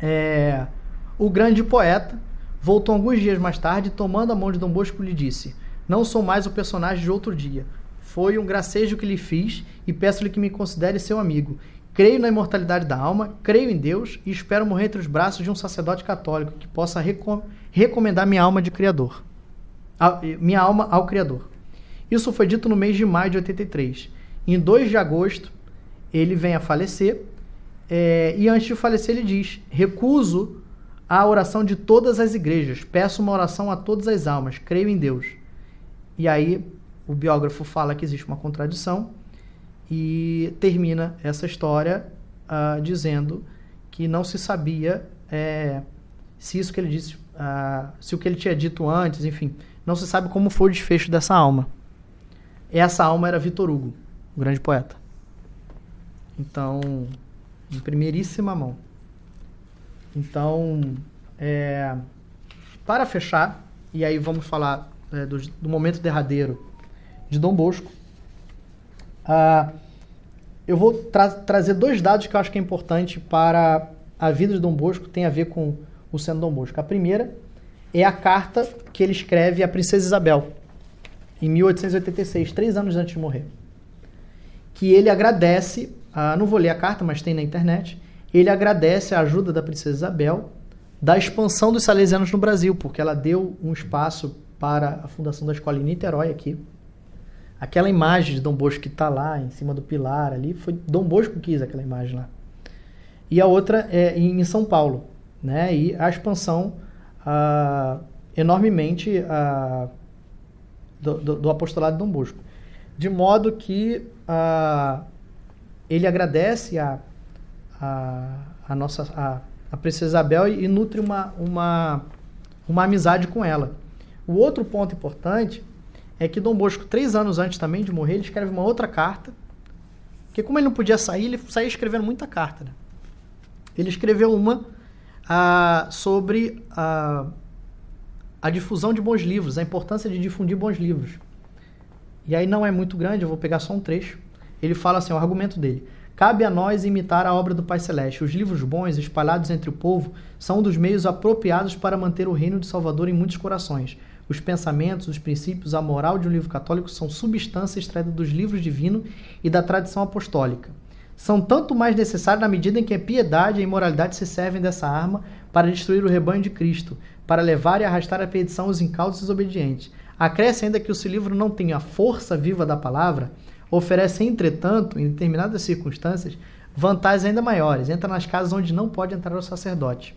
É, o grande poeta voltou alguns dias mais tarde, tomando a mão de Dom Bosco, lhe disse: Não sou mais o personagem de outro dia. Foi um gracejo que lhe fiz e peço-lhe que me considere seu amigo. Creio na imortalidade da alma, creio em Deus e espero morrer entre os braços de um sacerdote católico que possa recom recomendar minha alma de Criador. A, minha alma ao Criador. Isso foi dito no mês de maio de 83. Em 2 de agosto, ele vem a falecer é, e antes de falecer ele diz: Recuso a oração de todas as igrejas, peço uma oração a todas as almas, creio em Deus. E aí o biógrafo fala que existe uma contradição e termina essa história uh, dizendo que não se sabia é, se isso que ele disse, uh, se o que ele tinha dito antes, enfim, não se sabe como foi o desfecho dessa alma. Essa alma era Vitor Hugo, o grande poeta. Então, em primeiríssima mão. Então, é, para fechar, e aí vamos falar é, do, do momento derradeiro de Dom Bosco. Ah, eu vou tra trazer dois dados que eu acho que é importante para a vida de Dom Bosco, tem a ver com o Sendo Dom Bosco. A primeira é a carta que ele escreve à Princesa Isabel, em 1886, três anos antes de morrer. Que ele agradece, ah, não vou ler a carta, mas tem na internet, ele agradece a ajuda da Princesa Isabel da expansão dos salesianos no Brasil, porque ela deu um espaço para a fundação da escola em Niterói aqui, Aquela imagem de Dom Bosco que está lá em cima do pilar ali, foi Dom Bosco que quis aquela imagem lá. E a outra é em São Paulo, né? E a expansão ah, enormemente ah, do, do, do, apostolado de Dom Bosco. De modo que ah, ele agradece a, a, a nossa a, a Princesa Isabel e, e nutre uma, uma, uma amizade com ela. O outro ponto importante é que Dom Bosco, três anos antes também de morrer, ele escreve uma outra carta. Porque como ele não podia sair, ele saía escrevendo muita carta. Né? Ele escreveu uma ah, sobre a, a difusão de bons livros, a importância de difundir bons livros. E aí não é muito grande, eu vou pegar só um trecho. Ele fala assim, o argumento dele. Cabe a nós imitar a obra do Pai Celeste. Os livros bons, espalhados entre o povo, são um dos meios apropriados para manter o reino de Salvador em muitos corações. Os pensamentos, os princípios, a moral de um livro católico são substância extraída dos livros divinos e da tradição apostólica. São tanto mais necessários na medida em que a piedade e a imoralidade se servem dessa arma para destruir o rebanho de Cristo, para levar e arrastar à perdição os incautos e desobedientes. Acresce ainda que o livro não tem a força viva da palavra, oferece, entretanto, em determinadas circunstâncias, vantagens ainda maiores. Entra nas casas onde não pode entrar o sacerdote.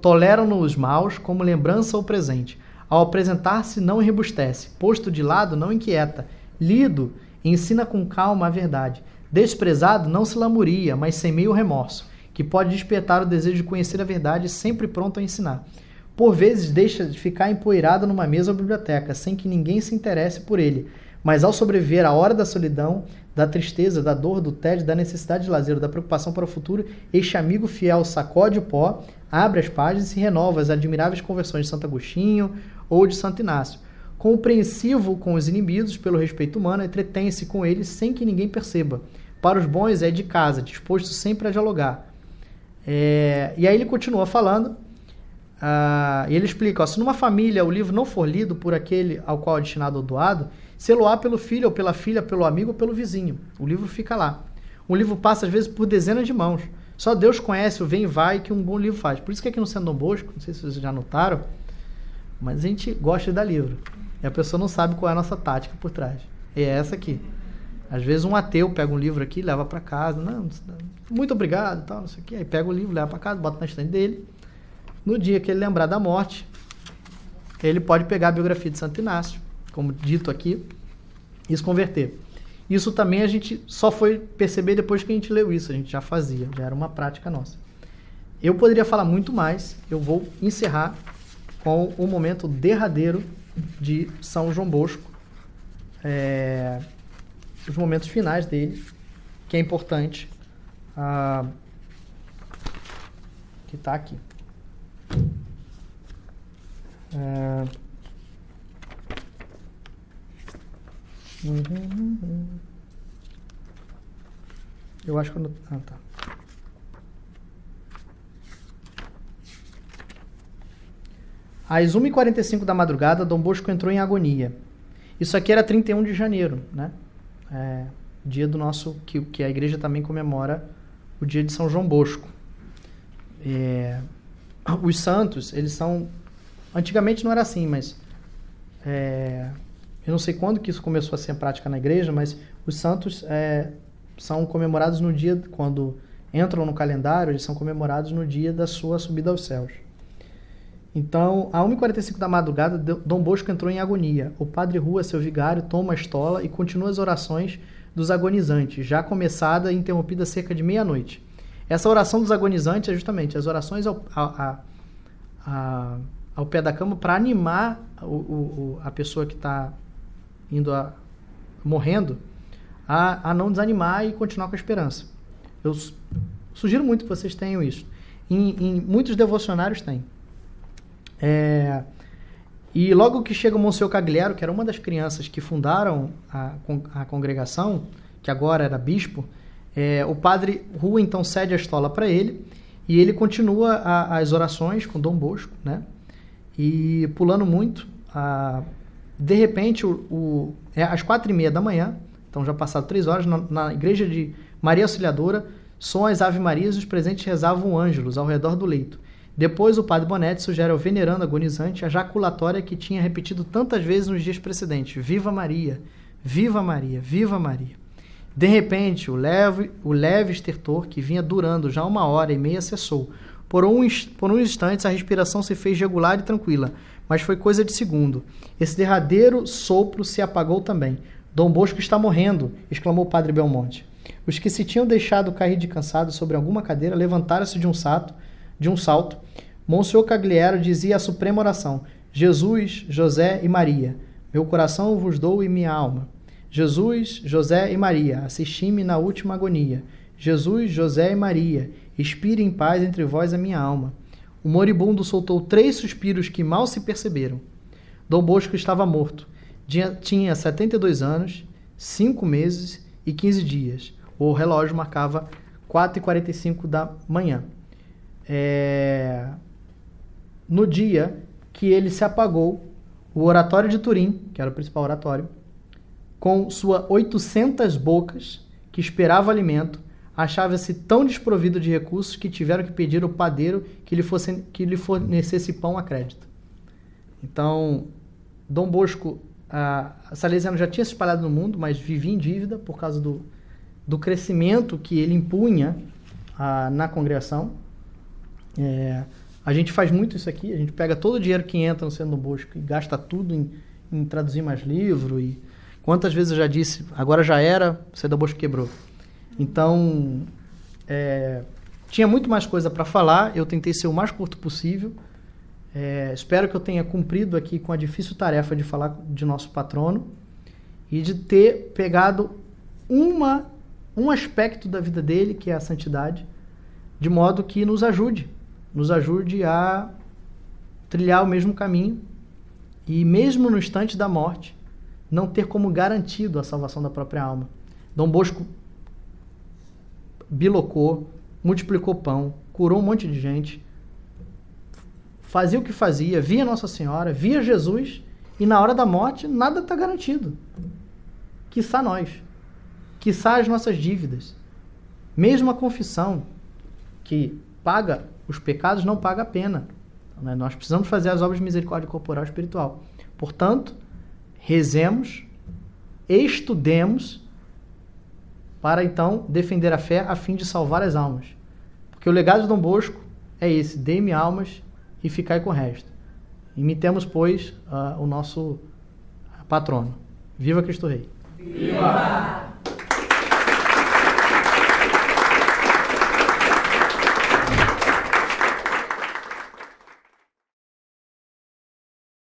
Toleram-no os maus como lembrança ou presente ao apresentar-se, não rebustece, posto de lado, não inquieta, lido, ensina com calma a verdade, desprezado, não se lamuria, mas semeia o remorso, que pode despertar o desejo de conhecer a verdade, sempre pronto a ensinar. Por vezes deixa de ficar empoeirado numa mesa ou biblioteca, sem que ninguém se interesse por ele, Mas ao sobreviver a hora da solidão, da tristeza, da dor, do tédio, da necessidade de lazer, da preocupação para o futuro, este amigo fiel sacode o pó, abre as páginas e renova as admiráveis conversões de Santo Agostinho ou de Santo Inácio. Compreensivo com os inimigos pelo respeito humano, entretém-se com eles sem que ninguém perceba. Para os bons é de casa, disposto sempre a dialogar. É, e aí ele continua falando, uh, e ele explica: ó, se numa família o livro não for lido por aquele ao qual é destinado ou doado, Celular pelo filho, ou pela filha, pelo amigo ou pelo vizinho. O livro fica lá. Um livro passa, às vezes, por dezenas de mãos. Só Deus conhece o vem e vai que um bom livro faz. Por isso que aqui no Centro Bosco, não sei se vocês já notaram, mas a gente gosta de dar livro. E a pessoa não sabe qual é a nossa tática por trás. E é essa aqui. Às vezes um ateu pega um livro aqui, leva para casa, não, muito obrigado, tal, não sei o quê. Aí pega o livro, leva para casa, bota na estante dele. No dia que ele lembrar da morte, ele pode pegar a biografia de Santo Inácio como dito aqui, e se converter. Isso também a gente só foi perceber depois que a gente leu isso, a gente já fazia, já era uma prática nossa. Eu poderia falar muito mais, eu vou encerrar com o momento derradeiro de São João Bosco, é, os momentos finais dele, que é importante, ah, que está aqui. É, Eu acho que eu. Ah, tá. Às 1h45 da madrugada, Dom Bosco entrou em agonia. Isso aqui era 31 de janeiro, né? É, dia do nosso... Que, que a igreja também comemora o dia de São João Bosco. É, os santos, eles são... Antigamente não era assim, mas... É, eu não sei quando que isso começou a ser prática na igreja, mas os santos é, são comemorados no dia, quando entram no calendário, eles são comemorados no dia da sua subida aos céus. Então, a 1h45 da madrugada, Dom Bosco entrou em agonia. O padre Rua, seu vigário, toma a estola e continua as orações dos agonizantes, já começada e interrompida cerca de meia-noite. Essa oração dos agonizantes é justamente as orações ao, a, a, ao pé da cama para animar o, o, a pessoa que está indo a morrendo, a, a não desanimar e continuar com a esperança. Eu sugiro muito que vocês tenham isso. Em, em muitos devocionários tem. É, e logo que chega o Monsenhor Cagliero, que era uma das crianças que fundaram a, a congregação, que agora era bispo, é, o padre Rua então cede a estola para ele e ele continua a, as orações com Dom Bosco, né? E pulando muito, a, de repente, o, o, é às quatro e meia da manhã, então já passaram três horas, na, na igreja de Maria Auxiliadora, som as Ave Marias e os presentes rezavam ângelos ao redor do leito. Depois, o padre Bonetti sugere ao venerando agonizante a jaculatória que tinha repetido tantas vezes nos dias precedentes: Viva Maria! Viva Maria! Viva Maria! De repente, o leve, o leve estertor, que vinha durando já uma hora e meia, cessou. Por, por uns instantes, a respiração se fez regular e tranquila mas foi coisa de segundo. Esse derradeiro sopro se apagou também. Dom Bosco está morrendo, exclamou o padre Belmonte. Os que se tinham deixado cair de cansado sobre alguma cadeira levantaram-se de um salto, de um salto. Monsenhor Cagliero dizia a suprema oração: Jesus, José e Maria, meu coração vos dou e minha alma. Jesus, José e Maria, assisti-me na última agonia. Jesus, José e Maria, expire em paz entre vós a minha alma. O moribundo soltou três suspiros que mal se perceberam. Dom Bosco estava morto. Tinha 72 anos, 5 meses e 15 dias. O relógio marcava 4h45 da manhã. É... No dia que ele se apagou, o oratório de Turim, que era o principal oratório, com suas 800 bocas que esperava alimento, achava-se tão desprovido de recursos que tiveram que pedir ao padeiro que lhe, fosse, que lhe fornecesse pão a crédito. Então, Dom Bosco, a, Salesiano já tinha se espalhado no mundo, mas vivia em dívida por causa do, do crescimento que ele impunha a, na congregação. É, a gente faz muito isso aqui, a gente pega todo o dinheiro que entra no Centro Dom Bosco e gasta tudo em, em traduzir mais livro. E quantas vezes eu já disse, agora já era, o Centro Dom Bosco quebrou. Então, é, tinha muito mais coisa para falar, eu tentei ser o mais curto possível. É, espero que eu tenha cumprido aqui com a difícil tarefa de falar de nosso patrono. e de ter pegado uma, um aspecto da vida dele, que é a santidade, de modo que nos ajude, nos ajude a trilhar o mesmo caminho e, mesmo no instante da morte, não ter como garantido a salvação da própria alma. Dom Bosco bilocou, multiplicou pão, curou um monte de gente, fazia o que fazia, via Nossa Senhora, via Jesus, e na hora da morte nada está garantido. Quiçá nós, quiçá as nossas dívidas. Mesmo a confissão, que paga os pecados, não paga a pena. Né? Nós precisamos fazer as obras de misericórdia corporal e espiritual. Portanto, rezemos, estudemos, para então defender a fé a fim de salvar as almas. Porque o legado de Dom Bosco é esse: dê-me almas e ficai com o resto. Imitemos, pois, uh, o nosso patrono. Viva Cristo Rei! Viva!